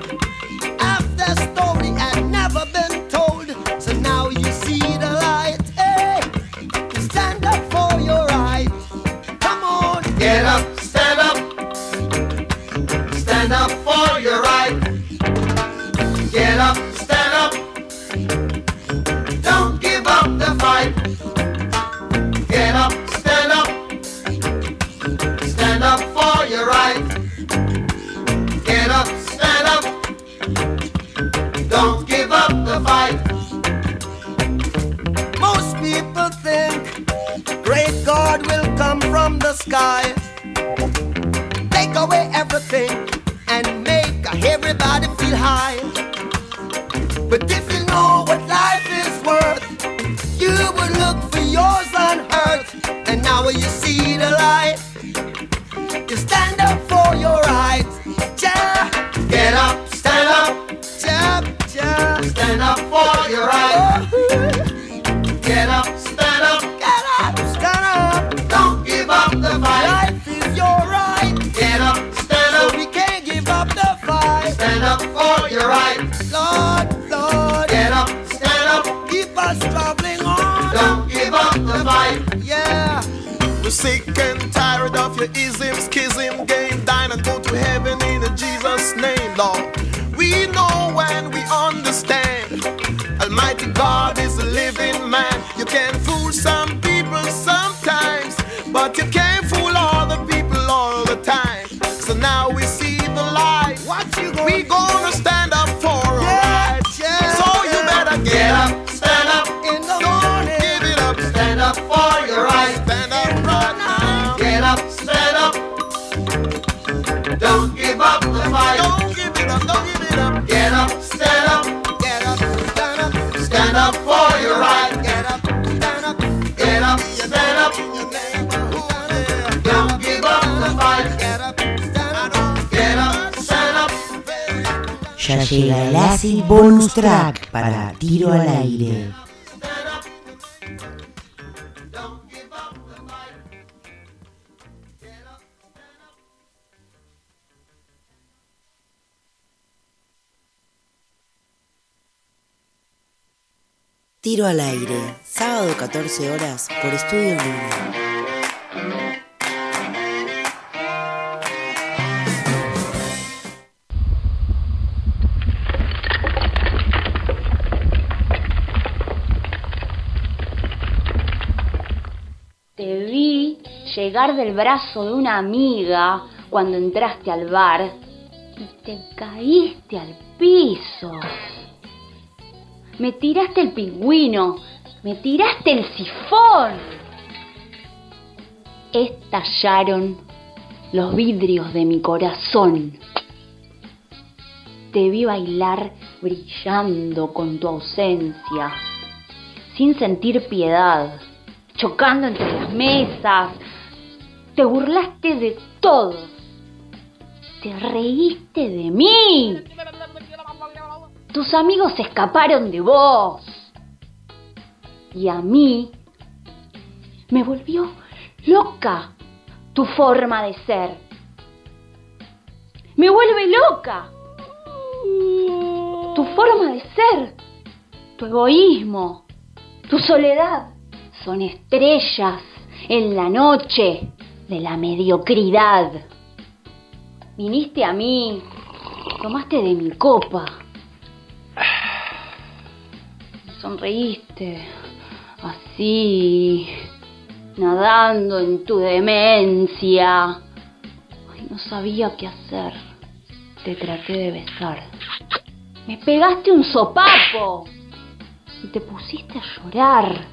Take away everything, and make everybody feel high. Tired of llega el Acid Bonus Track para Tiro al Aire. Tiro al Aire, sábado 14 horas por Estudio. del brazo de una amiga cuando entraste al bar y te caíste al piso. Me tiraste el pingüino, me tiraste el sifón. Estallaron los vidrios de mi corazón. Te vi bailar brillando con tu ausencia, sin sentir piedad, chocando entre las mesas, te burlaste de todos. Te reíste de mí. Tus amigos se escaparon de vos. Y a mí me volvió loca tu forma de ser. Me vuelve loca tu forma de ser, tu egoísmo, tu soledad. Son estrellas en la noche de la mediocridad. Viniste a mí, tomaste de mi copa. Sonreíste, así, nadando en tu demencia. Ay, no sabía qué hacer. Te traté de besar. Me pegaste un sopapo y te pusiste a llorar.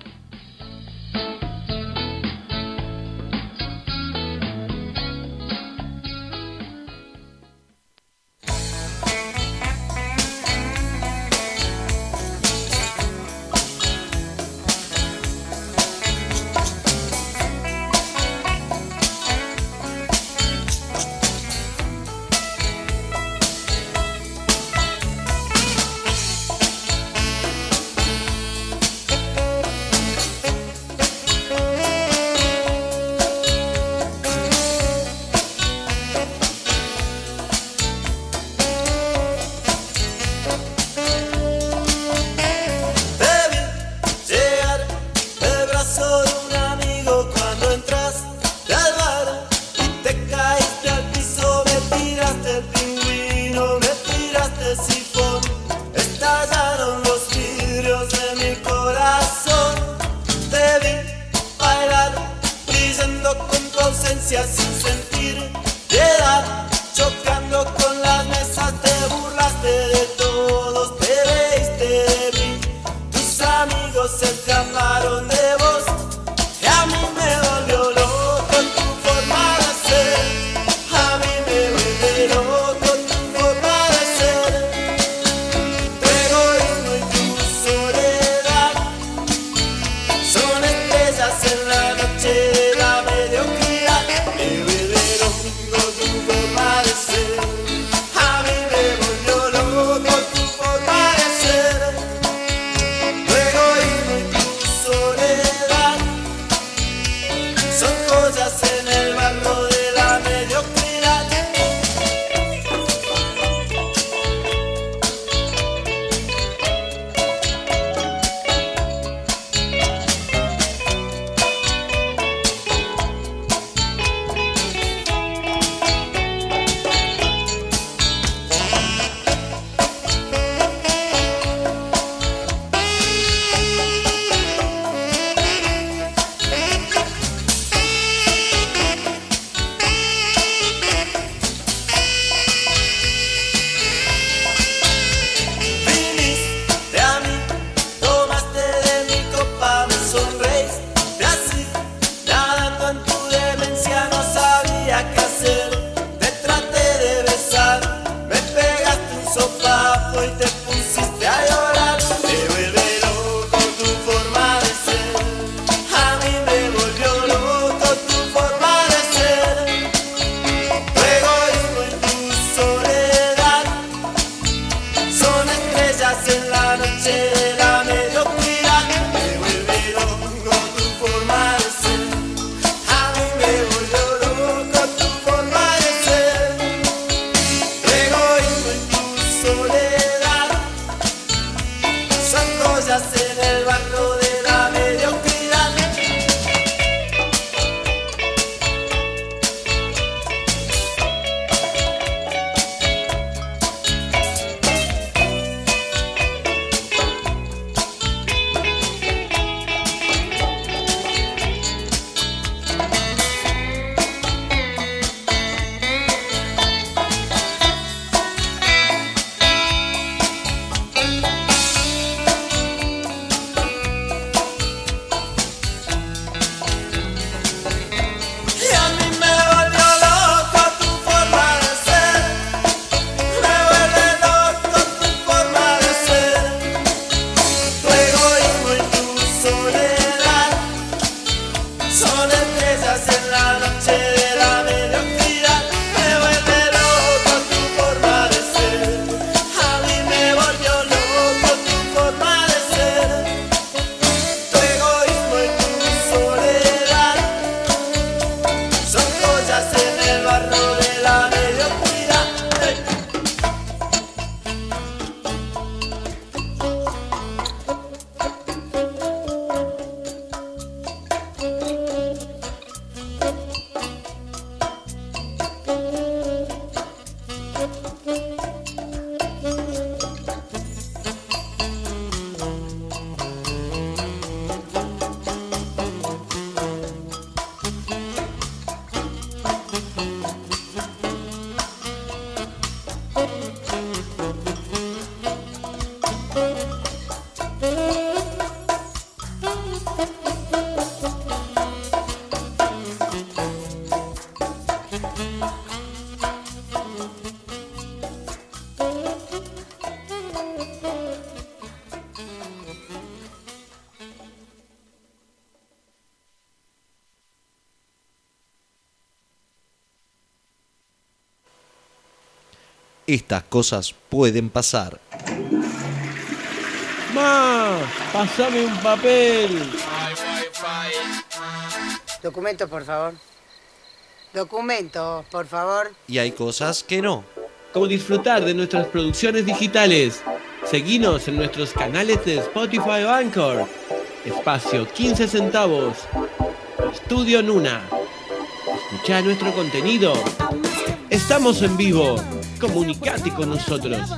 Estas cosas pueden pasar. Ma, pasame un papel. Documentos, por favor. Documentos, por favor. Y hay cosas que no. Como disfrutar de nuestras producciones digitales. Seguinos en nuestros canales de Spotify o Anchor. Espacio 15 centavos. Estudio Nuna. Escucha nuestro contenido. Estamos en vivo. Comunicate con nosotros.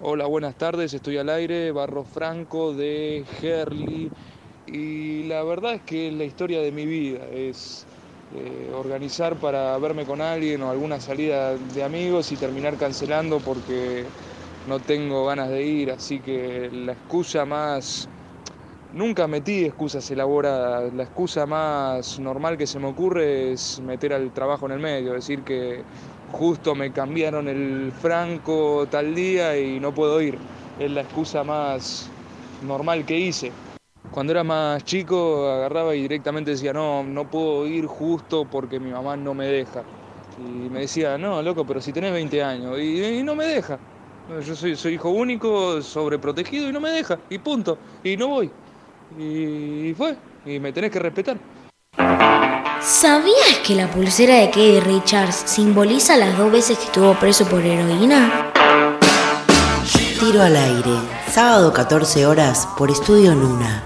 Hola, buenas tardes, estoy al aire, Barro Franco de Herley y la verdad es que es la historia de mi vida, es eh, organizar para verme con alguien o alguna salida de amigos y terminar cancelando porque no tengo ganas de ir, así que la excusa más... Nunca metí excusas elaboradas, la excusa más normal que se me ocurre es meter al trabajo en el medio, decir que justo me cambiaron el franco tal día y no puedo ir. Es la excusa más normal que hice. Cuando era más chico agarraba y directamente decía, no, no puedo ir justo porque mi mamá no me deja. Y me decía, no, loco, pero si tenés 20 años. Y, no me deja. Yo soy, soy hijo único, sobreprotegido y no me deja. Y punto. Y no voy. Y fue. Y me tenés que respetar. ¿Sabías que la pulsera de Keith Richards simboliza las dos veces que estuvo preso por heroína? Tiro al aire, sábado 14 horas por Estudio Nuna.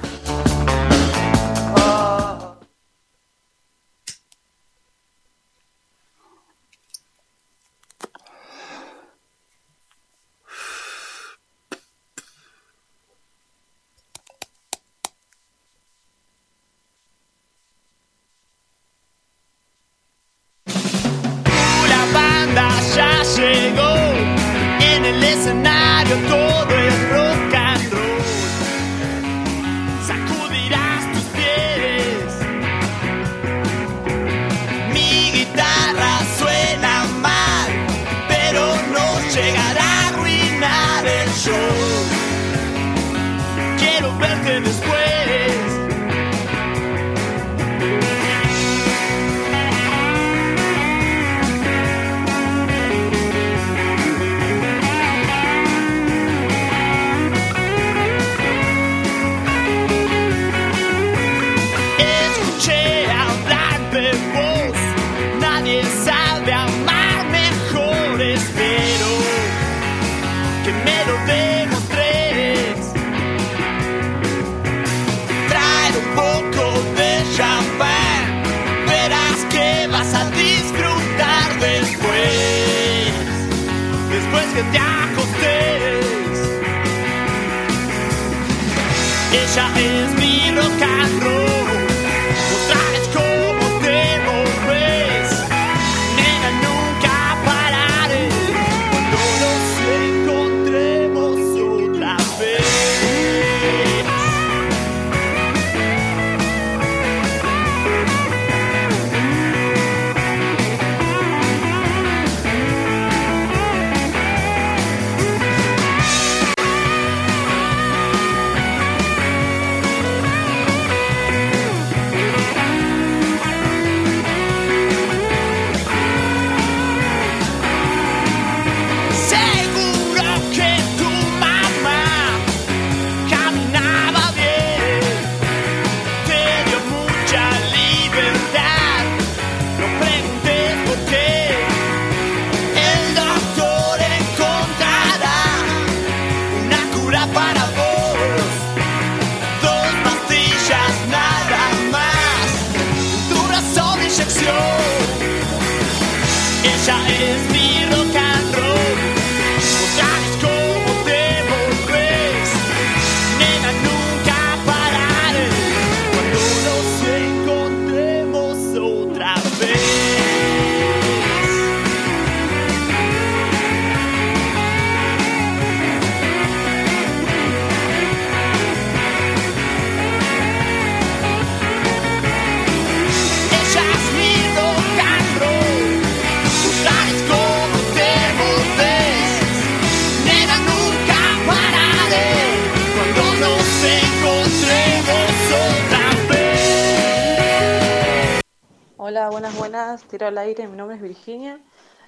Tiro al aire. Mi nombre es Virginia.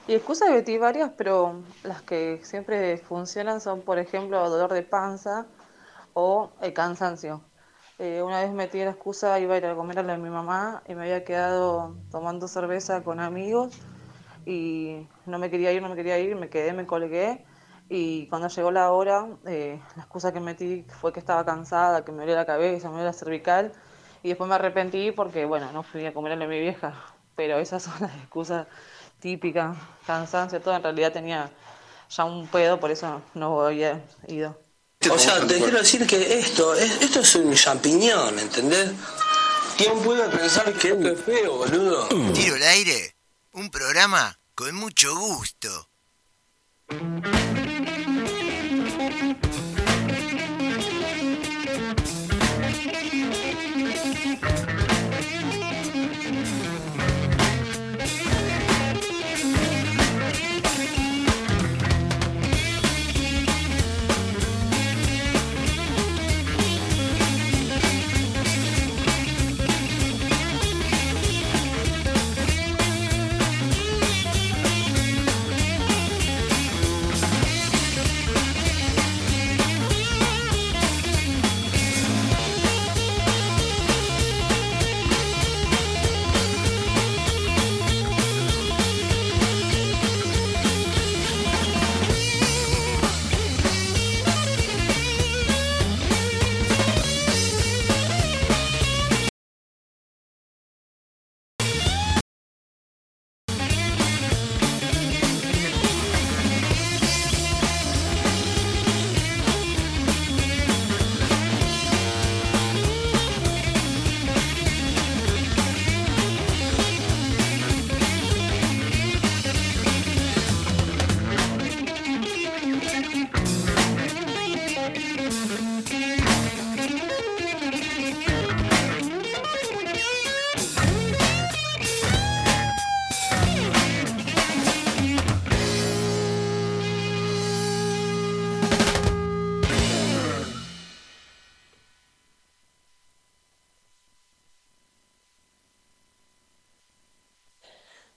Y excusas metí varias, pero las que siempre funcionan son, por ejemplo, dolor de panza o el cansancio. Eh, una vez metí la excusa, iba a ir a comer a de mi mamá y me había quedado tomando cerveza con amigos y no me quería ir, no me quería ir, me quedé, me colgué y cuando llegó la hora, eh, la excusa que metí fue que estaba cansada, que me dolía la cabeza, me dolía la cervical y después me arrepentí porque, bueno, no fui a comer a mi vieja, pero esas son las excusas típicas, cansancio, todo, en realidad tenía ya un pedo, por eso no había ido. O sea, te quiero decir que esto, es, esto es un champiñón, ¿entendés? ¿Quién puede pensar que esto es feo, boludo? Tiro al aire, un programa con mucho gusto.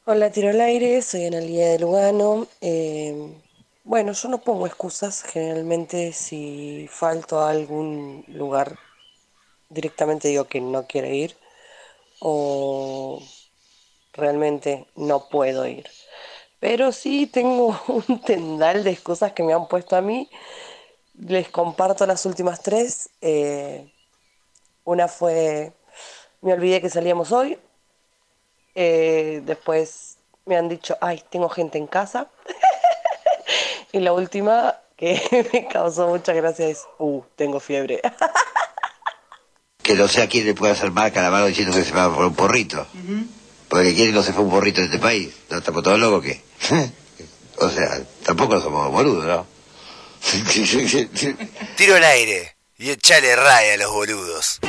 Hola, tiro al aire, soy Analia de Lugano. Eh, bueno, yo no pongo excusas, generalmente si falto a algún lugar, directamente digo que no quiero ir o realmente no puedo ir. Pero sí tengo un tendal de excusas que me han puesto a mí. Les comparto las últimas tres. Eh, una fue, me olvidé que salíamos hoy. Eh, después me han dicho, ay, tengo gente en casa. y la última que me causó mucha gracia es, uh, tengo fiebre. Que no sé a quién le puede hacer mal Calamaro diciendo que se va por un porrito. Porque quién no se fue un porrito de este país. ¿No estamos todos locos o qué? o sea, tampoco somos boludos, ¿no? Tiro al aire y echale raya a los boludos.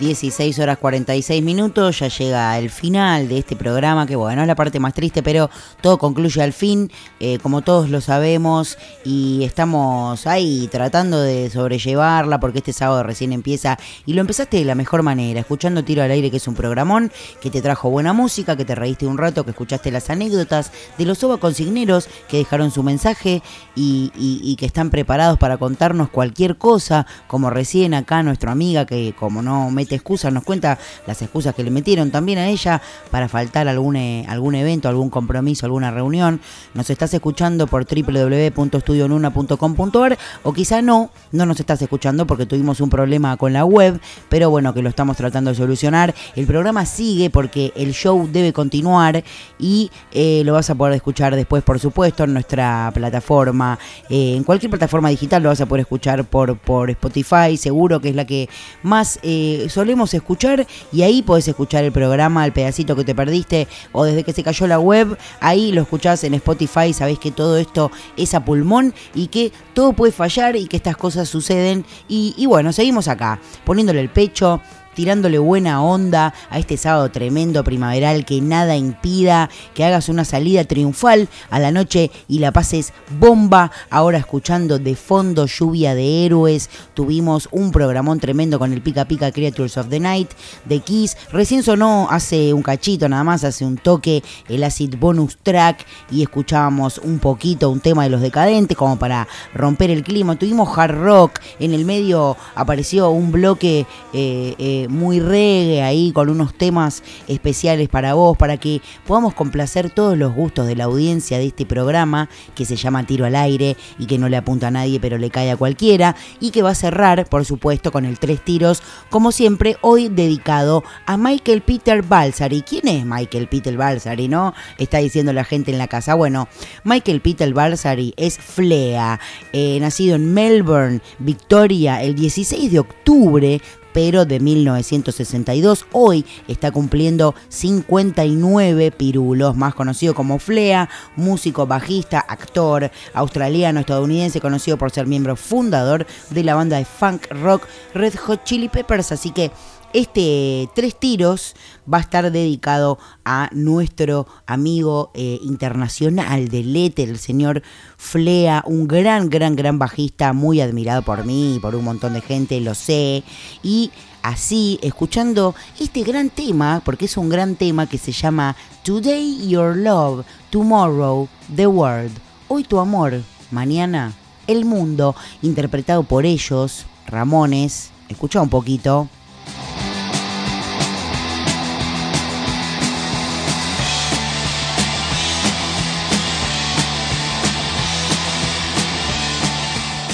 16 horas 46 minutos, ya llega el final de este programa, que bueno, es la parte más triste, pero todo concluye al fin, eh, como todos lo sabemos, y estamos ahí tratando de sobrellevarla, porque este sábado recién empieza, y lo empezaste de la mejor manera, escuchando Tiro al Aire, que es un programón que te trajo buena música, que te reíste un rato, que escuchaste las anécdotas de los OVA consigneros que dejaron su mensaje y, y- que están preparados para contarnos cualquier cosa, como recién acá nuestra amiga que como no mete excusas, nos cuenta las excusas que le metieron también a ella para faltar algún, eh, algún evento, algún compromiso, alguna reunión. Nos estás escuchando por www.estudionuna.com.ar o quizá no, no nos estás escuchando porque tuvimos un problema con la web, pero bueno, que lo estamos tratando de solucionar. El programa sigue porque el show debe continuar y eh, lo vas a poder escuchar después, por supuesto, en nuestra plataforma, eh, en cualquier plataforma digital lo vas a poder escuchar por, por Spotify, seguro que es la que más eh, solemos escuchar y ahí podés escuchar el programa, el pedacito que te perdiste o desde que se cayó la web, ahí lo escuchás en Spotify, sabés que todo esto es a pulmón y que todo puede fallar y que estas cosas suceden. Y, y bueno, seguimos acá, poniéndole el pecho, tirándole buena onda a este sábado tremendo primaveral, que nada impida que hagas una salida triunfal a la noche y la pases bomba. Ahora escuchando de fondo lluvia de héroes, tuvimos un programón tremendo con el Pica Pica Creatures of the Night de Kiss. Recién sonó hace un cachito nada más, hace un toque el acid bonus track y escuchábamos un poquito un tema de los decadentes como para romper el clima. Tuvimos hard rock, en el medio apareció un bloque eh, eh, muy reggae ahí con unos temas especiales para vos, para que podamos complacer todos los gustos de la audiencia de este programa que se llama Tiro al Aire y que no le apunta a nadie pero le cae a cualquiera y que va a cerrar, por supuesto, con el Tres Tiros, como siempre, hoy dedicado a Michael Peter Balsari. ¿Quién es Michael Peter Balsari, no? Está diciendo la gente en la casa. Bueno, Michael Peter Balsari es Flea, eh, nacido en Melbourne, Victoria, el 16 de octubre pero de 1962. Hoy está cumpliendo 59 pirulos, más conocido como Flea, músico, bajista, actor australiano, estadounidense, conocido por ser miembro fundador de la banda de funk rock Red Hot Chili Peppers. Así que este Tres Tiros va a estar dedicado a nuestro amigo eh, internacional del éter, el señor Flea, un gran, gran, gran bajista, muy admirado por mí y por un montón de gente, lo sé. Y así, escuchando este gran tema, porque es un gran tema que se llama Today Your Love, Tomorrow the World. Hoy tu amor, mañana el mundo, interpretado por ellos, Ramones. Escucha un poquito.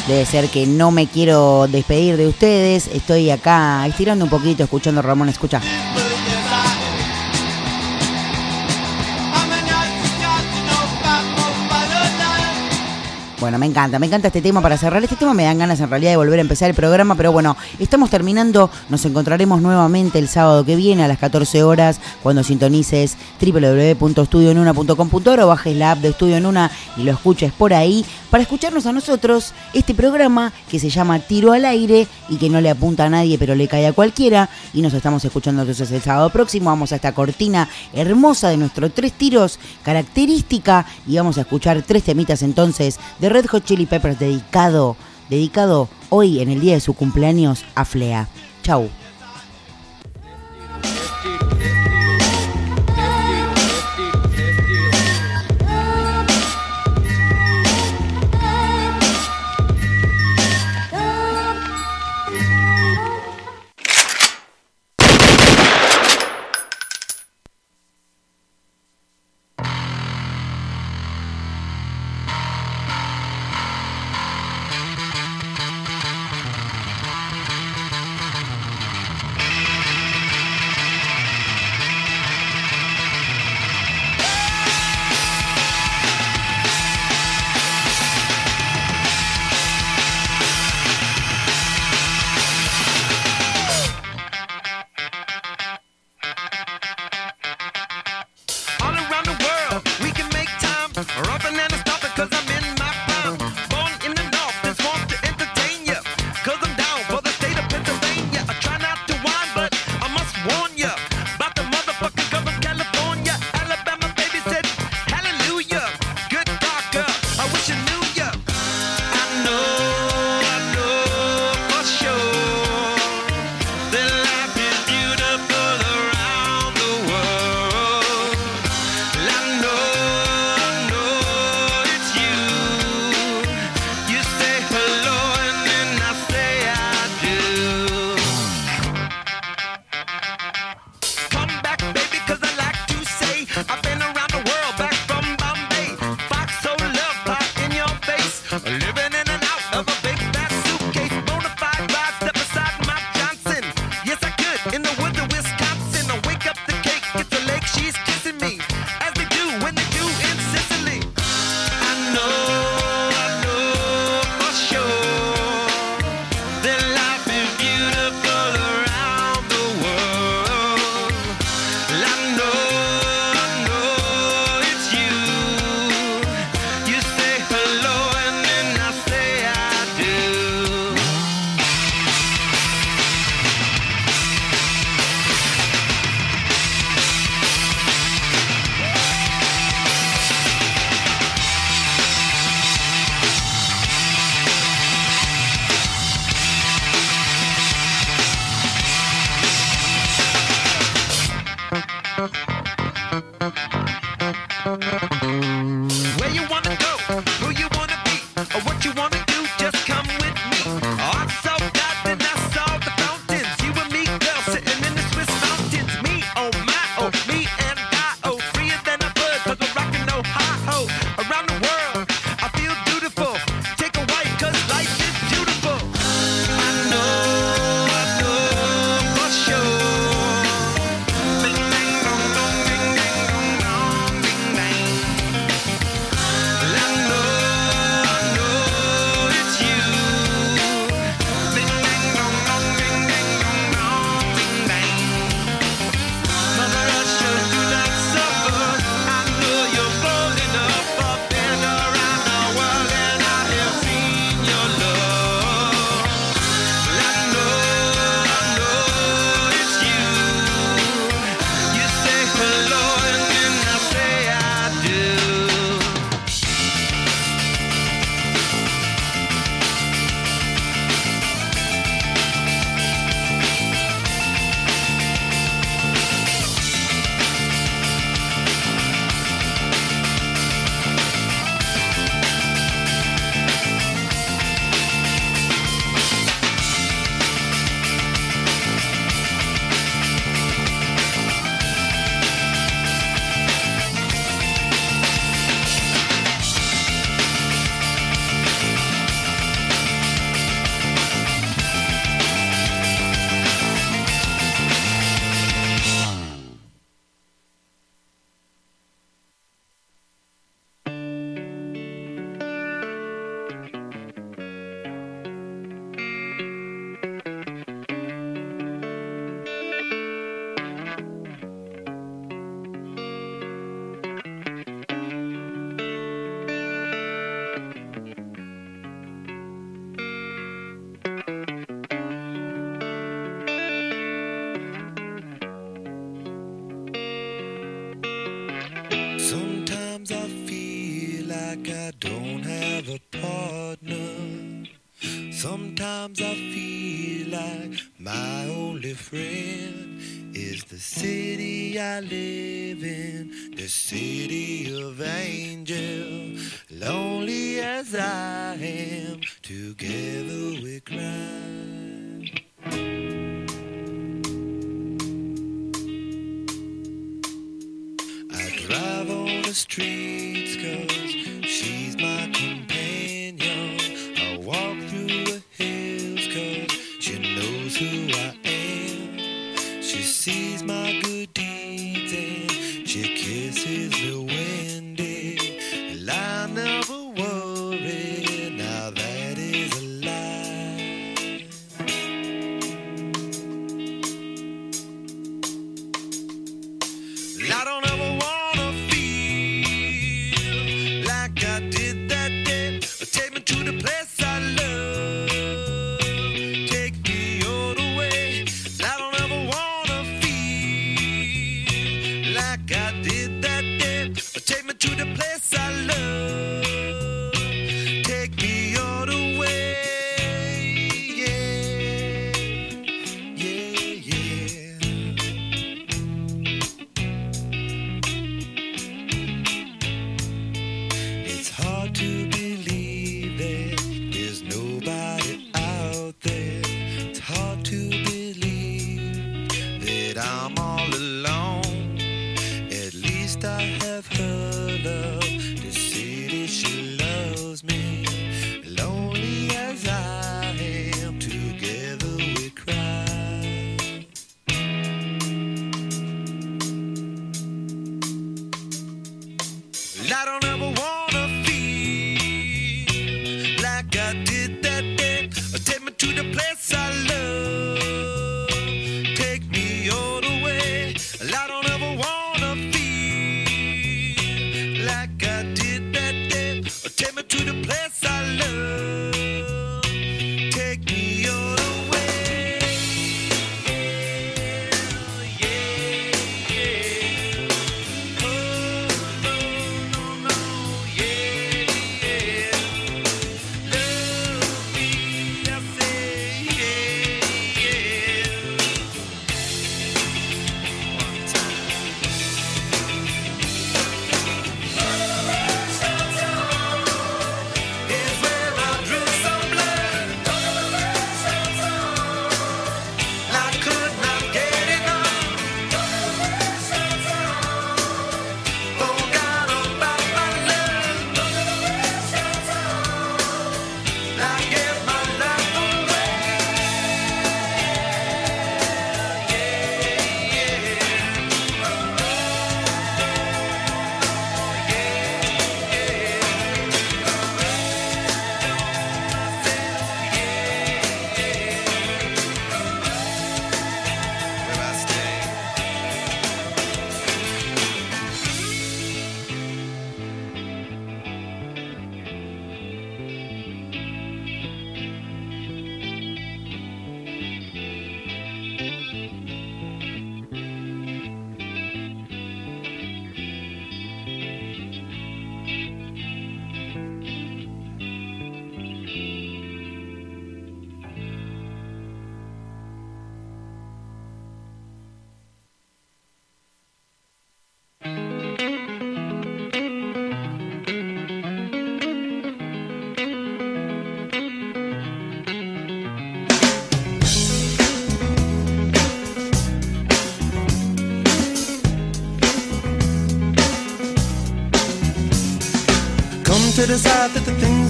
Debe ser que no me quiero despedir de ustedes. Estoy acá estirando un poquito, escuchando Ramón. Escucha. Bueno, me encanta, me encanta este tema para cerrar. Este tema me dan ganas en realidad de volver a empezar el programa, pero bueno, estamos terminando. Nos encontraremos nuevamente el sábado que viene a las 14 horas cuando sintonices www.studionuna.com.ar o bajes la app de Estudio Nuna y lo escuches por ahí para escucharnos a nosotros este programa que se llama Tiro al Aire y que no le apunta a nadie pero le cae a cualquiera. Y nos estamos escuchando entonces el sábado próximo. Vamos a esta cortina hermosa de nuestros tres tiros característica y vamos a escuchar tres temitas entonces de Red Hot Chili Peppers dedicado, dedicado hoy en el día de su cumpleaños a Flea. Chau.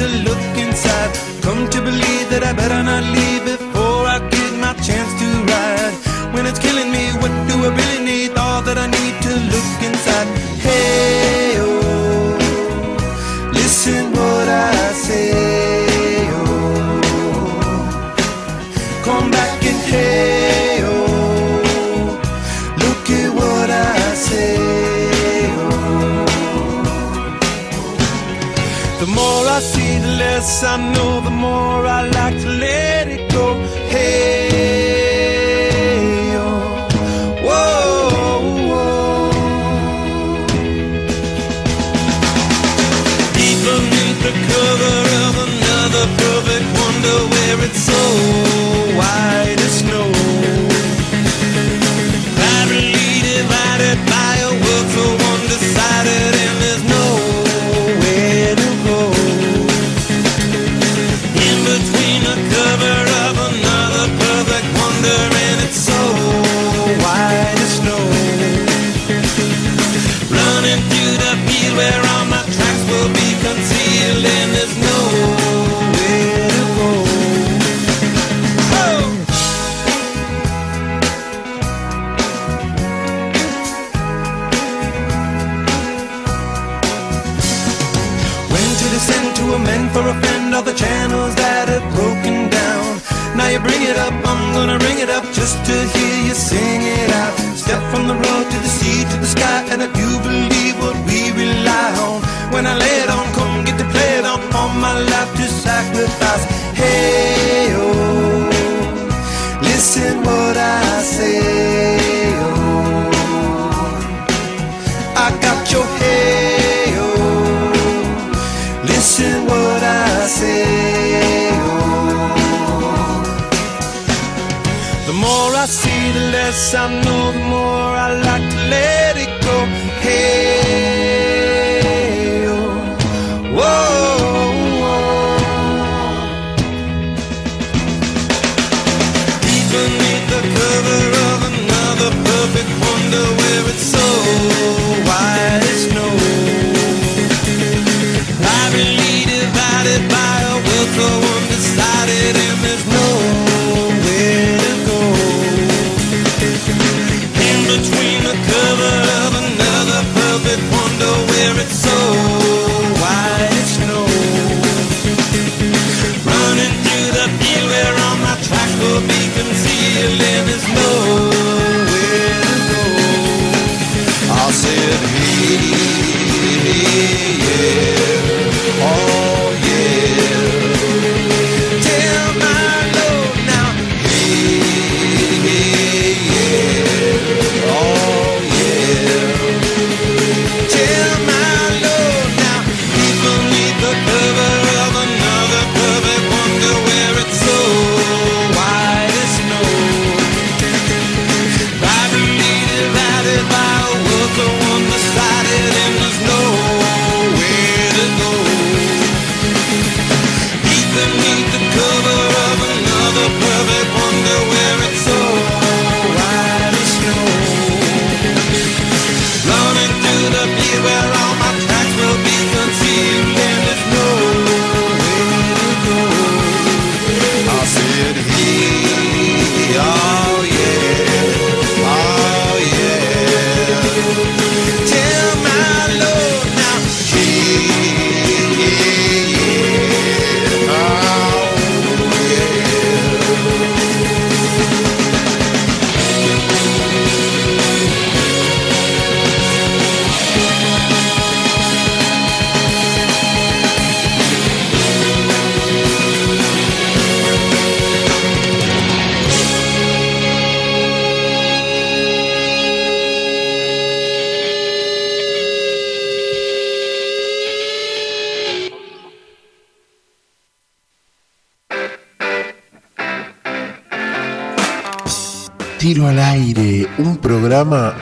to look inside. Come to believe that I better not leave. I know when I lay it on. Come get to play it on. All my life to sacrifice. Hey, oh, listen what I say. Oh, I got your hey, oh, listen what I say. Oh, the more I see, the less I know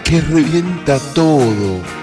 que revienta todo.